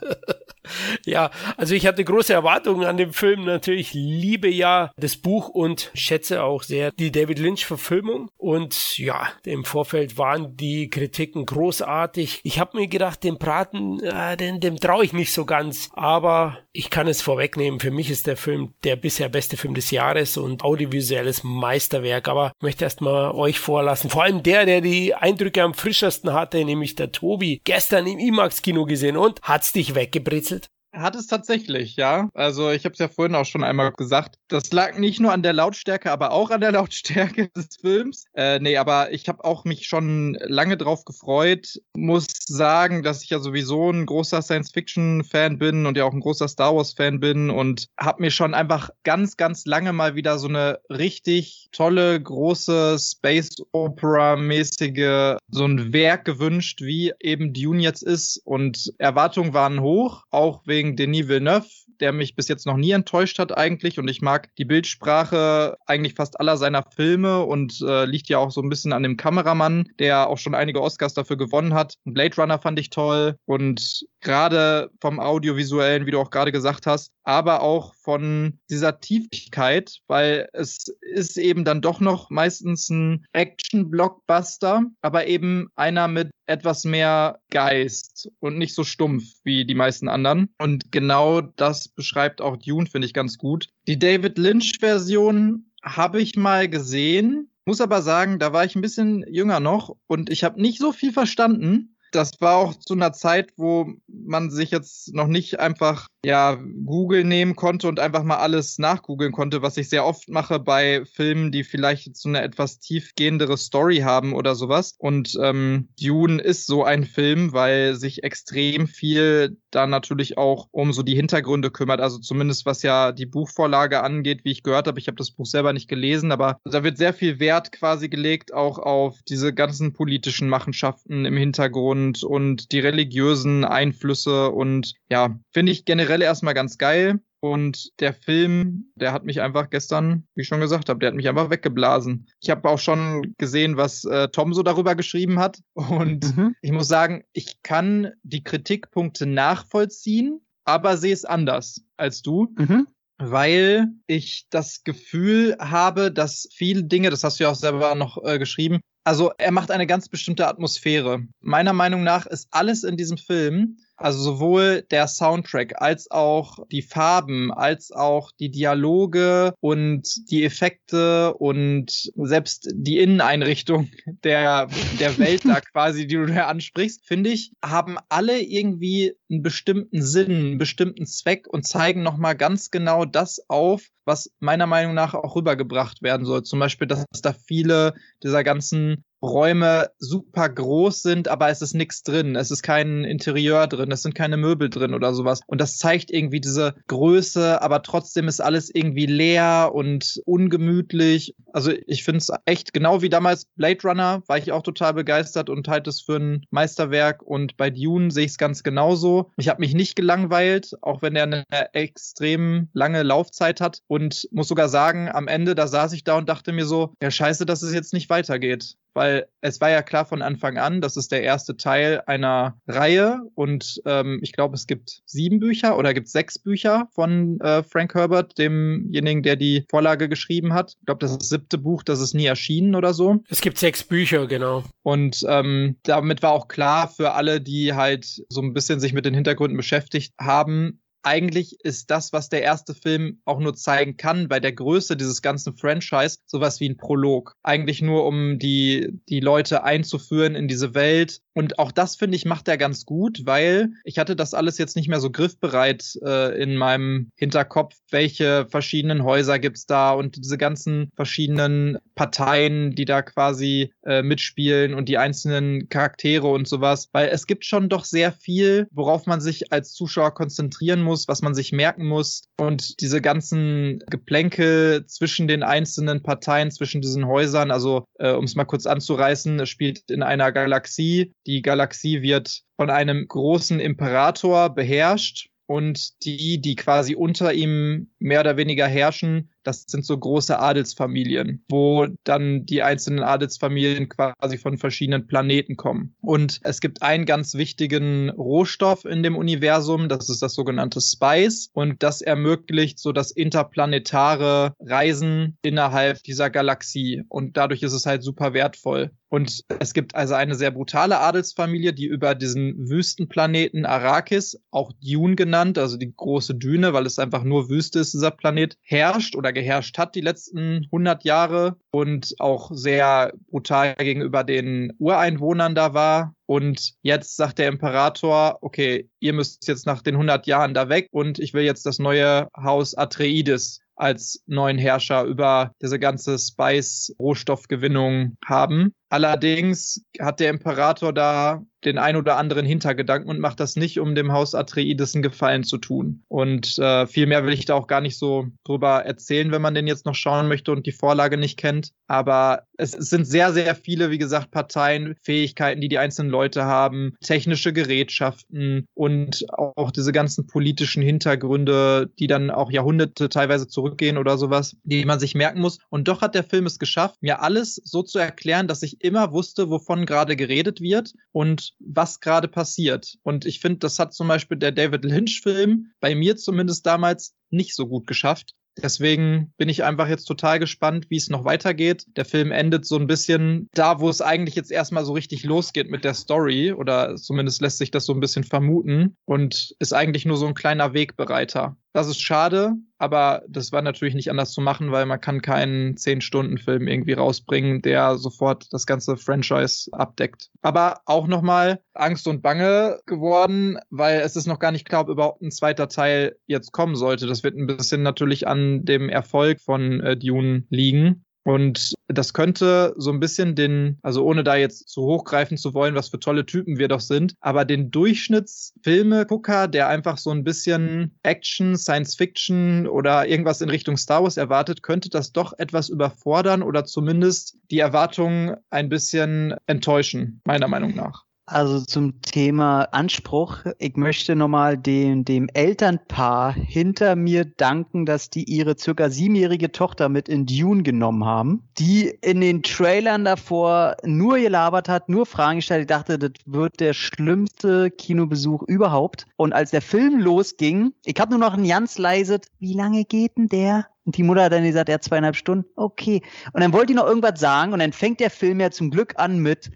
[laughs] ja, also ich hatte große Erwartungen an dem Film. Natürlich liebe ja das Buch und schätze auch sehr die David Lynch-Verfilmung. Und ja, im Vorfeld waren die Kritiken großartig. Ich habe mir gedacht, dem Braten, äh, dem, dem traue ich nicht so ganz. Aber ich kann es vorwegnehmen. Für mich ist der Film der bisher beste Film des Jahres und audiovisuelles Meisterwerk. Aber ich möchte erstmal euch vorlassen. Vor allem der, der die Eindrücke am frischesten hatte, nämlich der Tobi, gestern im IMAX-Kino gesehen und hat's dich weggebritzelt? Hat es tatsächlich, ja. Also ich habe es ja vorhin auch schon einmal gesagt. Das lag nicht nur an der Lautstärke, aber auch an der [laughs] Lautstärke des Films. Äh, nee, aber ich habe auch mich schon lange drauf gefreut. Muss sagen, dass ich ja sowieso ein großer Science-Fiction-Fan bin und ja auch ein großer Star Wars-Fan bin und habe mir schon einfach ganz, ganz lange mal wieder so eine richtig tolle, große Space-Opera-mäßige, so ein Werk gewünscht, wie eben Dune jetzt ist. Und Erwartungen waren hoch, auch wegen wegen Denis Villeneuve, der mich bis jetzt noch nie enttäuscht hat eigentlich. Und ich mag die Bildsprache eigentlich fast aller seiner Filme und äh, liegt ja auch so ein bisschen an dem Kameramann, der auch schon einige Oscars dafür gewonnen hat. Blade Runner fand ich toll und gerade vom Audiovisuellen, wie du auch gerade gesagt hast, aber auch von dieser Tiefigkeit, weil es ist eben dann doch noch meistens ein Action-Blockbuster, aber eben einer mit etwas mehr Geist und nicht so stumpf wie die meisten anderen. Und genau das beschreibt auch Dune, finde ich ganz gut. Die David Lynch-Version habe ich mal gesehen, muss aber sagen, da war ich ein bisschen jünger noch und ich habe nicht so viel verstanden das war auch zu einer Zeit, wo man sich jetzt noch nicht einfach ja Google nehmen konnte und einfach mal alles nachgoogeln konnte, was ich sehr oft mache bei Filmen, die vielleicht so eine etwas tiefgehendere Story haben oder sowas. Und ähm, Dune ist so ein Film, weil sich extrem viel da natürlich auch um so die Hintergründe kümmert. Also zumindest was ja die Buchvorlage angeht, wie ich gehört habe. Ich habe das Buch selber nicht gelesen, aber da wird sehr viel Wert quasi gelegt auch auf diese ganzen politischen Machenschaften im Hintergrund und die religiösen Einflüsse und ja, finde ich generell erstmal ganz geil. Und der Film, der hat mich einfach gestern, wie ich schon gesagt habe, der hat mich einfach weggeblasen. Ich habe auch schon gesehen, was äh, Tom so darüber geschrieben hat. Und mhm. ich muss sagen, ich kann die Kritikpunkte nachvollziehen, aber sehe es anders als du. Mhm weil ich das Gefühl habe, dass viele Dinge, das hast du ja auch selber noch äh, geschrieben, also er macht eine ganz bestimmte Atmosphäre. Meiner Meinung nach ist alles in diesem Film also sowohl der Soundtrack als auch die Farben, als auch die Dialoge und die Effekte und selbst die Inneneinrichtung [laughs] der, der Welt da [laughs] quasi, die du da ansprichst, finde ich, haben alle irgendwie einen bestimmten Sinn, einen bestimmten Zweck und zeigen nochmal ganz genau das auf, was meiner Meinung nach auch rübergebracht werden soll. Zum Beispiel, dass da viele dieser ganzen Räume super groß sind, aber es ist nichts drin. Es ist kein Interieur drin, es sind keine Möbel drin oder sowas. Und das zeigt irgendwie diese Größe, aber trotzdem ist alles irgendwie leer und ungemütlich. Also ich finde es echt genau wie damals Blade Runner, war ich auch total begeistert und halte es für ein Meisterwerk. Und bei Dune sehe ich es ganz genauso. Ich habe mich nicht gelangweilt, auch wenn er eine extrem lange Laufzeit hat. Und muss sogar sagen, am Ende, da saß ich da und dachte mir so, ja scheiße, dass es jetzt nicht weitergeht weil es war ja klar von Anfang an, das ist der erste Teil einer Reihe und ähm, ich glaube, es gibt sieben Bücher oder gibt sechs Bücher von äh, Frank Herbert, demjenigen, der die Vorlage geschrieben hat. Ich glaube, das ist das siebte Buch, das ist nie erschienen oder so. Es gibt sechs Bücher, genau. Und ähm, damit war auch klar für alle, die halt so ein bisschen sich mit den Hintergründen beschäftigt haben, eigentlich ist das, was der erste Film auch nur zeigen kann, bei der Größe dieses ganzen Franchise, sowas wie ein Prolog. Eigentlich nur, um die, die Leute einzuführen in diese Welt. Und auch das, finde ich, macht er ganz gut, weil ich hatte das alles jetzt nicht mehr so griffbereit äh, in meinem Hinterkopf, welche verschiedenen Häuser gibt's da und diese ganzen verschiedenen Parteien, die da quasi äh, mitspielen und die einzelnen Charaktere und sowas. Weil es gibt schon doch sehr viel, worauf man sich als Zuschauer konzentrieren muss muss, was man sich merken muss. Und diese ganzen Geplänkel zwischen den einzelnen Parteien, zwischen diesen Häusern, also äh, um es mal kurz anzureißen, es spielt in einer Galaxie. Die Galaxie wird von einem großen Imperator beherrscht und die, die quasi unter ihm mehr oder weniger herrschen, das sind so große Adelsfamilien, wo dann die einzelnen Adelsfamilien quasi von verschiedenen Planeten kommen. Und es gibt einen ganz wichtigen Rohstoff in dem Universum, das ist das sogenannte Spice. Und das ermöglicht so das interplanetare Reisen innerhalb dieser Galaxie. Und dadurch ist es halt super wertvoll. Und es gibt also eine sehr brutale Adelsfamilie, die über diesen Wüstenplaneten Arrakis, auch Dune genannt, also die große Düne, weil es einfach nur Wüste ist, dieser Planet, herrscht oder geherrscht hat die letzten 100 Jahre und auch sehr brutal gegenüber den Ureinwohnern da war. Und jetzt sagt der Imperator, okay, ihr müsst jetzt nach den 100 Jahren da weg und ich will jetzt das neue Haus Atreides als neuen Herrscher über diese ganze Spice-Rohstoffgewinnung haben. Allerdings hat der Imperator da den ein oder anderen Hintergedanken und macht das nicht, um dem Haus Atreides einen Gefallen zu tun. Und äh, viel mehr will ich da auch gar nicht so drüber erzählen, wenn man den jetzt noch schauen möchte und die Vorlage nicht kennt. Aber es, es sind sehr, sehr viele, wie gesagt, Parteien, Fähigkeiten, die die einzelnen Leute haben, technische Gerätschaften und auch diese ganzen politischen Hintergründe, die dann auch Jahrhunderte teilweise zurückgehen oder sowas, die man sich merken muss. Und doch hat der Film es geschafft, mir alles so zu erklären, dass ich immer wusste, wovon gerade geredet wird und was gerade passiert. Und ich finde, das hat zum Beispiel der David Lynch-Film bei mir zumindest damals nicht so gut geschafft. Deswegen bin ich einfach jetzt total gespannt, wie es noch weitergeht. Der Film endet so ein bisschen da, wo es eigentlich jetzt erstmal so richtig losgeht mit der Story oder zumindest lässt sich das so ein bisschen vermuten und ist eigentlich nur so ein kleiner Wegbereiter. Das ist schade, aber das war natürlich nicht anders zu machen, weil man kann keinen 10-Stunden-Film irgendwie rausbringen, der sofort das ganze Franchise abdeckt. Aber auch nochmal Angst und Bange geworden, weil es ist noch gar nicht klar, ob überhaupt ein zweiter Teil jetzt kommen sollte. Das wird ein bisschen natürlich an dem Erfolg von äh, Dune liegen. Und das könnte so ein bisschen den, also ohne da jetzt zu hochgreifen zu wollen, was für tolle Typen wir doch sind, aber den Durchschnittsfilme-Gucker, der einfach so ein bisschen Action, Science Fiction oder irgendwas in Richtung Star Wars erwartet, könnte das doch etwas überfordern oder zumindest die Erwartungen ein bisschen enttäuschen, meiner Meinung nach. Also zum Thema Anspruch. Ich möchte nochmal dem, dem Elternpaar hinter mir danken, dass die ihre circa siebenjährige Tochter mit in Dune genommen haben, die in den Trailern davor nur gelabert hat, nur Fragen gestellt. Ich dachte, das wird der schlimmste Kinobesuch überhaupt. Und als der Film losging, ich habe nur noch ein ganz leises, wie lange geht denn der? Und die Mutter hat dann gesagt, er zweieinhalb Stunden. Okay. Und dann wollte die noch irgendwas sagen und dann fängt der Film ja zum Glück an mit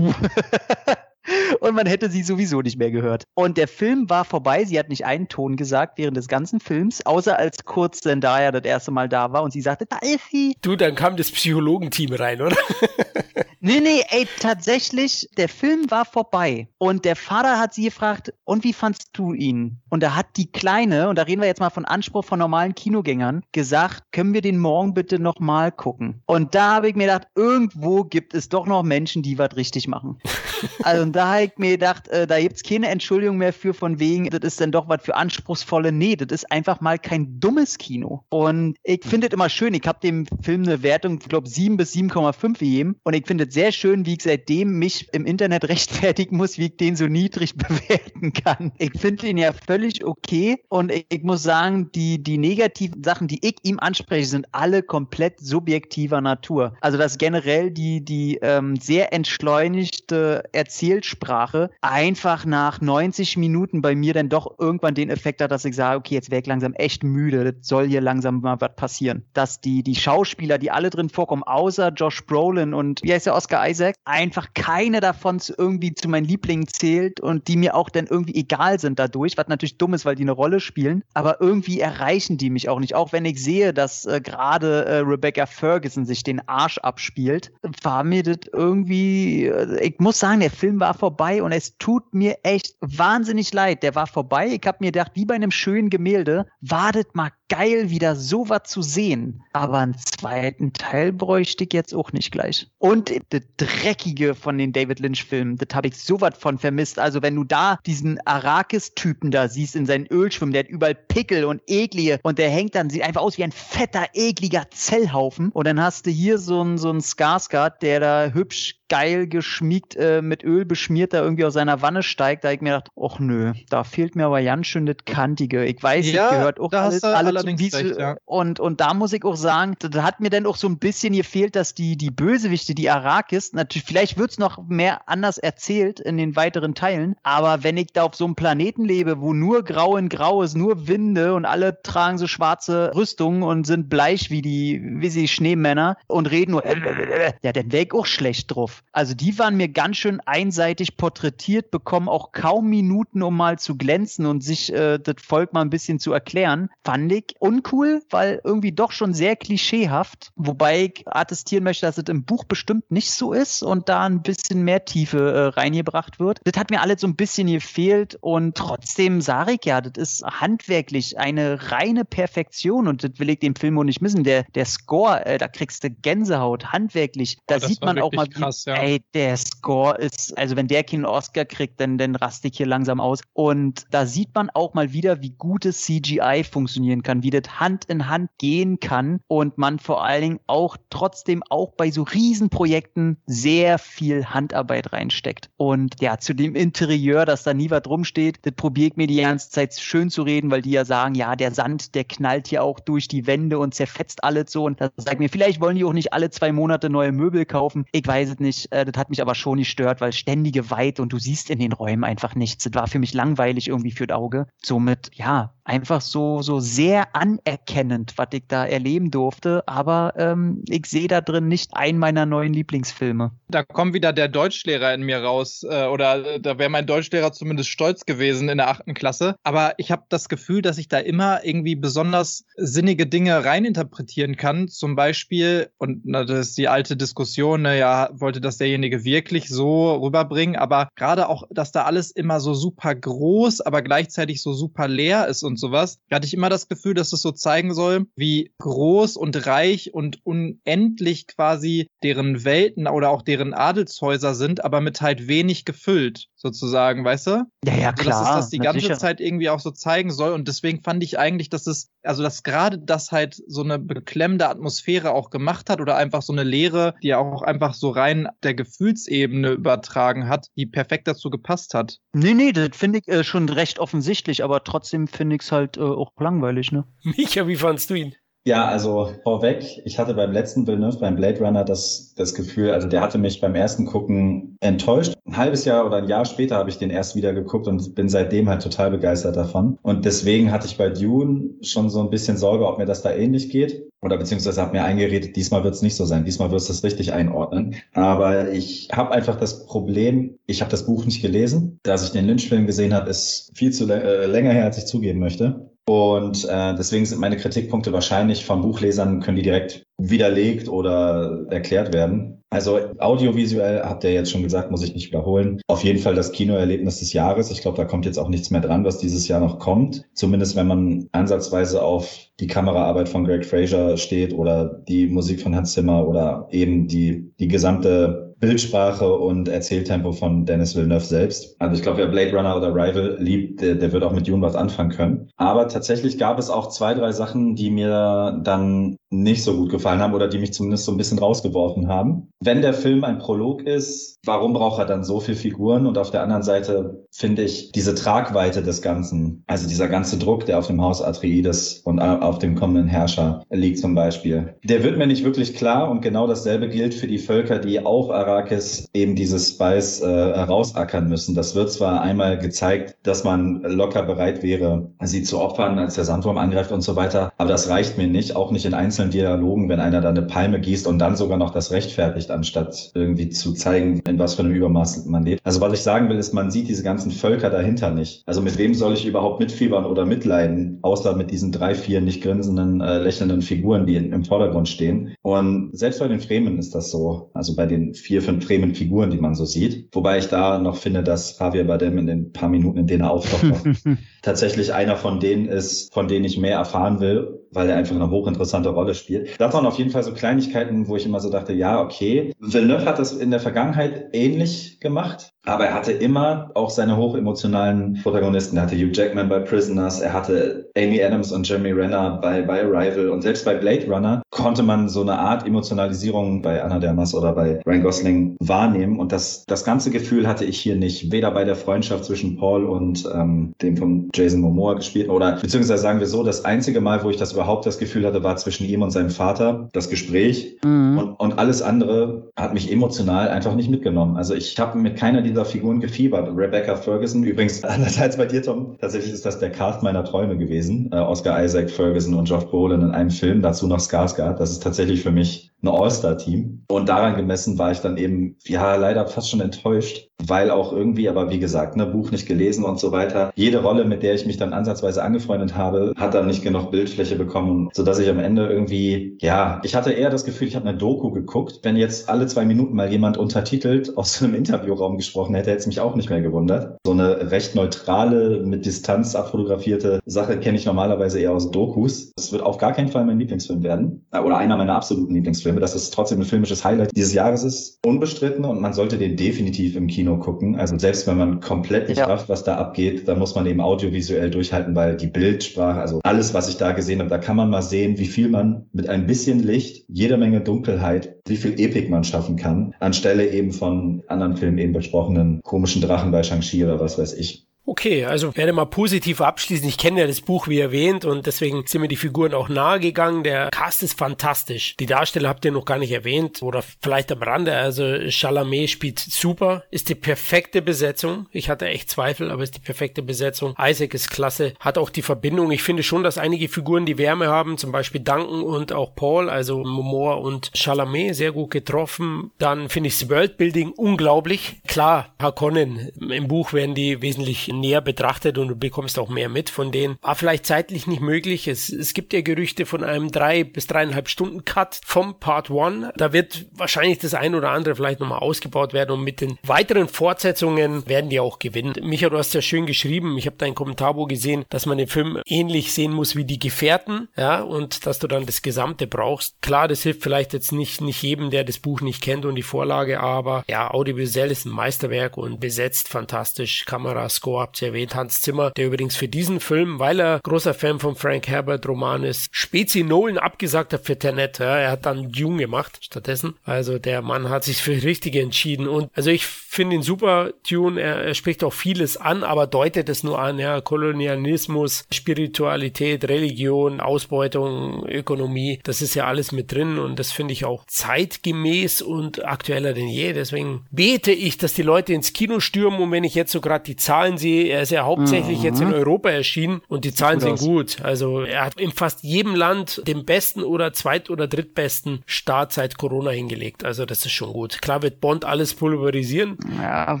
[laughs] und man hätte sie sowieso nicht mehr gehört. Und der Film war vorbei. Sie hat nicht einen Ton gesagt während des ganzen Films, außer als kurz Zendaya das erste Mal da war und sie sagte, da ist sie. Du, dann kam das Psychologenteam rein, oder? [laughs] nee, nee, ey, tatsächlich, der Film war vorbei. Und der Vater hat sie gefragt, und wie fandst du ihn? Und da hat die Kleine, und da reden wir jetzt mal von Anspruch von normalen Kinogängern, gesagt, können wir den morgen bitte nochmal gucken? Und da habe ich mir gedacht, irgendwo gibt es doch noch Menschen, die was richtig machen. [laughs] also da habe ich mir gedacht, äh, da gibt's keine Entschuldigung mehr für von wegen, das ist dann doch was für anspruchsvolle. Nee, das ist einfach mal kein dummes Kino. Und ich finde es immer schön, ich habe dem Film eine Wertung, ich glaube 7 bis 7,5 gegeben. Und ich finde es sehr schön, wie ich seitdem mich im Internet [laughs] rechtfertigen muss, wie ich den so niedrig [laughs] bewerten kann. Ich finde ihn ja völlig okay. Und ich, ich muss sagen, die, die negativen Sachen, die ich ihm anspreche, sind alle komplett subjektiver Natur. Also dass generell die, die ähm, sehr entschleunigte Erzählsprache einfach nach 90 Minuten bei mir dann doch irgendwann den Effekt hat, dass ich sage, okay, jetzt wäre ich langsam echt müde, das soll hier langsam mal was passieren. Dass die, die Schauspieler, die alle drin vorkommen, außer Josh Brolin und wie heißt der Oscar Isaac, einfach keine davon irgendwie zu meinen Lieblingen zählt und die mir auch dann irgendwie egal sind dadurch, was natürlich dumm ist, weil die eine Rolle spielen, aber irgendwie erreichen die mich auch nicht. Auch wenn ich sehe, dass äh, gerade äh, Rebecca Ferguson sich den Arsch abspielt, war mir das irgendwie, äh, ich muss sagen, der Film war vorbei und es tut mir echt wahnsinnig leid. Der war vorbei. Ich habe mir gedacht, wie bei einem schönen Gemälde, wartet mal geil, wieder sowas zu sehen. Aber einen zweiten Teil bräuchte ich jetzt auch nicht gleich. Und das Dreckige von den David Lynch-Filmen, das habe ich sowas von vermisst. Also wenn du da diesen Arrakis-Typen da siehst in seinen Ölschwimmen, der hat überall Pickel und eklige und der hängt dann, sieht einfach aus wie ein fetter, ekliger Zellhaufen. Und dann hast du hier so einen so einen Skarsgård, der da hübsch geil geschmiegt äh, mit Öl beschmiert da irgendwie aus seiner Wanne steigt, da ich mir gedacht, ach nö, da fehlt mir aber ganz schön das Kantige. Ich weiß, ja, gehört auch alles, alles recht, ja. und, und da muss ich auch sagen, da hat mir dann auch so ein bisschen gefehlt, dass die, die Bösewichte, die Arakis, natürlich, vielleicht wird's noch mehr anders erzählt in den weiteren Teilen, aber wenn ich da auf so einem Planeten lebe, wo nur grau in grau ist, nur Winde und alle tragen so schwarze Rüstungen und sind bleich wie die, wie sie Schneemänner und reden nur, [laughs] ja, dann wäre ich auch schlecht drauf. Auf. Also die waren mir ganz schön einseitig porträtiert, bekommen auch kaum Minuten, um mal zu glänzen und sich äh, das Volk mal ein bisschen zu erklären. Fand ich uncool, weil irgendwie doch schon sehr klischeehaft. Wobei ich attestieren möchte, dass es im Buch bestimmt nicht so ist und da ein bisschen mehr Tiefe äh, reingebracht wird. Das hat mir alles so ein bisschen gefehlt und trotzdem sage ich ja, das ist handwerklich eine reine Perfektion und das will ich dem Film auch nicht missen. Der, der Score, äh, da kriegst du Gänsehaut, handwerklich. Da oh, sieht man auch mal, wie, krass, ja. ey, der Score ist, also wenn der keinen Oscar kriegt, dann, dann raste ich hier langsam aus. Und da sieht man auch mal wieder, wie gutes CGI funktionieren kann, wie das Hand in Hand gehen kann und man vor allen Dingen auch trotzdem auch bei so Riesenprojekten sehr viel Handarbeit reinsteckt. Und ja, zu dem Interieur, dass da nie was rumsteht, das probiere ich mir die ganze Zeit schön zu reden, weil die ja sagen, ja, der Sand, der knallt hier auch durch die Wände und zerfetzt alles so. Und da sage ich mir, vielleicht wollen die auch nicht alle zwei Monate neue Möbel kaufen. Ich weiß es nicht. Äh, das hat mich aber schon nicht stört, weil ständige Weite und du siehst in den Räumen einfach nichts. Das war für mich langweilig irgendwie für das Auge. Somit, ja, einfach so, so sehr anerkennend, was ich da erleben durfte. Aber ähm, ich sehe da drin nicht einen meiner neuen Lieblingsfilme. Da kommt wieder der Deutschlehrer in mir raus. Äh, oder äh, da wäre mein Deutschlehrer zumindest stolz gewesen in der achten Klasse. Aber ich habe das Gefühl, dass ich da immer irgendwie besonders sinnige Dinge reininterpretieren kann. Zum Beispiel, und na, das ist die alte Diskussion, ne, ja, wollte das derjenige wirklich so rüberbringen. Aber gerade auch, dass da alles immer so super groß, aber gleichzeitig so super leer ist und sowas, hatte ich immer das Gefühl, dass es so zeigen soll, wie groß und reich und unendlich quasi deren Welten oder auch deren Adelshäuser sind, aber mit halt wenig gefüllt, sozusagen, weißt du? Ja, ja, klar. Also, dass es das die ganze sicher. Zeit irgendwie auch so zeigen soll und deswegen fand ich eigentlich, dass es, also dass gerade das halt so eine beklemmende Atmosphäre auch gemacht hat oder einfach so eine Leere, die auch einfach so rein der Gefühlsebene übertragen hat, die perfekt dazu gepasst hat. Nee, nee, das finde ich äh, schon recht offensichtlich, aber trotzdem finde ich es halt äh, auch langweilig, ne? Micha, wie fandst du ihn? Ja, also vorweg, ich hatte beim letzten Villeneuve, beim Blade Runner, das, das Gefühl, also der hatte mich beim ersten Gucken enttäuscht. Ein halbes Jahr oder ein Jahr später habe ich den erst wieder geguckt und bin seitdem halt total begeistert davon. Und deswegen hatte ich bei Dune schon so ein bisschen Sorge, ob mir das da ähnlich geht. Oder beziehungsweise habe mir eingeredet, diesmal wird es nicht so sein, diesmal wirst du es richtig einordnen. Aber ich habe einfach das Problem, ich habe das Buch nicht gelesen. Dass ich den Lynch-Film gesehen habe, ist viel zu äh, länger her, als ich zugeben möchte. Und äh, deswegen sind meine Kritikpunkte wahrscheinlich von Buchlesern, können die direkt widerlegt oder erklärt werden. Also audiovisuell, habt ihr jetzt schon gesagt, muss ich nicht wiederholen. Auf jeden Fall das Kinoerlebnis des Jahres. Ich glaube, da kommt jetzt auch nichts mehr dran, was dieses Jahr noch kommt. Zumindest wenn man ansatzweise auf die Kameraarbeit von Greg Fraser steht oder die Musik von Hans Zimmer oder eben die, die gesamte Bildsprache und Erzähltempo von Dennis Villeneuve selbst. Also ich glaube, wer Blade Runner oder Rival liebt, der, der wird auch mit Dune was anfangen können. Aber tatsächlich gab es auch zwei, drei Sachen, die mir dann nicht so gut gefallen haben oder die mich zumindest so ein bisschen rausgeworfen haben. Wenn der Film ein Prolog ist, warum braucht er dann so viele Figuren? Und auf der anderen Seite finde ich diese Tragweite des Ganzen, also dieser ganze Druck, der auf dem Haus Atreides und auf dem kommenden Herrscher liegt zum Beispiel, der wird mir nicht wirklich klar und genau dasselbe gilt für die Völker, die auf Arrakis eben dieses Spice äh, herausackern müssen. Das wird zwar einmal gezeigt, dass man locker bereit wäre, sie zu opfern, als der Sandwurm angreift und so weiter, aber das reicht mir nicht, auch nicht in einzelnen Dialogen, wenn einer da eine Palme gießt und dann sogar noch das rechtfertigt, anstatt irgendwie zu zeigen, in was für einem Übermaß man lebt. Also was ich sagen will, ist, man sieht diese ganzen Völker dahinter nicht. Also mit wem soll ich überhaupt mitfiebern oder mitleiden, außer mit diesen drei, vier nicht grinsenden, äh, lächelnden Figuren, die in, im Vordergrund stehen. Und selbst bei den Fremen ist das so. Also bei den vier vier, fünf Fremen Figuren, die man so sieht. Wobei ich da noch finde, dass Javier Bardem in den paar Minuten, in denen er auftaucht, [laughs] tatsächlich einer von denen ist, von denen ich mehr erfahren will, weil er einfach eine hochinteressante Rolle spielt. Das waren auf jeden Fall so Kleinigkeiten, wo ich immer so dachte, ja, okay. Villeneuve hat das in der Vergangenheit ähnlich gemacht. Aber er hatte immer auch seine hochemotionalen Protagonisten. Er hatte Hugh Jackman bei Prisoners, er hatte Amy Adams und Jeremy Renner bei, bei Arrival und selbst bei Blade Runner konnte man so eine Art Emotionalisierung bei Anna Dermas oder bei Ryan Gosling wahrnehmen. Und das, das ganze Gefühl hatte ich hier nicht. Weder bei der Freundschaft zwischen Paul und ähm, dem von Jason Momoa gespielt oder beziehungsweise sagen wir so, das einzige Mal, wo ich das überhaupt das Gefühl hatte, war zwischen ihm und seinem Vater, das Gespräch. Mhm. Und, und alles andere hat mich emotional einfach nicht mitgenommen. Also ich habe mit keiner dieser Figuren gefiebert. Rebecca Ferguson, übrigens [laughs] anders als bei dir, Tom, tatsächlich ist das der Cast meiner Träume gewesen. Äh, Oscar Isaac, Ferguson und Geoff Brolin in einem Film, dazu noch Skarsgård. Das ist tatsächlich für mich ein All-Star-Team. Und daran gemessen war ich dann eben, ja, leider fast schon enttäuscht, weil auch irgendwie, aber wie gesagt, ne, Buch nicht gelesen und so weiter. Jede Rolle, mit der ich mich dann ansatzweise angefreundet habe, hat dann nicht genug Bildfläche bekommen, sodass ich am Ende irgendwie, ja, ich hatte eher das Gefühl, ich habe eine Doku geguckt. Wenn jetzt alle zwei Minuten mal jemand untertitelt aus einem Interviewraum gesprochen hätte, hätte es mich auch nicht mehr gewundert. So eine recht neutrale, mit Distanz abfotografierte Sache kenne ich normalerweise eher aus Dokus. Es wird auf gar keinen Fall mein Lieblingsfilm werden. Oder einer meiner absoluten Lieblingsfilme. Dass es trotzdem ein filmisches Highlight dieses Jahres ist. Unbestritten und man sollte den definitiv im Kino gucken. Also selbst wenn man komplett nicht ja. rafft, was da abgeht, dann muss man eben audiovisuell durchhalten, weil die Bildsprache, also alles, was ich da gesehen habe, da kann man mal sehen, wie viel man mit ein bisschen Licht, jede Menge Dunkelheit, wie viel Epik man schaffen kann, anstelle eben von anderen Filmen eben besprochenen komischen Drachen bei Shang-Chi oder was weiß ich. Okay, also werde mal positiv abschließen. Ich kenne ja das Buch, wie erwähnt, und deswegen sind mir die Figuren auch nahe gegangen. Der Cast ist fantastisch. Die Darsteller habt ihr noch gar nicht erwähnt oder vielleicht am Rande. Also Chalamet spielt super, ist die perfekte Besetzung. Ich hatte echt Zweifel, aber ist die perfekte Besetzung. Isaac ist klasse, hat auch die Verbindung. Ich finde schon, dass einige Figuren die Wärme haben, zum Beispiel Duncan und auch Paul, also Momoa und Chalamet, sehr gut getroffen. Dann finde ich das Worldbuilding unglaublich. Klar, Harkonnen, im Buch werden die wesentlich näher betrachtet und du bekommst auch mehr mit von denen. War vielleicht zeitlich nicht möglich. Es, es gibt ja Gerüchte von einem drei bis dreieinhalb Stunden Cut vom Part One. Da wird wahrscheinlich das ein oder andere vielleicht nochmal ausgebaut werden und mit den weiteren Fortsetzungen werden die auch gewinnen. Micha, du hast ja schön geschrieben. Ich habe dein Kommentar wo gesehen, dass man den Film ähnlich sehen muss wie die Gefährten, ja, und dass du dann das Gesamte brauchst. Klar, das hilft vielleicht jetzt nicht, nicht jedem, der das Buch nicht kennt und die Vorlage, aber ja, audiovisuell ist ein Meisterwerk und besetzt fantastisch. Kamera, Score, habt ihr erwähnt, Hans Zimmer, der übrigens für diesen Film, weil er großer Fan von Frank Herbert Roman ist, Spezi Nolan abgesagt hat für Tenet. Ja, er hat dann Dune gemacht stattdessen. Also der Mann hat sich für richtige entschieden. Und also ich finde ihn super, Dune. Er, er spricht auch vieles an, aber deutet es nur an. Ja, Kolonialismus, Spiritualität, Religion, Ausbeutung, Ökonomie. Das ist ja alles mit drin und das finde ich auch zeitgemäß und aktueller denn je. Deswegen bete ich, dass die Leute ins Kino stürmen und wenn ich jetzt so gerade die Zahlen sehe, er ist ja hauptsächlich mhm. jetzt in mhm. Europa erschienen und die Zahlen sind gut. Also er hat in fast jedem Land den besten oder zweit- oder drittbesten Start seit Corona hingelegt. Also das ist schon gut. Klar wird Bond alles pulverisieren. Ja,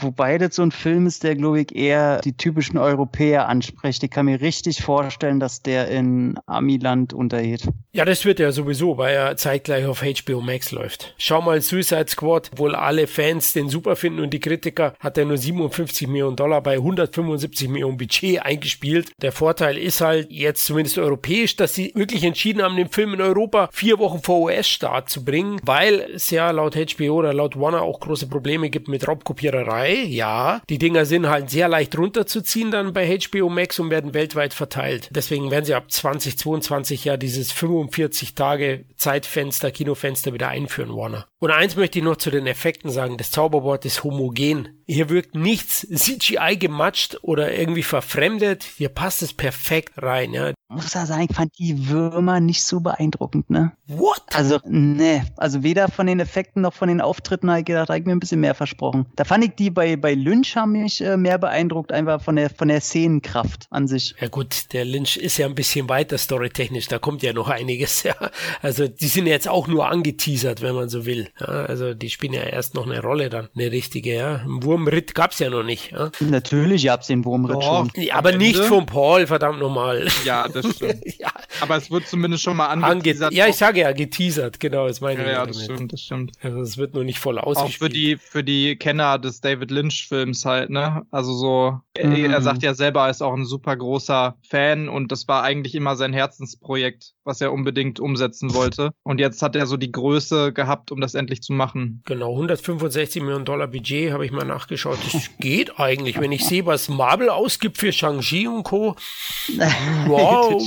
wobei das so ein Film ist, der glaube ich eher die typischen Europäer anspricht. Ich kann mir richtig vorstellen, dass der in Amiland untergeht. Ja, das wird er sowieso, weil er zeitgleich auf HBO Max läuft. Schau mal, Suicide Squad, wohl alle Fans den super finden und die Kritiker, hat er nur 57 Millionen Dollar bei 150 75 Millionen Budget eingespielt. Der Vorteil ist halt jetzt zumindest europäisch, dass sie wirklich entschieden haben, den Film in Europa vier Wochen vor US-Start zu bringen, weil es ja laut HBO oder laut Warner auch große Probleme gibt mit Raubkopiererei. Ja, die Dinger sind halt sehr leicht runterzuziehen dann bei HBO Max und werden weltweit verteilt. Deswegen werden sie ab 2022 ja dieses 45 Tage Zeitfenster, Kinofenster wieder einführen, Warner. Und eins möchte ich noch zu den Effekten sagen. Das Zauberwort ist homogen. Hier wirkt nichts CGI gematscht oder irgendwie verfremdet. Hier passt es perfekt rein. Ja. Muss ja sagen, ich fand die Würmer nicht so beeindruckend, ne? What? Also, ne. Also weder von den Effekten noch von den Auftritten habe ich gedacht, da habe ich mir ein bisschen mehr versprochen. Da fand ich die bei, bei Lynch haben mich äh, mehr beeindruckt, einfach von der, von der Szenenkraft an sich. Ja gut, der Lynch ist ja ein bisschen weiter storytechnisch. Da kommt ja noch einiges, [laughs] ja. Also die sind jetzt auch nur angeteasert, wenn man so will. Ja, also die spielen ja erst noch eine Rolle dann, eine richtige, ja. Ein Wurmritt gab's ja noch nicht. Ja. Natürlich gab's den Wurmritt oh, schon. Ja, aber nicht von Paul, verdammt nochmal. Ja, das [laughs] stimmt. ja. Aber es wird zumindest schon mal angeteasert. ja, ich sage ja, geteasert, genau, ist meine Ja, ja das stimmt, das stimmt. Also es wird nur nicht voll ausgespielt. Auch für die, für die Kenner des David Lynch-Films halt, ne? Also so, mhm. er sagt ja selber, er ist auch ein super großer Fan und das war eigentlich immer sein Herzensprojekt, was er unbedingt umsetzen wollte. Und jetzt hat er so die Größe gehabt, um das endlich zu machen. Genau, 165 Millionen Dollar Budget habe ich mal nachgeschaut. Das geht eigentlich, wenn ich sehe, was Marvel ausgibt für Shang-Chi und Co. [laughs] Wow,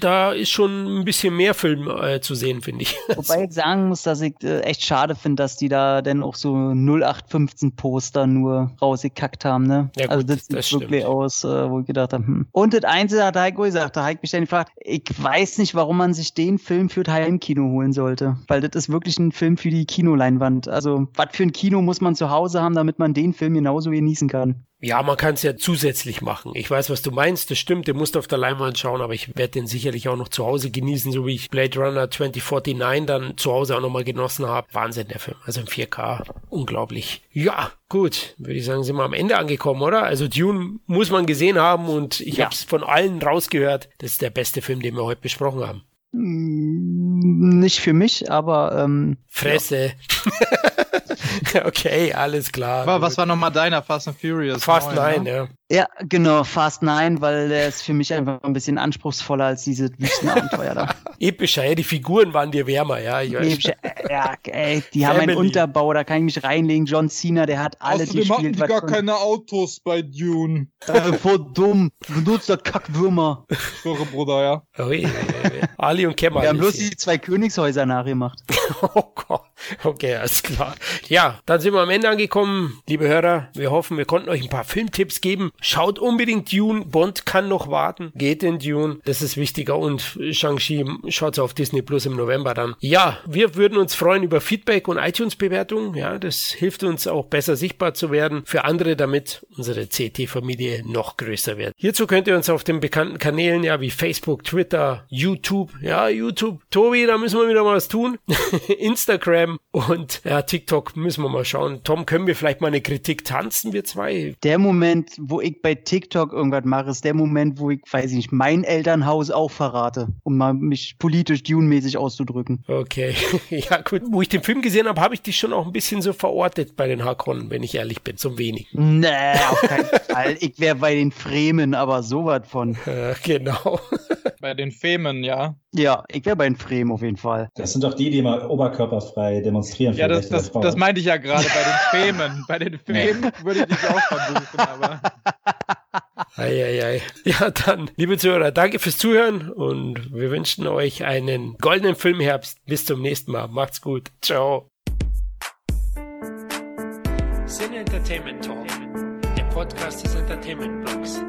da ist schon ein bisschen mehr Film äh, zu sehen, finde ich. [laughs] Wobei ich sagen muss, dass ich äh, echt schade finde, dass die da dann auch so 0815 Poster nur rausgekackt haben, ne? Ja, also gut, also das sieht das wirklich stimmt. aus, äh, wo ich gedacht habe, hm. Und das Einzige hat Heiko gesagt, da Heiko mich dann gefragt, ich weiß nicht, warum man sich den Film für Heimkino holen sollte, weil das ist wirklich ein Film für die Kinoleinwand. Also, was für ein Kino muss man zu Hause haben, damit man den Film genauso genießen kann. Ja, man kann es ja zusätzlich machen. Ich weiß, was du meinst, das stimmt, den musst du auf der Leinwand schauen, aber ich werde den sicherlich auch noch zu Hause genießen, so wie ich Blade Runner 2049 dann zu Hause auch nochmal genossen habe. Wahnsinn, der Film. Also im 4K. Unglaublich. Ja, gut. Würde ich sagen, sind wir am Ende angekommen, oder? Also Dune muss man gesehen haben und ich ja. habe es von allen rausgehört. Das ist der beste Film, den wir heute besprochen haben. Mm, nicht für mich, aber ähm, Fresse. Ja. [laughs] [laughs] okay, alles klar. Aber was war nochmal deiner Fast and Furious? Fast 9, ne? ja. Ja, genau, Fast 9, weil der ist für mich einfach ein bisschen anspruchsvoller als diese Wüstenabenteuer da. [laughs] Epischer, ja, die Figuren waren dir wärmer, ja. Ich weiß. Epischer, ja, ey, die Family. haben einen Unterbau, da kann ich mich reinlegen. John Cena, der hat alle Außerdem gespielt. hatten die gar keine Autos bei Dune. [laughs] Äh, voll dumm. Benutzt der Kackwürmer. Sorry, Bruder, ja. Ui, Ali und Kemal. Wir haben bloß die zwei Königshäuser nachgemacht. oh Gott. Okay, alles klar. Ja, dann sind wir am Ende angekommen. Liebe Hörer, wir hoffen, wir konnten euch ein paar Filmtipps geben. Schaut unbedingt Dune. Bond kann noch warten. Geht in Dune. Das ist wichtiger. Und Shang-Chi schaut auf Disney Plus im November dann. Ja, wir würden uns freuen über Feedback und iTunes-Bewertungen. Ja, das hilft uns auch besser sichtbar zu werden für andere, damit unsere CT-Familie noch größer wird. Hierzu könnt ihr uns auf den bekannten Kanälen, ja, wie Facebook, Twitter, YouTube, ja, YouTube. Tobi, da müssen wir wieder mal was tun. [laughs] Instagram und ja, TikTok müssen wir mal schauen. Tom, können wir vielleicht mal eine Kritik tanzen, wir zwei? Der Moment, wo ich bei TikTok irgendwas mache, ist der Moment, wo ich, weiß ich nicht, mein Elternhaus auch verrate, um mal mich politisch Dune-mäßig auszudrücken. Okay, [laughs] ja gut. Wo ich den Film gesehen habe, habe ich dich schon auch ein bisschen so verortet bei den Hakonnen, wenn ich ehrlich bin, so wenig. Nee, auf keinen [laughs] Fall. Ich wäre bei den Fremen, aber sowas von. [laughs] Äh, genau. bei den Femen, ja. Ja, ich wäre bei den Fremen auf jeden Fall. Das sind doch die, die mal oberkörperfrei demonstrieren. Ja, das, das, das meinte ich ja gerade bei den Femen. [laughs] bei den Femen würde ich dich auch verbuchen, aber. [laughs] Eieiei. Ja, dann, liebe Zuhörer, danke fürs Zuhören und wir wünschen euch einen goldenen Filmherbst. Bis zum nächsten Mal. Macht's gut. Ciao. Sin Entertainment Talk, der Podcast des Entertainment Blogs.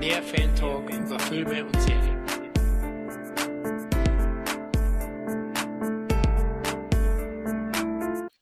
Mehr Fan Talk über Filme und Serien.